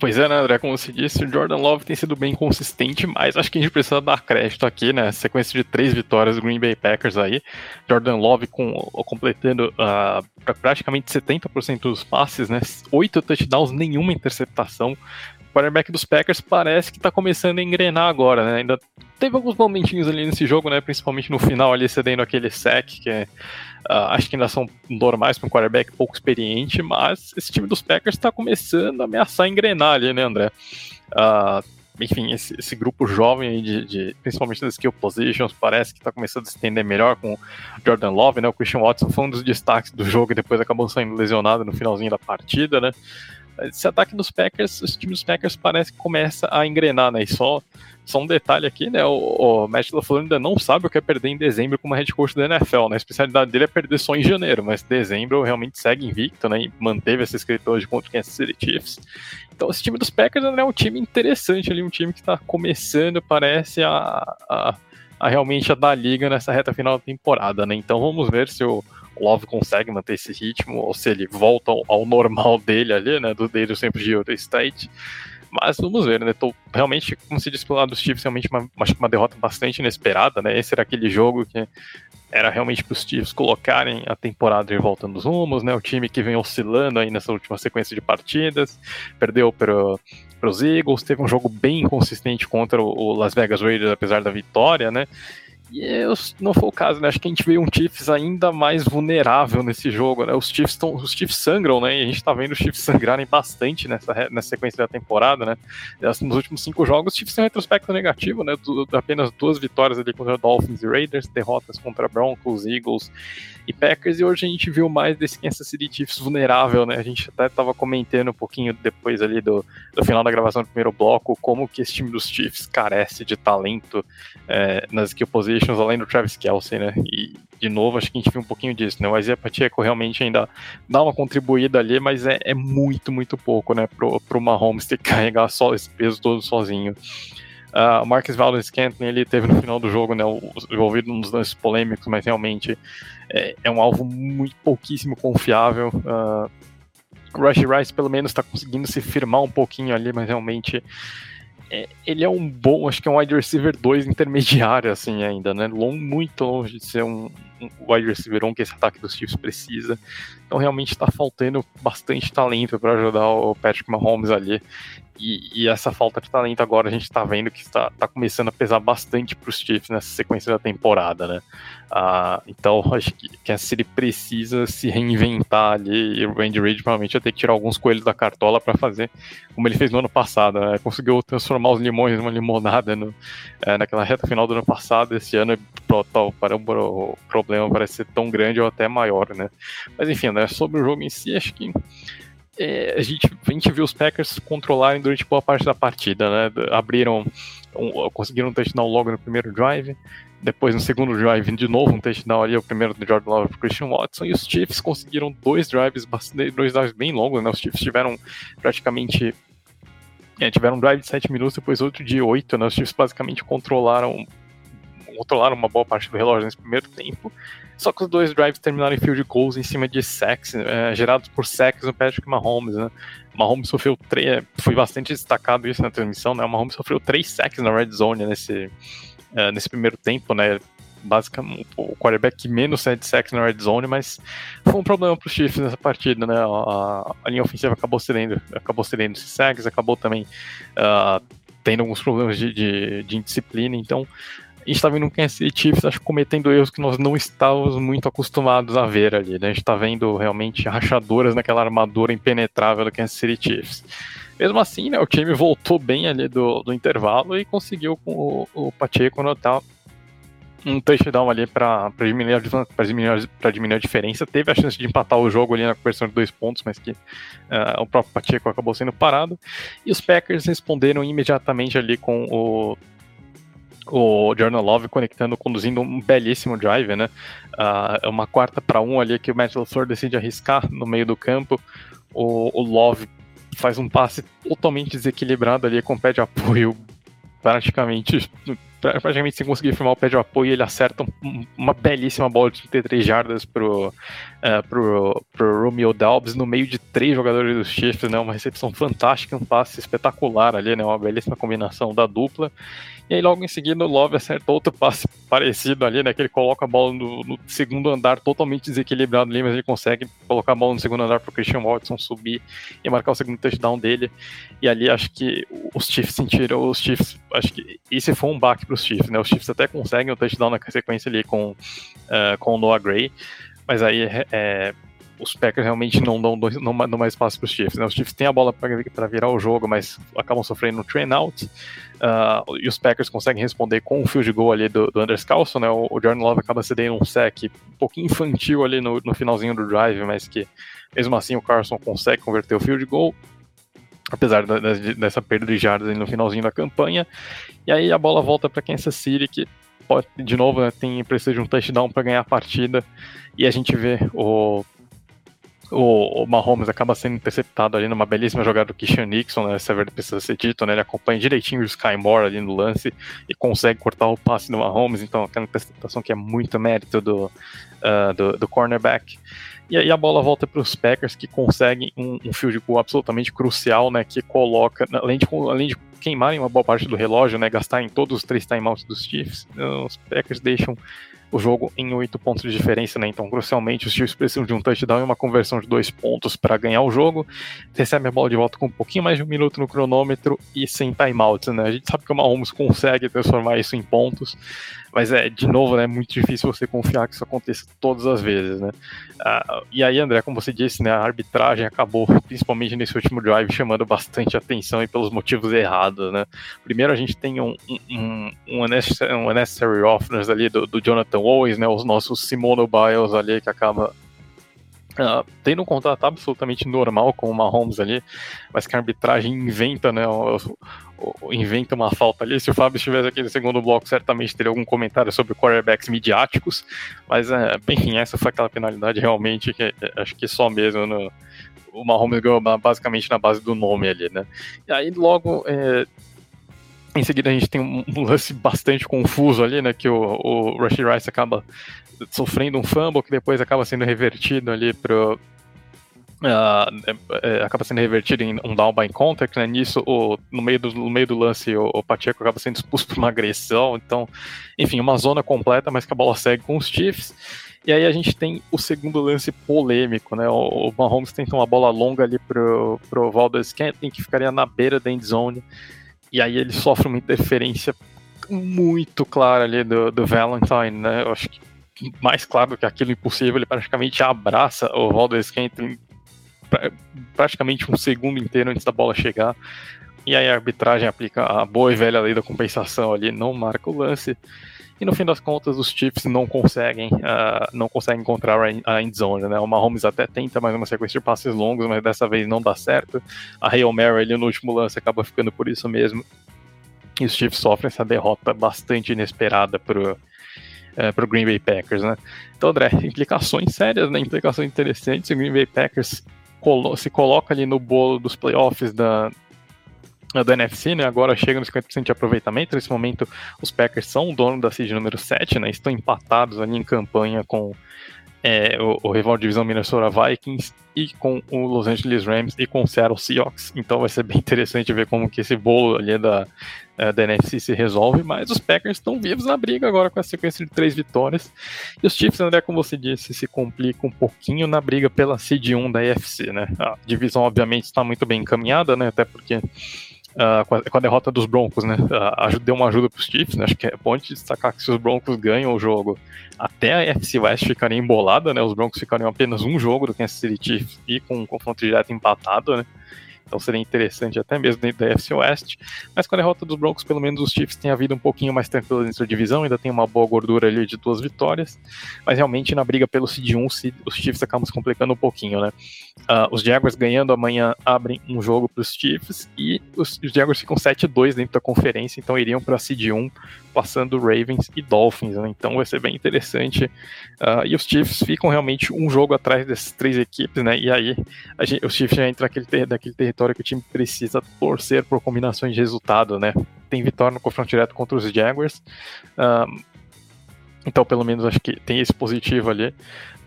Pois é, né, André? Como você disse, o Jordan Love tem sido bem consistente, mas acho que a gente precisa dar crédito aqui, né? Sequência de três vitórias do Green Bay Packers aí. Jordan Love com, completando uh, praticamente 70% dos passes, né? Oito touchdowns, nenhuma interceptação quarterback dos Packers parece que tá começando a engrenar agora, né? Ainda teve alguns momentinhos ali nesse jogo, né? Principalmente no final ali cedendo aquele sec, que é, uh, acho que ainda são normais para um quarterback pouco experiente, mas esse time dos Packers está começando a ameaçar engrenar ali, né, André? Uh, enfim, esse, esse, grupo jovem de, de, principalmente das skill positions, parece que está começando a se entender melhor com Jordan Love, né? O Christian Watson foi um dos destaques do jogo e depois acabou saindo lesionado no finalzinho da partida, né? Esse ataque dos Packers, os times dos Packers parece que começa a engrenar, né? E só, só um detalhe aqui, né? O, o Matt LaFleur ainda não sabe o que é perder em dezembro como head coach da NFL, né? A especialidade dele é perder só em janeiro, mas dezembro realmente segue invicto, né? E manteve essa escritora de contra o Kansas City Chiefs. Então, esse time dos Packers é um time interessante ali, um time que está começando, parece, a, a, a realmente a dar liga nessa reta final da temporada, né? Então, vamos ver se o Love consegue manter esse ritmo, ou se ele volta ao, normal dele ali, né? Do dele sempre de Utah State. Mas vamos ver, né? Tô, realmente, como se diz pelo lado dos Chiefs, realmente uma, uma derrota bastante inesperada, né? Esse era aquele jogo que era realmente para os Chiefs colocarem a temporada de volta nos rumos, né? O time que vem oscilando aí nessa última sequência de partidas, perdeu para os Eagles, teve um jogo bem inconsistente contra o Las Vegas Raiders, apesar da vitória, né? E não foi o caso, né? Acho que a gente vê um Chiefs ainda mais vulnerável nesse jogo, né? Os Chiefs, tão, os Chiefs sangram, né? E a gente tá vendo os Chiefs sangrarem bastante nessa, nessa sequência da temporada, né? Nos últimos cinco jogos, os Chiefs têm um retrospecto negativo, né? apenas duas vitórias ali contra Dolphins e Raiders, derrotas contra Broncos, Eagles e Packers, e hoje a gente viu mais desse Kansas City Chiefs vulnerável, né? A gente até tava comentando um pouquinho depois ali do, do final da gravação do primeiro bloco, como que esse time dos Chiefs carece de talento é, nas skill positions, além do Travis Kelsey, né? E, de novo, acho que a gente viu um pouquinho disso, né? O Isaiah Pacheco realmente ainda dá uma contribuída ali, mas é, é muito, muito pouco, né? Pro, pro Mahomes ter que carregar só esse peso todo sozinho. Uh, o Marcus Valdez Scantling ele teve no final do jogo, né, envolvido nos lances polêmicos, mas realmente é, é, um alvo muito pouquíssimo confiável. Uh, o Rush Rice pelo menos está conseguindo se firmar um pouquinho ali, mas realmente é, ele é um bom, acho que é um wide receiver 2 intermediário assim ainda, né? Long, muito longe de ser um, um wide receiver 1 que esse ataque dos Chiefs precisa. Então realmente está faltando bastante talento para ajudar o Patrick Mahomes ali. E, e, essa falta de talento agora a gente está vendo que está tá começando a pesar bastante para os Chiefs nessa sequência da temporada, né? Ah, então acho que Kansas City precisa se reinventar ali e o Andy Reid provavelmente vai ter que tirar alguns coelhos da cartola para fazer como ele fez no ano passado, né? Conseguiu transformar os limões numa limonada no, é, naquela reta final do ano passado. Esse ano para o problema parece ser tão grande ou até maior, né? Mas enfim, né? Sobre o jogo em si, acho que é, a, gente, a gente viu os Packers controlarem durante boa parte da partida, né? Abriram, um, conseguiram um touchdown logo no primeiro drive, depois no segundo drive de novo um touchdown ali, o primeiro do Jordan Love para Christian Watson, e os Chiefs conseguiram dois drives, dois drives bem longos, né? Os Chiefs tiveram praticamente é, tiveram um drive de 7 minutos, depois outro de 8, né? Os Chiefs basicamente controlaram controlaram uma boa parte do relógio nesse primeiro tempo. Só que os dois drives terminaram em field goals em cima de sacks, é, gerados por sacks no Patrick Mahomes, né? Mahomes sofreu três, é, foi bastante destacado isso na transmissão, né? O Mahomes sofreu três sacks na red zone nesse, é, nesse primeiro tempo, né? Basicamente, o quarterback menos sete sacks na red zone, mas foi um problema para os Chiefs nessa partida, né? A, a, linha ofensiva acabou cedendo, acabou cedendo esses sacks, acabou também uh, tendo alguns problemas de, de, de indisciplina, então a gente está vendo um Kansas City Chiefs acho, cometendo erros que nós não estávamos muito acostumados a ver ali. Né? A gente está vendo realmente rachaduras naquela armadura impenetrável do Kansas City Chiefs. Mesmo assim, né, o time voltou bem ali do, do intervalo e conseguiu com o, o Pacheco notar um touchdown ali para diminuir, diminuir, diminuir a diferença. Teve a chance de empatar o jogo ali na conversão de dois pontos, mas que uh, o próprio Pacheco acabou sendo parado. E os Packers responderam imediatamente ali com o o Jordan Love conectando, conduzindo um belíssimo drive, né? Uh, uma quarta para um ali que o Matt LaFleur decide arriscar no meio do campo. O, o, Love faz um passe totalmente desequilibrado ali com pé de apoio praticamente praticamente sem conseguir firmar o pé de apoio, ele acerta um, uma belíssima bola de 33 jardas pro, uh, pro, pro Romeo Dalbs no meio de três jogadores dos Chiefs, né? Uma recepção fantástica, um passe espetacular ali, né? Uma belíssima combinação da dupla. E aí logo em seguida o Love acerta outro passe parecido ali, né? Que ele coloca a bola no, no, segundo andar totalmente desequilibrado ali, mas ele consegue colocar a bola no segundo andar para o Christian Watson subir e marcar o segundo touchdown dele. E ali acho que os Chiefs sentiram, os Chiefs, acho que esse foi um baque para os Chiefs, né? Os Chiefs até conseguem o touchdown na sequência ali com, uh, com o Noah Gray, mas aí é, os Packers realmente não dão, não, não mais espaço para os Chiefs. Né? Os Chiefs têm a bola para virar o jogo, mas acabam sofrendo no train out. Uh, e os Packers conseguem responder com o field goal ali do, do Anders Carlson. Né? O, o Jordan Love acaba cedendo um sec um pouquinho infantil ali no, no finalzinho do drive, mas que mesmo assim o Carlson consegue converter o field goal apesar da, da, dessa perda de jardas no finalzinho da campanha. E aí a bola volta para Kansas City, que pode, de novo né, tem precisa de um touchdown para ganhar a partida. E a gente vê o o, o Mahomes acaba sendo interceptado ali numa belíssima jogada do Christian Nixon, né? Essa é precisa ser dito, né? Ele acompanha direitinho o Sky Moore ali no lance e consegue cortar o passe do Mahomes, então aquela interceptação que é muito mérito do, uh, do, do cornerback. E aí a bola volta para os Packers que conseguem um, um field goal absolutamente crucial, né? Que coloca, além de, além de queimarem uma boa parte do relógio, né? Gastar em todos os três timeouts dos Chiefs, os Packers deixam o jogo em oito pontos de diferença, né? Então, crucialmente, os Chiefs precisam de um touchdown e uma conversão de dois pontos para ganhar o jogo. Recebe a bola de volta com um pouquinho mais de um minuto no cronômetro e sem timeouts, né? A gente sabe que o Mahomes consegue transformar isso em pontos, mas é, de novo, né, é muito difícil você confiar que isso aconteça todas as vezes, né? Ah, e aí, André, como você disse, né, a arbitragem acabou, principalmente nesse último drive, chamando bastante atenção e pelos motivos errados, né? Primeiro, a gente tem um, um, um, unnecessary, um unnecessary offense ali do, do Jonathan Owens, né, os nossos Simone Biles ali, que acaba Uh, tendo um contrato absolutamente normal com o Mahomes ali, mas que a arbitragem inventa, né? Inventa uma falta ali. Se o Fábio estivesse aqui no segundo bloco, certamente teria algum comentário sobre quarterbacks midiáticos, mas uh, essa foi aquela penalidade realmente que acho que só mesmo no, o Mahomes ganhou basicamente na base do nome ali, né? E aí logo. É, em seguida a gente tem um, lance bastante confuso ali, né? Que o, o Rashid Rice acaba sofrendo um fumble que depois acaba sendo revertido ali pro. Uh, acaba sendo revertido em um down by contact, né? Nisso, o, no, meio do, no meio do lance, o, o Pacheco acaba sendo expulso por uma agressão. Então, enfim, uma zona completa, mas que a bola segue com os Chiefs. E aí a gente tem o segundo lance polêmico, né? O, o Mahomes tenta uma bola longa ali pro, pro Valdez Scantling, que ficaria na beira da end zone. E aí ele sofre uma interferência muito clara ali do, do Valentine, né? Eu acho que mais claro que aquilo impossível, ele praticamente abraça o Valdez Scantling praticamente um segundo inteiro antes da bola chegar. E aí a arbitragem aplica a boa e velha lei da compensação ali, não marca o lance. E no fim das contas, os Chiefs não conseguem, uh, não conseguem encontrar a endzone, né? O Mahomes até tenta mais uma sequência de passes longos, mas dessa vez não dá certo. A Hail Mary ali no último lance acaba ficando por isso mesmo. E os Chiefs sofrem essa derrota bastante inesperada pro, uh, pro Green Bay Packers, né? Então, André, implicações sérias, né? Implicações interessantes. O Green Bay Packers colo se coloca ali no bolo dos playoffs da, da NFC, né? Agora chega nos 50% de aproveitamento. Nesse momento, os Packers são o dono da seed número 7, né? Estão empatados ali em campanha com é, o, o, rival de divisão Minnesota Vikings e com o Los Angeles Rams e com o Seattle Seahawks. Então vai ser bem interessante ver como que esse bolo ali da, é, da NFC se resolve, mas os Packers estão vivos na briga agora com a sequência de três vitórias. E os Chiefs, André, como você disse, se complicam um pouquinho na briga pela seed 1 da NFC, né? A divisão, obviamente, está muito bem encaminhada, né? Até porque Uh, com, a, com, a, derrota dos Broncos, né? Uh, deu uma ajuda para os Chiefs, né? Acho que é bom de destacar que se os Broncos ganham o jogo, até a FC West ficaria embolada, né? Os Broncos ficariam apenas um jogo do Kansas City Chiefs e com um confronto direto empatado, né? Então seria interessante até mesmo dentro da FC West. Mas com a derrota dos Broncos, pelo menos os Chiefs têm a vida um pouquinho mais tranquila dentro da divisão, ainda tem uma boa gordura ali de duas vitórias. Mas realmente na briga pelo Seed 1, os Chiefs acabam se complicando um pouquinho, né? Uh, os Jaguars ganhando amanhã abrem um jogo para os Chiefs e os, os Jaguars ficam 7-2 dentro da conferência, então iriam para Seed 1 passando Ravens e Dolphins, né? então vai ser bem interessante. Uh, e os Chiefs ficam realmente um jogo atrás dessas três equipes, né? E aí gente, os Chiefs já entram naquele, ter, naquele território que o time precisa torcer por combinações de resultado, né? Tem vitória no confronto direto contra os Jaguars. Uh, então, pelo menos, acho que tem esse positivo ali.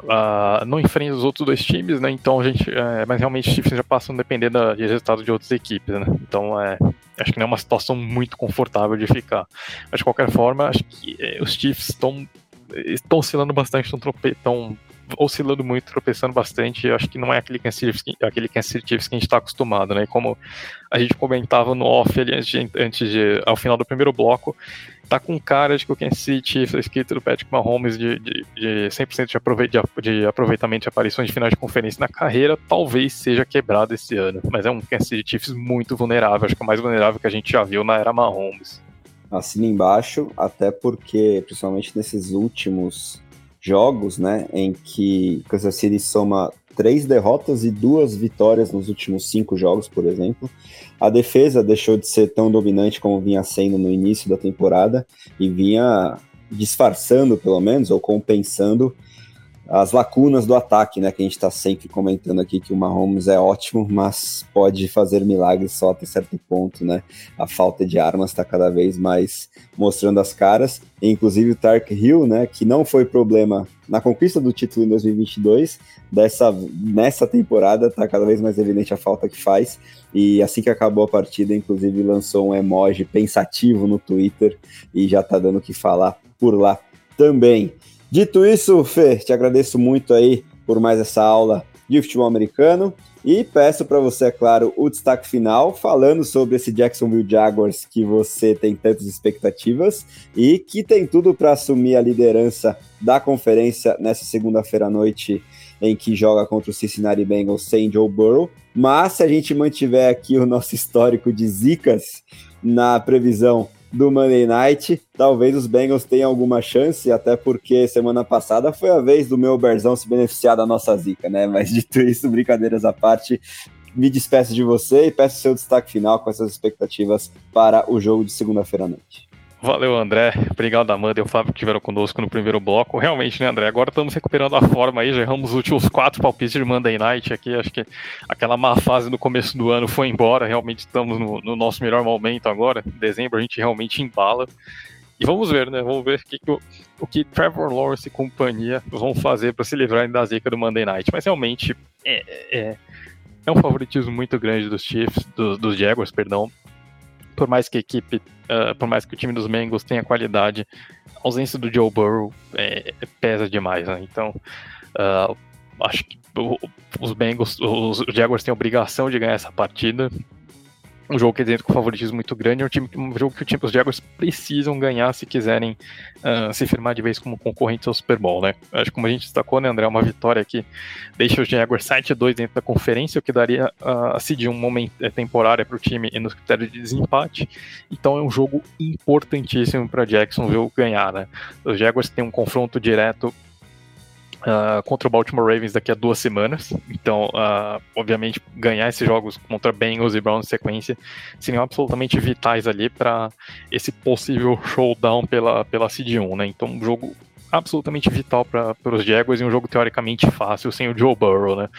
Uh, não enfrenta os outros dois times, né? Então a gente. É, mas realmente os Chiefs já passam dependendo de resultado de outras equipes, né? Então é, acho que não é uma situação muito confortável de ficar. Mas de qualquer forma, acho que é, os Chiefs estão estão oscilando bastante, estão oscilando muito, tropeçando bastante. Acho que não é aquele Kansas City, aquele Kansas City Chiefs que a gente está acostumado, né? Como a gente comentava no off ali antes de, antes de, ao final do primeiro bloco, tá com cara de que o Kansas City Chiefs, a escrita do Patrick Mahomes de, de, de 100% de, aprove de, de aproveitamento de aparições de final de conferência na carreira, talvez seja quebrado esse ano. Mas é um Kansas City Chiefs muito vulnerável, acho que é o mais vulnerável que a gente já viu na era Mahomes. Assina embaixo, até porque, principalmente nesses últimos jogos, né, em que Kansas City soma três derrotas e duas vitórias nos últimos cinco jogos, por exemplo. A defesa deixou de ser tão dominante como vinha sendo no início da temporada e vinha disfarçando, pelo menos, ou compensando as lacunas do ataque, né? Que a gente está sempre comentando aqui que o Mahomes é ótimo, mas pode fazer milagres só até certo ponto, né? A falta de armas está cada vez mais mostrando as caras. E, inclusive o Tark Hill, né? Que não foi problema na conquista do título em 2022, dessa nessa temporada está cada vez mais evidente a falta que faz. E assim que acabou a partida, inclusive lançou um emoji pensativo no Twitter e já está dando o que falar por lá também. Dito isso, Fê, te agradeço muito aí por mais essa aula de futebol americano e peço para você, é claro, o destaque final falando sobre esse Jacksonville Jaguars que você tem tantas expectativas e que tem tudo para assumir a liderança da conferência nessa segunda-feira à noite em que joga contra o Cincinnati Bengals sem Joe Burrow. Mas se a gente mantiver aqui o nosso histórico de zicas na previsão do Monday Night. Talvez os Bengals tenham alguma chance, até porque semana passada foi a vez do meu Berzão se beneficiar da nossa zica, né? Mas dito isso, brincadeiras à parte, me despeço de você e peço seu destaque final com essas expectativas para o jogo de segunda-feira à noite. Valeu, André. Obrigado, Amanda e o Fábio que estiveram conosco no primeiro bloco. Realmente, né, André? Agora estamos recuperando a forma aí. Já erramos os últimos quatro palpites de Monday Night aqui. Acho que aquela má fase no começo do ano foi embora. Realmente estamos no, no nosso melhor momento agora. Em dezembro a gente realmente embala. E vamos ver, né? Vamos ver o que, que, o que Trevor Lawrence e companhia vão fazer para se livrarem da zica do Monday Night. Mas realmente é, é, é um favoritismo muito grande dos Chiefs, do, dos Jaguars, perdão por mais que a equipe, uh, por mais que o time dos Bengals tenha qualidade, a ausência do Joe Burrow é, pesa demais, né? Então, uh, acho que os Bengals, os Jaguars têm a obrigação de ganhar essa partida um jogo que dentro com favoritismo muito grande, é um, time, um jogo que o time, os Jaguars precisam ganhar se quiserem uh, se firmar de vez como concorrente ao Super Bowl, né? Acho que como a gente destacou, né, André, uma vitória que deixa os Jaguars 7-2 dentro da conferência, o que daria uh, se de um momento é, temporário para o time e nos critérios de desempate. Então é um jogo importantíssimo para Jacksonville ganhar, né? Os Jaguars têm um confronto direto Uh, contra o Baltimore Ravens daqui a duas semanas. Então, uh, obviamente, ganhar esses jogos contra Bengals e Browns em sequência seriam absolutamente vitais ali para esse possível showdown pela, pela Seed 1, né? Então, um jogo absolutamente vital para os Jaguars e um jogo teoricamente fácil sem o Joe Burrow, né?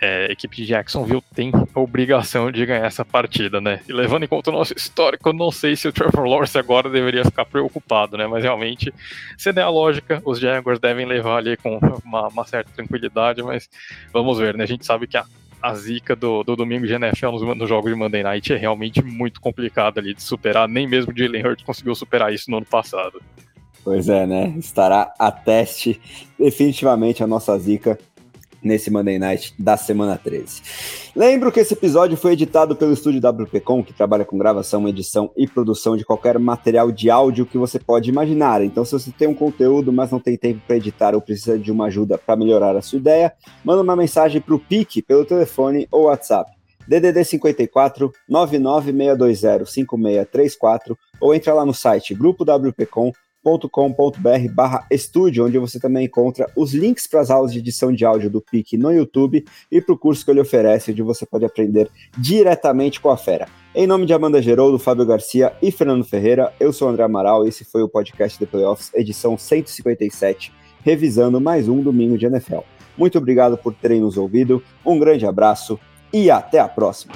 É, a equipe de Jacksonville tem a obrigação de ganhar essa partida, né? E levando em conta o nosso histórico, eu não sei se o Trevor Lawrence agora deveria ficar preocupado, né? Mas realmente, se a lógica, os Jaguars devem levar ali com uma, uma certa tranquilidade, mas vamos ver, né? A gente sabe que a, a zica do, do domingo de NFL nos, nos jogos de Monday Night é realmente muito complicada ali de superar, nem mesmo o Jalen Hurts conseguiu superar isso no ano passado. Pois é, né? Estará a teste definitivamente a nossa zica nesse Monday Night da semana 13. Lembro que esse episódio foi editado pelo estúdio WPcom, que trabalha com gravação, edição e produção de qualquer material de áudio que você pode imaginar. Então, se você tem um conteúdo, mas não tem tempo para editar ou precisa de uma ajuda para melhorar a sua ideia, manda uma mensagem para o PIC pelo telefone ou WhatsApp. DDD 54 99620 5634 ou entra lá no site grupo WPcom com.br barra estúdio, onde você também encontra os links para as aulas de edição de áudio do PIC no YouTube e para o curso que ele oferece, onde você pode aprender diretamente com a fera. Em nome de Amanda Geroldo, Fábio Garcia e Fernando Ferreira, eu sou André Amaral e esse foi o podcast The Playoffs, edição 157, revisando mais um domingo de NFL. Muito obrigado por terem nos ouvido, um grande abraço e até a próxima!